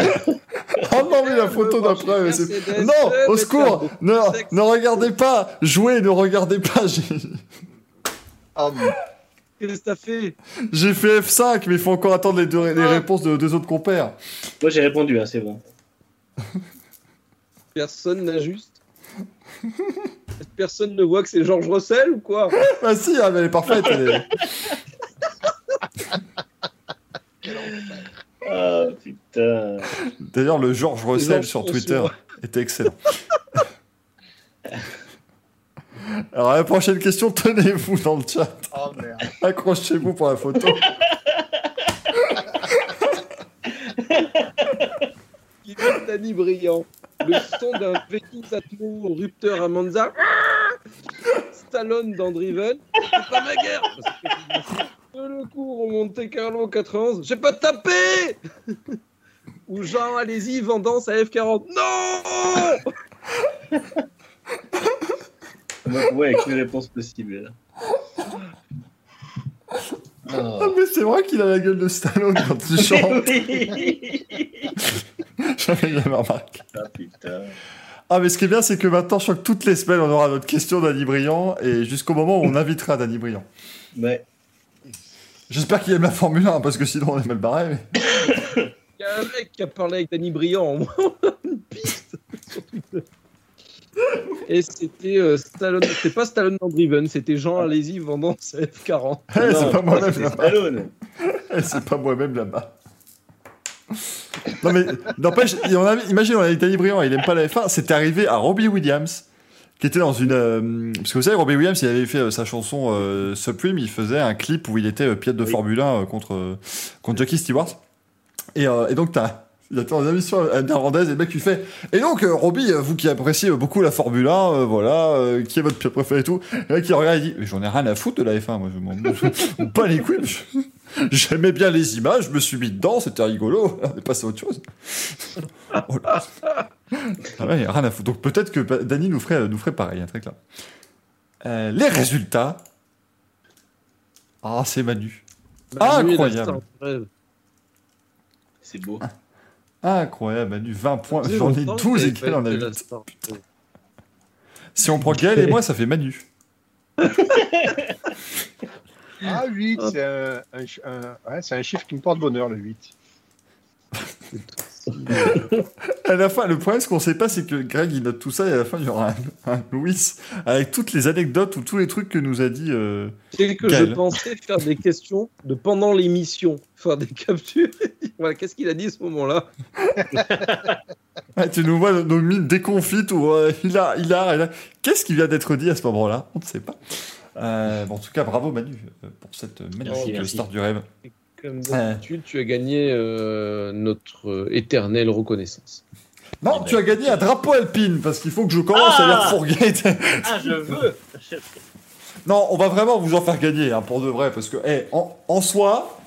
Oh non, mais la photo d'après, Non, au secours ne, ne regardez pas Jouez, ne regardez pas J'ai oh, Qu'est-ce que t'as fait? J'ai fait F5, mais il faut encore attendre les, deux, les réponses de deux autres compères. Moi, j'ai répondu, hein, c'est bon. Personne n'a juste. Personne ne voit que c'est Georges Russell ou quoi? Ah si, ah, mais elle est parfaite. elle est- Ah, putain. D'ailleurs, le Georges Russell sur. Twitter était excellent. Alors, la prochaine question, tenez-vous dans le chat. oh merde. Accrochez-vous pour la photo. Tani brillant. Le son d'un V12 Atmo rupteur à Monza. Stallone dans Driven. C'est pas ma guerre. De le cours au Monte Carlo 91. J'ai pas tapé Ou Jean, allez-y, Vendance à F40. Non trouver avec une réponse possible. Ah, mais c'est vrai qu'il a la gueule de Stallone quand il chante. J'avais jamais remarqué. Ah putain. Ah, mais ce qui est bien, c'est que maintenant, je crois que toutes les semaines, on aura notre question d'Annie Briand et jusqu'au moment où on invitera Danny Briand. Ouais. J'espère qu'il aime la Formule 1 parce que sinon, on est mal barré. mais- un mec qui a parlé avec Danny Briand, on a une piste sur Twitter. Et c'était euh, Stallone, c'était pas Stallone dans Driven, c'était Jean Alési vendant sa F40. Eh, c'est pas moi-même là-bas. Stallone. Eh, C'est pas moi-même là-bas. Non mais n'empêche, on imagine on avait Danny Briand, il aime pas la F1, c'était arrivé à Robbie Williams, qui était dans une... euh, parce que vous savez, Robbie Williams, il avait fait euh, sa chanson euh, Supreme, il faisait un clip où il était euh, pilote de Oui. Formule 1 euh, contre, euh, contre Jackie Stewart. Et, euh, et donc t'as... Il attend une émission néerlandaise et le mec lui fait Et donc, euh, Robbie, euh, vous qui appréciez beaucoup la Formule 1, euh, voilà, euh, qui est votre pilote préféré et tout, et mec il regarde et dit Mais j'en ai rien à foutre de la F1, moi, je m'en bats les couilles. J'aimais bien les images, je me suis mis dedans, c'était rigolo, on est passé à autre chose. Oh là. Ah ouais, rien à foutre. Donc peut-être que Dany nous ferait, nous ferait pareil, hein, très clair. Les résultats. Ah, c'est Manu. Manu Incroyable. Du. C'est beau. Incroyable, Manu, 20 points. J'en ai longtemps 12 qu'il et Gaël en a été la 8. star du rêve. Si on prend Gaël et moi, ça fait Manu. Ah, 8, c'est un, un un- ouais, c'est un chiffre qui me porte bonheur, le 8. À la fin, le problème, ce qu'on sait pas, c'est que Greg, il note tout ça et à la fin, il y aura un, un Louis avec toutes les anecdotes ou tous les trucs que nous a dit. euh, C'est que je pensais faire des questions de pendant l'émission, faire des captures. voilà, qu'est-ce qu'il a dit à ce moment-là Ouais, tu nous vois nos- mines déconfites ou euh, il a, il a, il a- Qu'est-ce qui vient d'être dit à ce moment-là? On ne sait pas. Euh, bon, en tout cas, bravo Manu euh, pour cette magnifique Merci, merci. star du rêve. Comme d'habitude, tu as gagné euh, notre euh, éternelle reconnaissance. Non, tu as gagné un drapeau alpine parce qu'il faut que je commence à Ah les refourguer. Ah, je veux non, on va vraiment vous en faire gagner hein, pour de vrai parce que, en, en soi,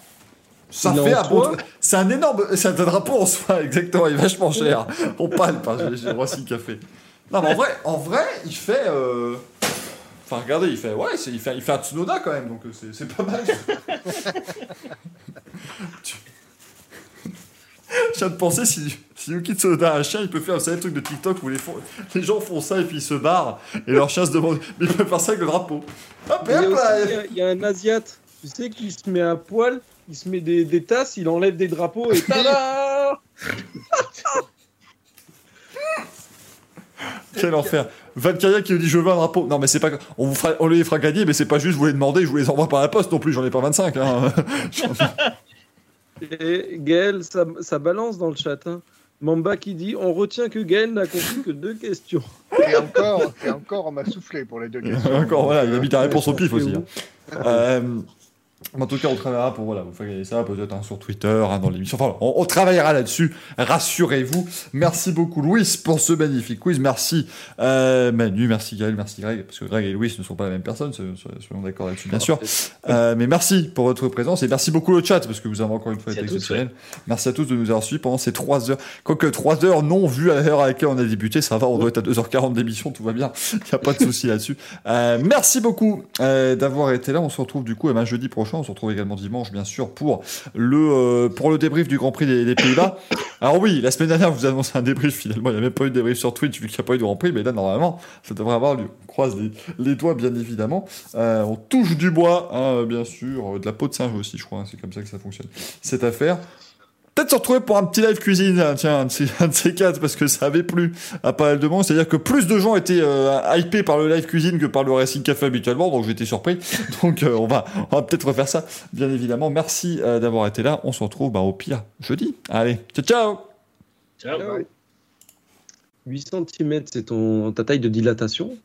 ça Il fait un bon. C'est un énorme. C'est un drapeau en soi, exactement. Il est vachement cher. On palpe. Hein, j'ai- j'ai Roissy Café. Non, mais en vrai, en vrai, il fait. euh, Enfin, regardez, il fait. Ouais, il fait, il fait un Tsunoda quand même, donc c'est pas mal. Tu- Je viens de penser, si, si Yuki Tsunoda a un chien, il peut faire, vous savez, le truc de TikTok où les, font- les gens font ça et puis ils se barrent et leur chien se demande. Mais il peut faire ça avec le drapeau. Hop, Il y, a hop, aussi- là. il y a- il y a un Asiate, tu sais, qui se met à poil, il se met des, des tasses, il enlève des drapeaux et tada Quel enfer. Valkyria qui nous dit je veux un drapeau. Non mais c'est pas on vous fera on les fera gagner mais c'est pas juste vous les demandez, je vous les envoie par la poste non plus, j'en ai pas 25 hein. Et Gaël, ça, ça balance dans le chat. hein. Mamba qui dit On retient que Gaël n'a compris que deux questions. Et encore, et encore, on m'a soufflé pour les deux questions. Encore voilà, il a mis ta réponse au pif aussi. hein. Euh, en tout cas, on travaillera pour voilà, vous faire gagner ça peut-être hein, sur Twitter, hein, dans l'émission. Enfin, on, on travaillera là-dessus. Rassurez-vous. Merci beaucoup Louis pour ce magnifique quiz. Merci euh, Manu, merci Gaël, merci Greg, parce que Greg et Louis ne sont pas la même personne, so- so- soyons d'accord là-dessus, bien sûr. Euh, mais merci pour votre présence et merci beaucoup le chat parce que vous avez encore une fois été à exceptionnel. Merci à tous de nous avoir suivis pendant ces 3 heures. Quoique 3 heures non vues à l'heure à laquelle on a débuté, ça va, on doit être à 2h40 d'émission, tout va bien. Il n'y a pas de souci là-dessus. Euh, merci beaucoup d'avoir été là. On se retrouve du coup eh ben, jeudi prochain. On se retrouve également dimanche, bien sûr, pour le, euh, débrief du Grand Prix des, Pays-Bas. Alors oui, la semaine dernière, vous ai annoncé un débrief. Finalement, il n'y a même pas eu de débrief sur Twitch vu qu'il n'y a pas eu de Grand Prix. Mais là, normalement, ça devrait avoir lieu. On croise les, doigts, bien évidemment. Euh, on touche du bois, hein, bien sûr. De la peau de singe aussi, je crois. hein. C'est comme ça que ça fonctionne. Cette affaire. Peut-être se retrouver pour un petit live cuisine, hein, tiens, un de, ces, un de ces quatre, parce que ça avait plu à pas mal de monde. C'est-à-dire que plus de gens étaient euh, hypés par le live cuisine que par le Racing Café habituellement, donc j'étais surpris. Donc euh, on va, on va peut-être refaire ça, bien évidemment. Merci euh, d'avoir été là. On se retrouve bah, au pire jeudi. Allez, ciao ciao Ciao. Ouais. 8 cm, c'est ton, ta taille de dilatation?